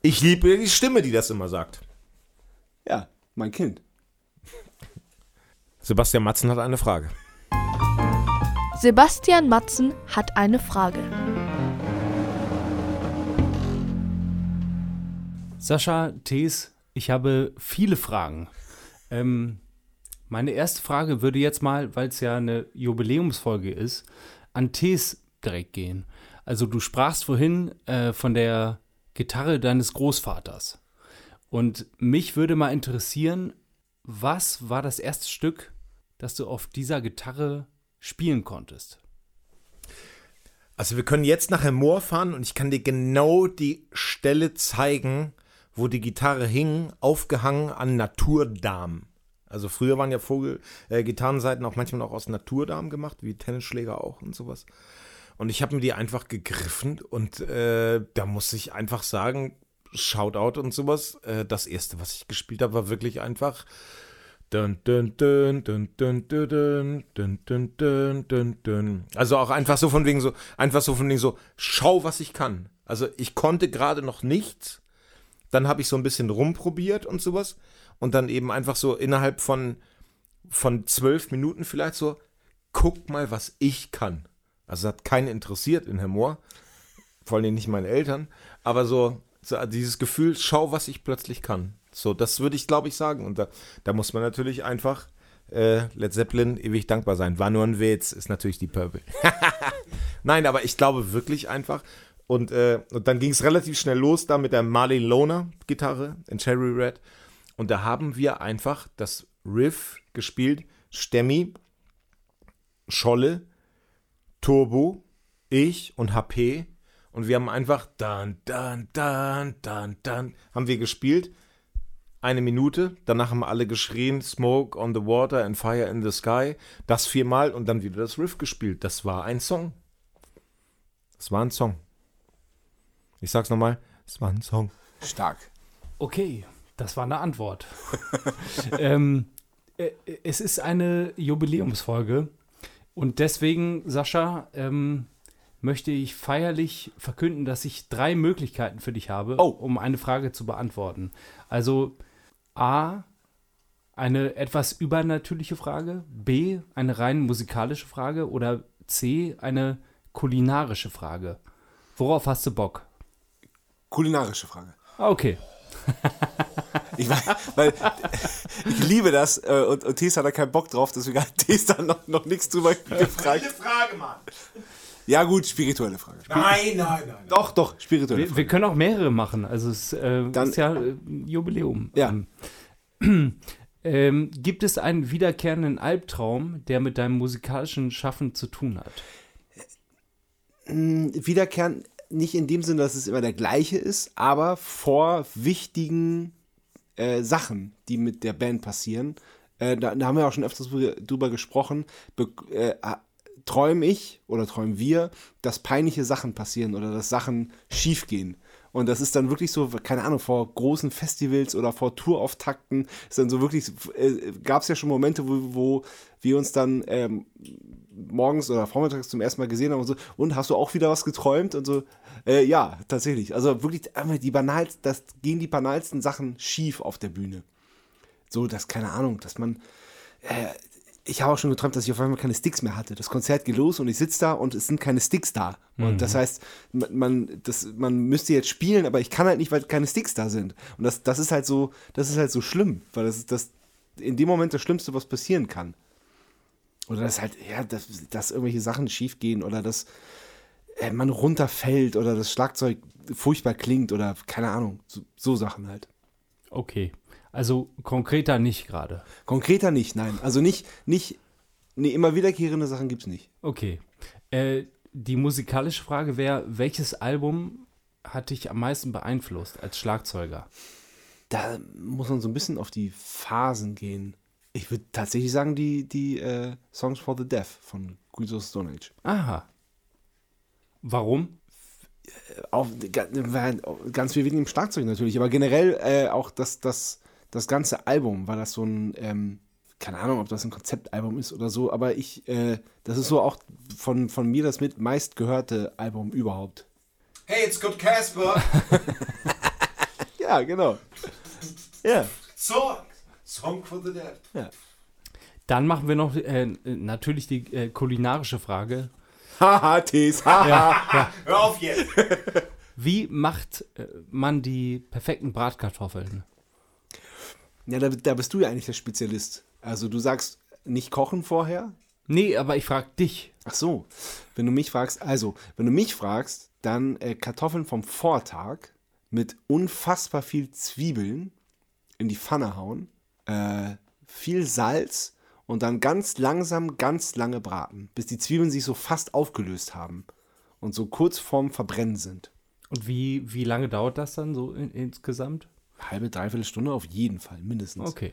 Ich liebe die Stimme, die das immer sagt. Ja, mein Kind. Sebastian Matzen hat eine Frage. Sebastian Matzen hat eine Frage. Sascha, Thees, ich habe viele Fragen. Ähm, meine erste Frage würde jetzt mal, weil es ja eine Jubiläumsfolge ist, an Thees direkt gehen. Also du sprachst vorhin äh, von der Gitarre deines Großvaters. Und mich würde mal interessieren, was war das erste Stück, das du auf dieser Gitarre spielen konntest? Also wir können jetzt nach Moor fahren und ich kann dir genau die Stelle zeigen, wo die Gitarre hing, aufgehangen an Naturdarm. Also früher waren ja Vogel, äh, Gitarrenseiten auch manchmal noch aus Naturdarm gemacht, wie Tennisschläger auch und sowas. Und ich habe mir die einfach gegriffen und äh, da muss ich einfach sagen, Shoutout und sowas. Äh, das erste, was ich gespielt habe, war wirklich einfach. Also auch einfach so von wegen so, einfach so von wegen so, schau, was ich kann. Also ich konnte gerade noch nichts. Dann habe ich so ein bisschen rumprobiert und sowas. Und dann eben einfach so innerhalb von, von zwölf Minuten vielleicht so, guck mal, was ich kann. Also hat keinen interessiert in Herr Mohr. Vor allem nicht meine Eltern. Aber so, so dieses Gefühl, schau, was ich plötzlich kann. So, das würde ich, glaube ich, sagen. Und da, da muss man natürlich einfach äh, Led Zeppelin ewig dankbar sein. War nur ein Witz, ist natürlich die Purple. Nein, aber ich glaube wirklich einfach. Und, äh, und dann ging es relativ schnell los da mit der Marley Loner Gitarre in Cherry Red. Und da haben wir einfach das Riff gespielt. Stemmi, Scholle, Turbo, ich und HP. Und wir haben einfach dann, dann, dann, dann, dann, haben wir gespielt. Eine Minute. Danach haben alle geschrien, Smoke on the Water and Fire in the Sky. Das viermal und dann wieder das Riff gespielt. Das war ein Song. Das war ein Song. Ich sag's nochmal, es war ein Song. Stark. Okay, das war eine Antwort. ähm, äh, es ist eine Jubiläumsfolge und deswegen, Sascha, ähm, möchte ich feierlich verkünden, dass ich drei Möglichkeiten für dich habe, Oh. um eine Frage zu beantworten. Also A, eine etwas übernatürliche Frage, B, eine rein musikalische Frage oder C, eine kulinarische Frage. Worauf hast du Bock? Kulinarische Frage. Ah, Okay. Ich weiß, weil ich liebe das äh, und, und Thies hat da keinen Bock drauf, deswegen hat Thies da noch, noch nichts drüber gefragt. Frage, Mann. Ja gut, spirituelle Frage. Nein, nein, nein. Doch, doch, spirituelle Wir, Frage. wir können auch mehrere machen. Also es äh, Dann- ist ja äh, Jubiläum. Ja. Ähm, ähm, gibt es einen wiederkehrenden Albtraum, der mit deinem musikalischen Schaffen zu tun hat? Wiederkehren nicht in dem Sinne, dass es immer der gleiche ist, aber vor wichtigen äh, Sachen, die mit der Band passieren, äh, da, da haben wir auch schon öfters drüber- gesprochen, be- äh, träume ich oder träumen wir, dass peinliche Sachen passieren oder dass Sachen schiefgehen. Und das ist dann wirklich so, keine Ahnung, vor großen Festivals oder vor Tourauftakten ist dann so wirklich, äh, gab es ja schon Momente, wo, wo wir uns dann ähm, morgens oder vormittags zum ersten Mal gesehen haben und so, und hast du auch wieder was geträumt? Und so, äh, ja, tatsächlich. Also wirklich einmal die banalsten, das gehen die banalsten Sachen schief auf der Bühne. So, dass, keine Ahnung, dass man, äh, ich habe auch schon geträumt, dass ich auf einmal keine Sticks mehr hatte. Das Konzert geht los und ich sitze da und es sind keine Sticks da. Und das heißt, man, man, das, man müsste jetzt spielen, aber ich kann halt nicht, weil keine Sticks da sind. Und das, das ist halt so, das ist halt so schlimm, weil das ist das in dem Moment das Schlimmste, was passieren kann. Oder dass halt, ja, dass, dass irgendwelche Sachen schief gehen oder dass äh, man runterfällt oder das Schlagzeug furchtbar klingt oder keine Ahnung. So, so Sachen halt. Okay. Also konkreter nicht gerade. Konkreter nicht, nein. Also nicht, nicht, nee, immer wiederkehrende Sachen gibt's nicht. Okay. Äh, die musikalische Frage wäre, welches Album hat dich am meisten beeinflusst als Schlagzeuger? Da muss man so ein bisschen auf die Phasen gehen. Ich würde tatsächlich sagen, die, die äh, Songs for the Deaf von Queens of Stone Age. Aha. Warum? Auch, ga- ganz viel wegen dem Schlagzeug natürlich, aber generell äh, auch das, das, das ganze Album, war das so ein, ähm, keine Ahnung, ob das ein Konzeptalbum ist oder so, aber ich, äh, das ist so auch von, von mir das mit meistgehörte Album überhaupt. Hey, it's good Casper. Ja, genau. Ja. So, Song for the Dead. Dann machen wir noch äh, natürlich die äh, kulinarische Frage. Haha, Tees, haha. Hör auf jetzt. Wie macht äh, man die perfekten Bratkartoffeln? Ja, da, da bist du ja eigentlich der Spezialist. Also du sagst nicht kochen vorher. Nee, aber ich frage dich. Ach so, wenn du mich fragst, also, wenn du mich fragst, dann äh, Kartoffeln vom Vortag mit unfassbar viel Zwiebeln in die Pfanne hauen, äh, viel Salz und dann ganz langsam, ganz lange braten, bis die Zwiebeln sich so fast aufgelöst haben und so kurz vorm Verbrennen sind. Und wie, wie lange dauert das dann so in, insgesamt? Halbe, dreiviertel Stunde auf jeden Fall, mindestens. Okay.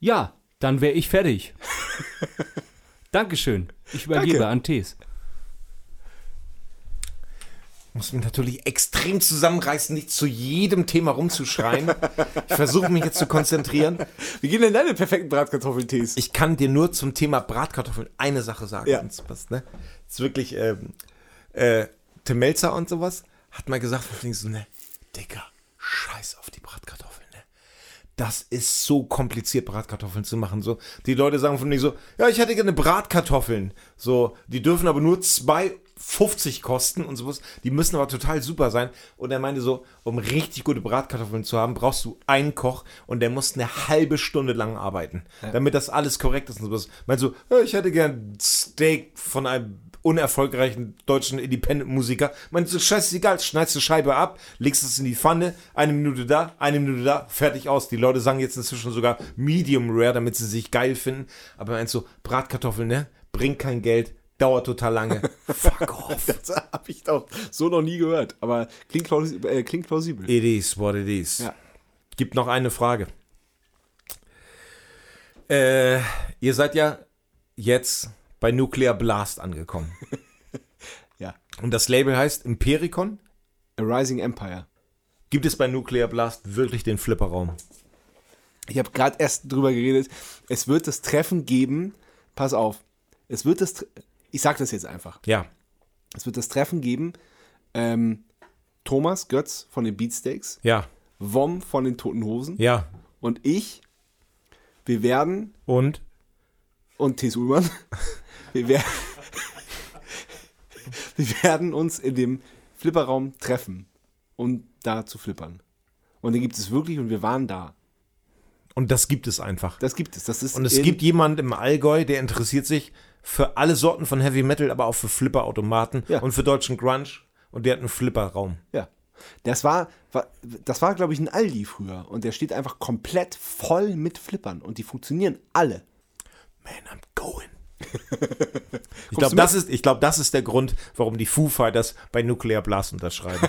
Ja, dann wäre ich fertig. Dankeschön. Ich übergebe Danke. an Tees. Muss mich natürlich extrem zusammenreißen, nicht zu jedem Thema rumzuschreien. Ich versuche mich jetzt zu konzentrieren. Wie gehen denn deine perfekten Bratkartoffeltees? Ich kann dir nur zum Thema Bratkartoffeln eine Sache sagen. Ja. passt, ne? Das ist wirklich, ähm, äh, Tim Melzer und sowas hat mal gesagt, wegen so, ne, Digga, scheiß auf die Bratkartoffeln, ne? Das ist so kompliziert, Bratkartoffeln zu machen. So, die Leute sagen von mir so, ja, ich hätte gerne Bratkartoffeln. So, die dürfen aber nur 2,50 kosten und sowas. Die müssen aber total super sein. Und er meinte so, um richtig gute Bratkartoffeln zu haben, brauchst du einen Koch und der muss eine halbe Stunde lang arbeiten, damit das alles korrekt ist und sowas. Meint so, ja, ich hätte gern Steak von einem unerfolgreichen deutschen Independent-Musiker. Meint so, scheißegal, schneidest du Scheibe ab, legst es in die Pfanne, eine Minute da, eine Minute da, fertig aus. Die Leute sagen jetzt inzwischen sogar Medium Rare, damit sie sich geil finden. Aber meint so, Bratkartoffeln, ne? Bringt kein Geld, dauert total lange. Fuck off. Das habe ich doch so noch nie gehört, aber klingt, plausibel. Äh, klingt plausibel. It is what it is. Ja. Gibt noch eine Frage. Äh, ihr seid ja jetzt bei Nuclear Blast angekommen. Ja. Und das Label heißt Impericon. A Rising Empire. Gibt es bei Nuclear Blast wirklich den Flipperraum? Ich habe gerade erst drüber geredet. Es wird das Treffen geben. Pass auf. Es wird das. Tre- Ich sag das jetzt einfach. Ja. Es wird das Treffen geben. Ähm, Thomas Götz von den Beatsteaks, Ja. Wom von den Toten Hosen Ja. und ich. Wir werden Und? und T. Ullmann. Wir werden, wir werden uns in dem Flipperraum treffen, um da zu flippern. Und den gibt es wirklich und wir waren da. Und das gibt es einfach. Das gibt es. Das ist Und es gibt jemand im Allgäu, der interessiert sich für alle Sorten von Heavy Metal, aber auch für Flipperautomaten Ja. und für deutschen Grunge. Und der hat einen Flipperraum. Ja. Das war, war das war, glaube ich, ein Aldi früher. Und der steht einfach komplett voll mit Flippern. Und die funktionieren alle. Man, I'm going. ich glaube, das, ist- ich glaub, das ist der Grund, warum die Foo Fighters bei Nuclear Blast unterschreiben.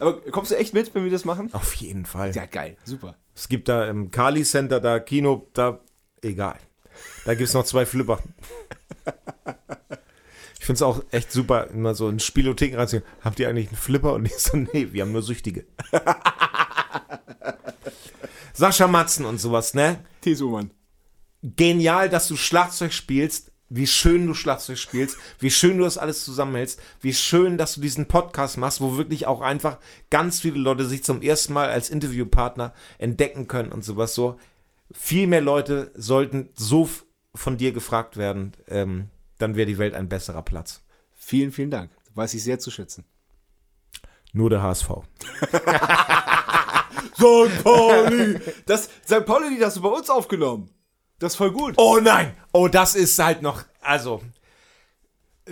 Aber kommst du echt mit, wenn wir das machen? Auf jeden Fall. Ja, geil. Super. Es gibt da im Kali Center, da Kino, da, egal. Da gibt es noch zwei Flipper. Ich finde es auch echt super, immer so in Spielotheken reinzugehen. Habt ihr eigentlich einen Flipper? Und ich so, nee, wir haben nur Süchtige. Sascha Matzen und sowas, ne? T. Ullmann. genial, dass du Schlagzeug spielst, wie schön du Schlagzeug spielst, wie schön du das alles zusammenhältst, wie schön, dass du diesen Podcast machst, wo wirklich auch einfach ganz viele Leute sich zum ersten Mal als Interviewpartner entdecken können und sowas so. Viel mehr Leute sollten so von dir gefragt werden, ähm, dann wäre die Welt ein besserer Platz. Vielen, vielen Dank. Weiß ich sehr zu schätzen. Nur der HSV. St. Pauli! Das St. Pauli-Lied hast du bei uns aufgenommen. Das ist voll gut. Oh nein! Oh, das ist halt noch, also.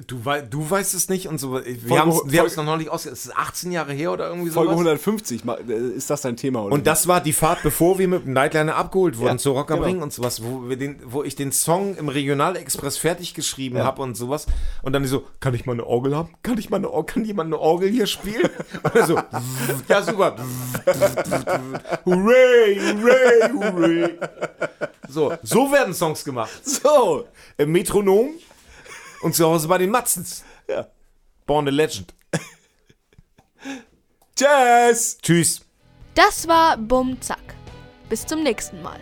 Du, wei du weißt es nicht und so. Wir Folge- haben es Folge- noch neulich aus. Es ist 18 Jahre her oder irgendwie Folge sowas. 150 ma- äh, ist das dein Thema, oder? Und das war die Fahrt, bevor wir mit dem Nightliner abgeholt wurden Ja, zu Rock am genau. Ring und sowas, wo, wir den, wo ich den Song im Regionalexpress fertig geschrieben Ja. habe und sowas. Und dann so, kann ich mal eine Orgel haben? Kann ich mal eine Orgel, kann jemand eine Orgel hier spielen? Und so, ja super. hooray, hooray, hooray. So, so werden Songs gemacht. so. Im Metronom und zu Hause bei den Matzens. Ja. Born a Legend. Tschüss. Tschüss. Das war Bum Zack. Bis zum nächsten Mal.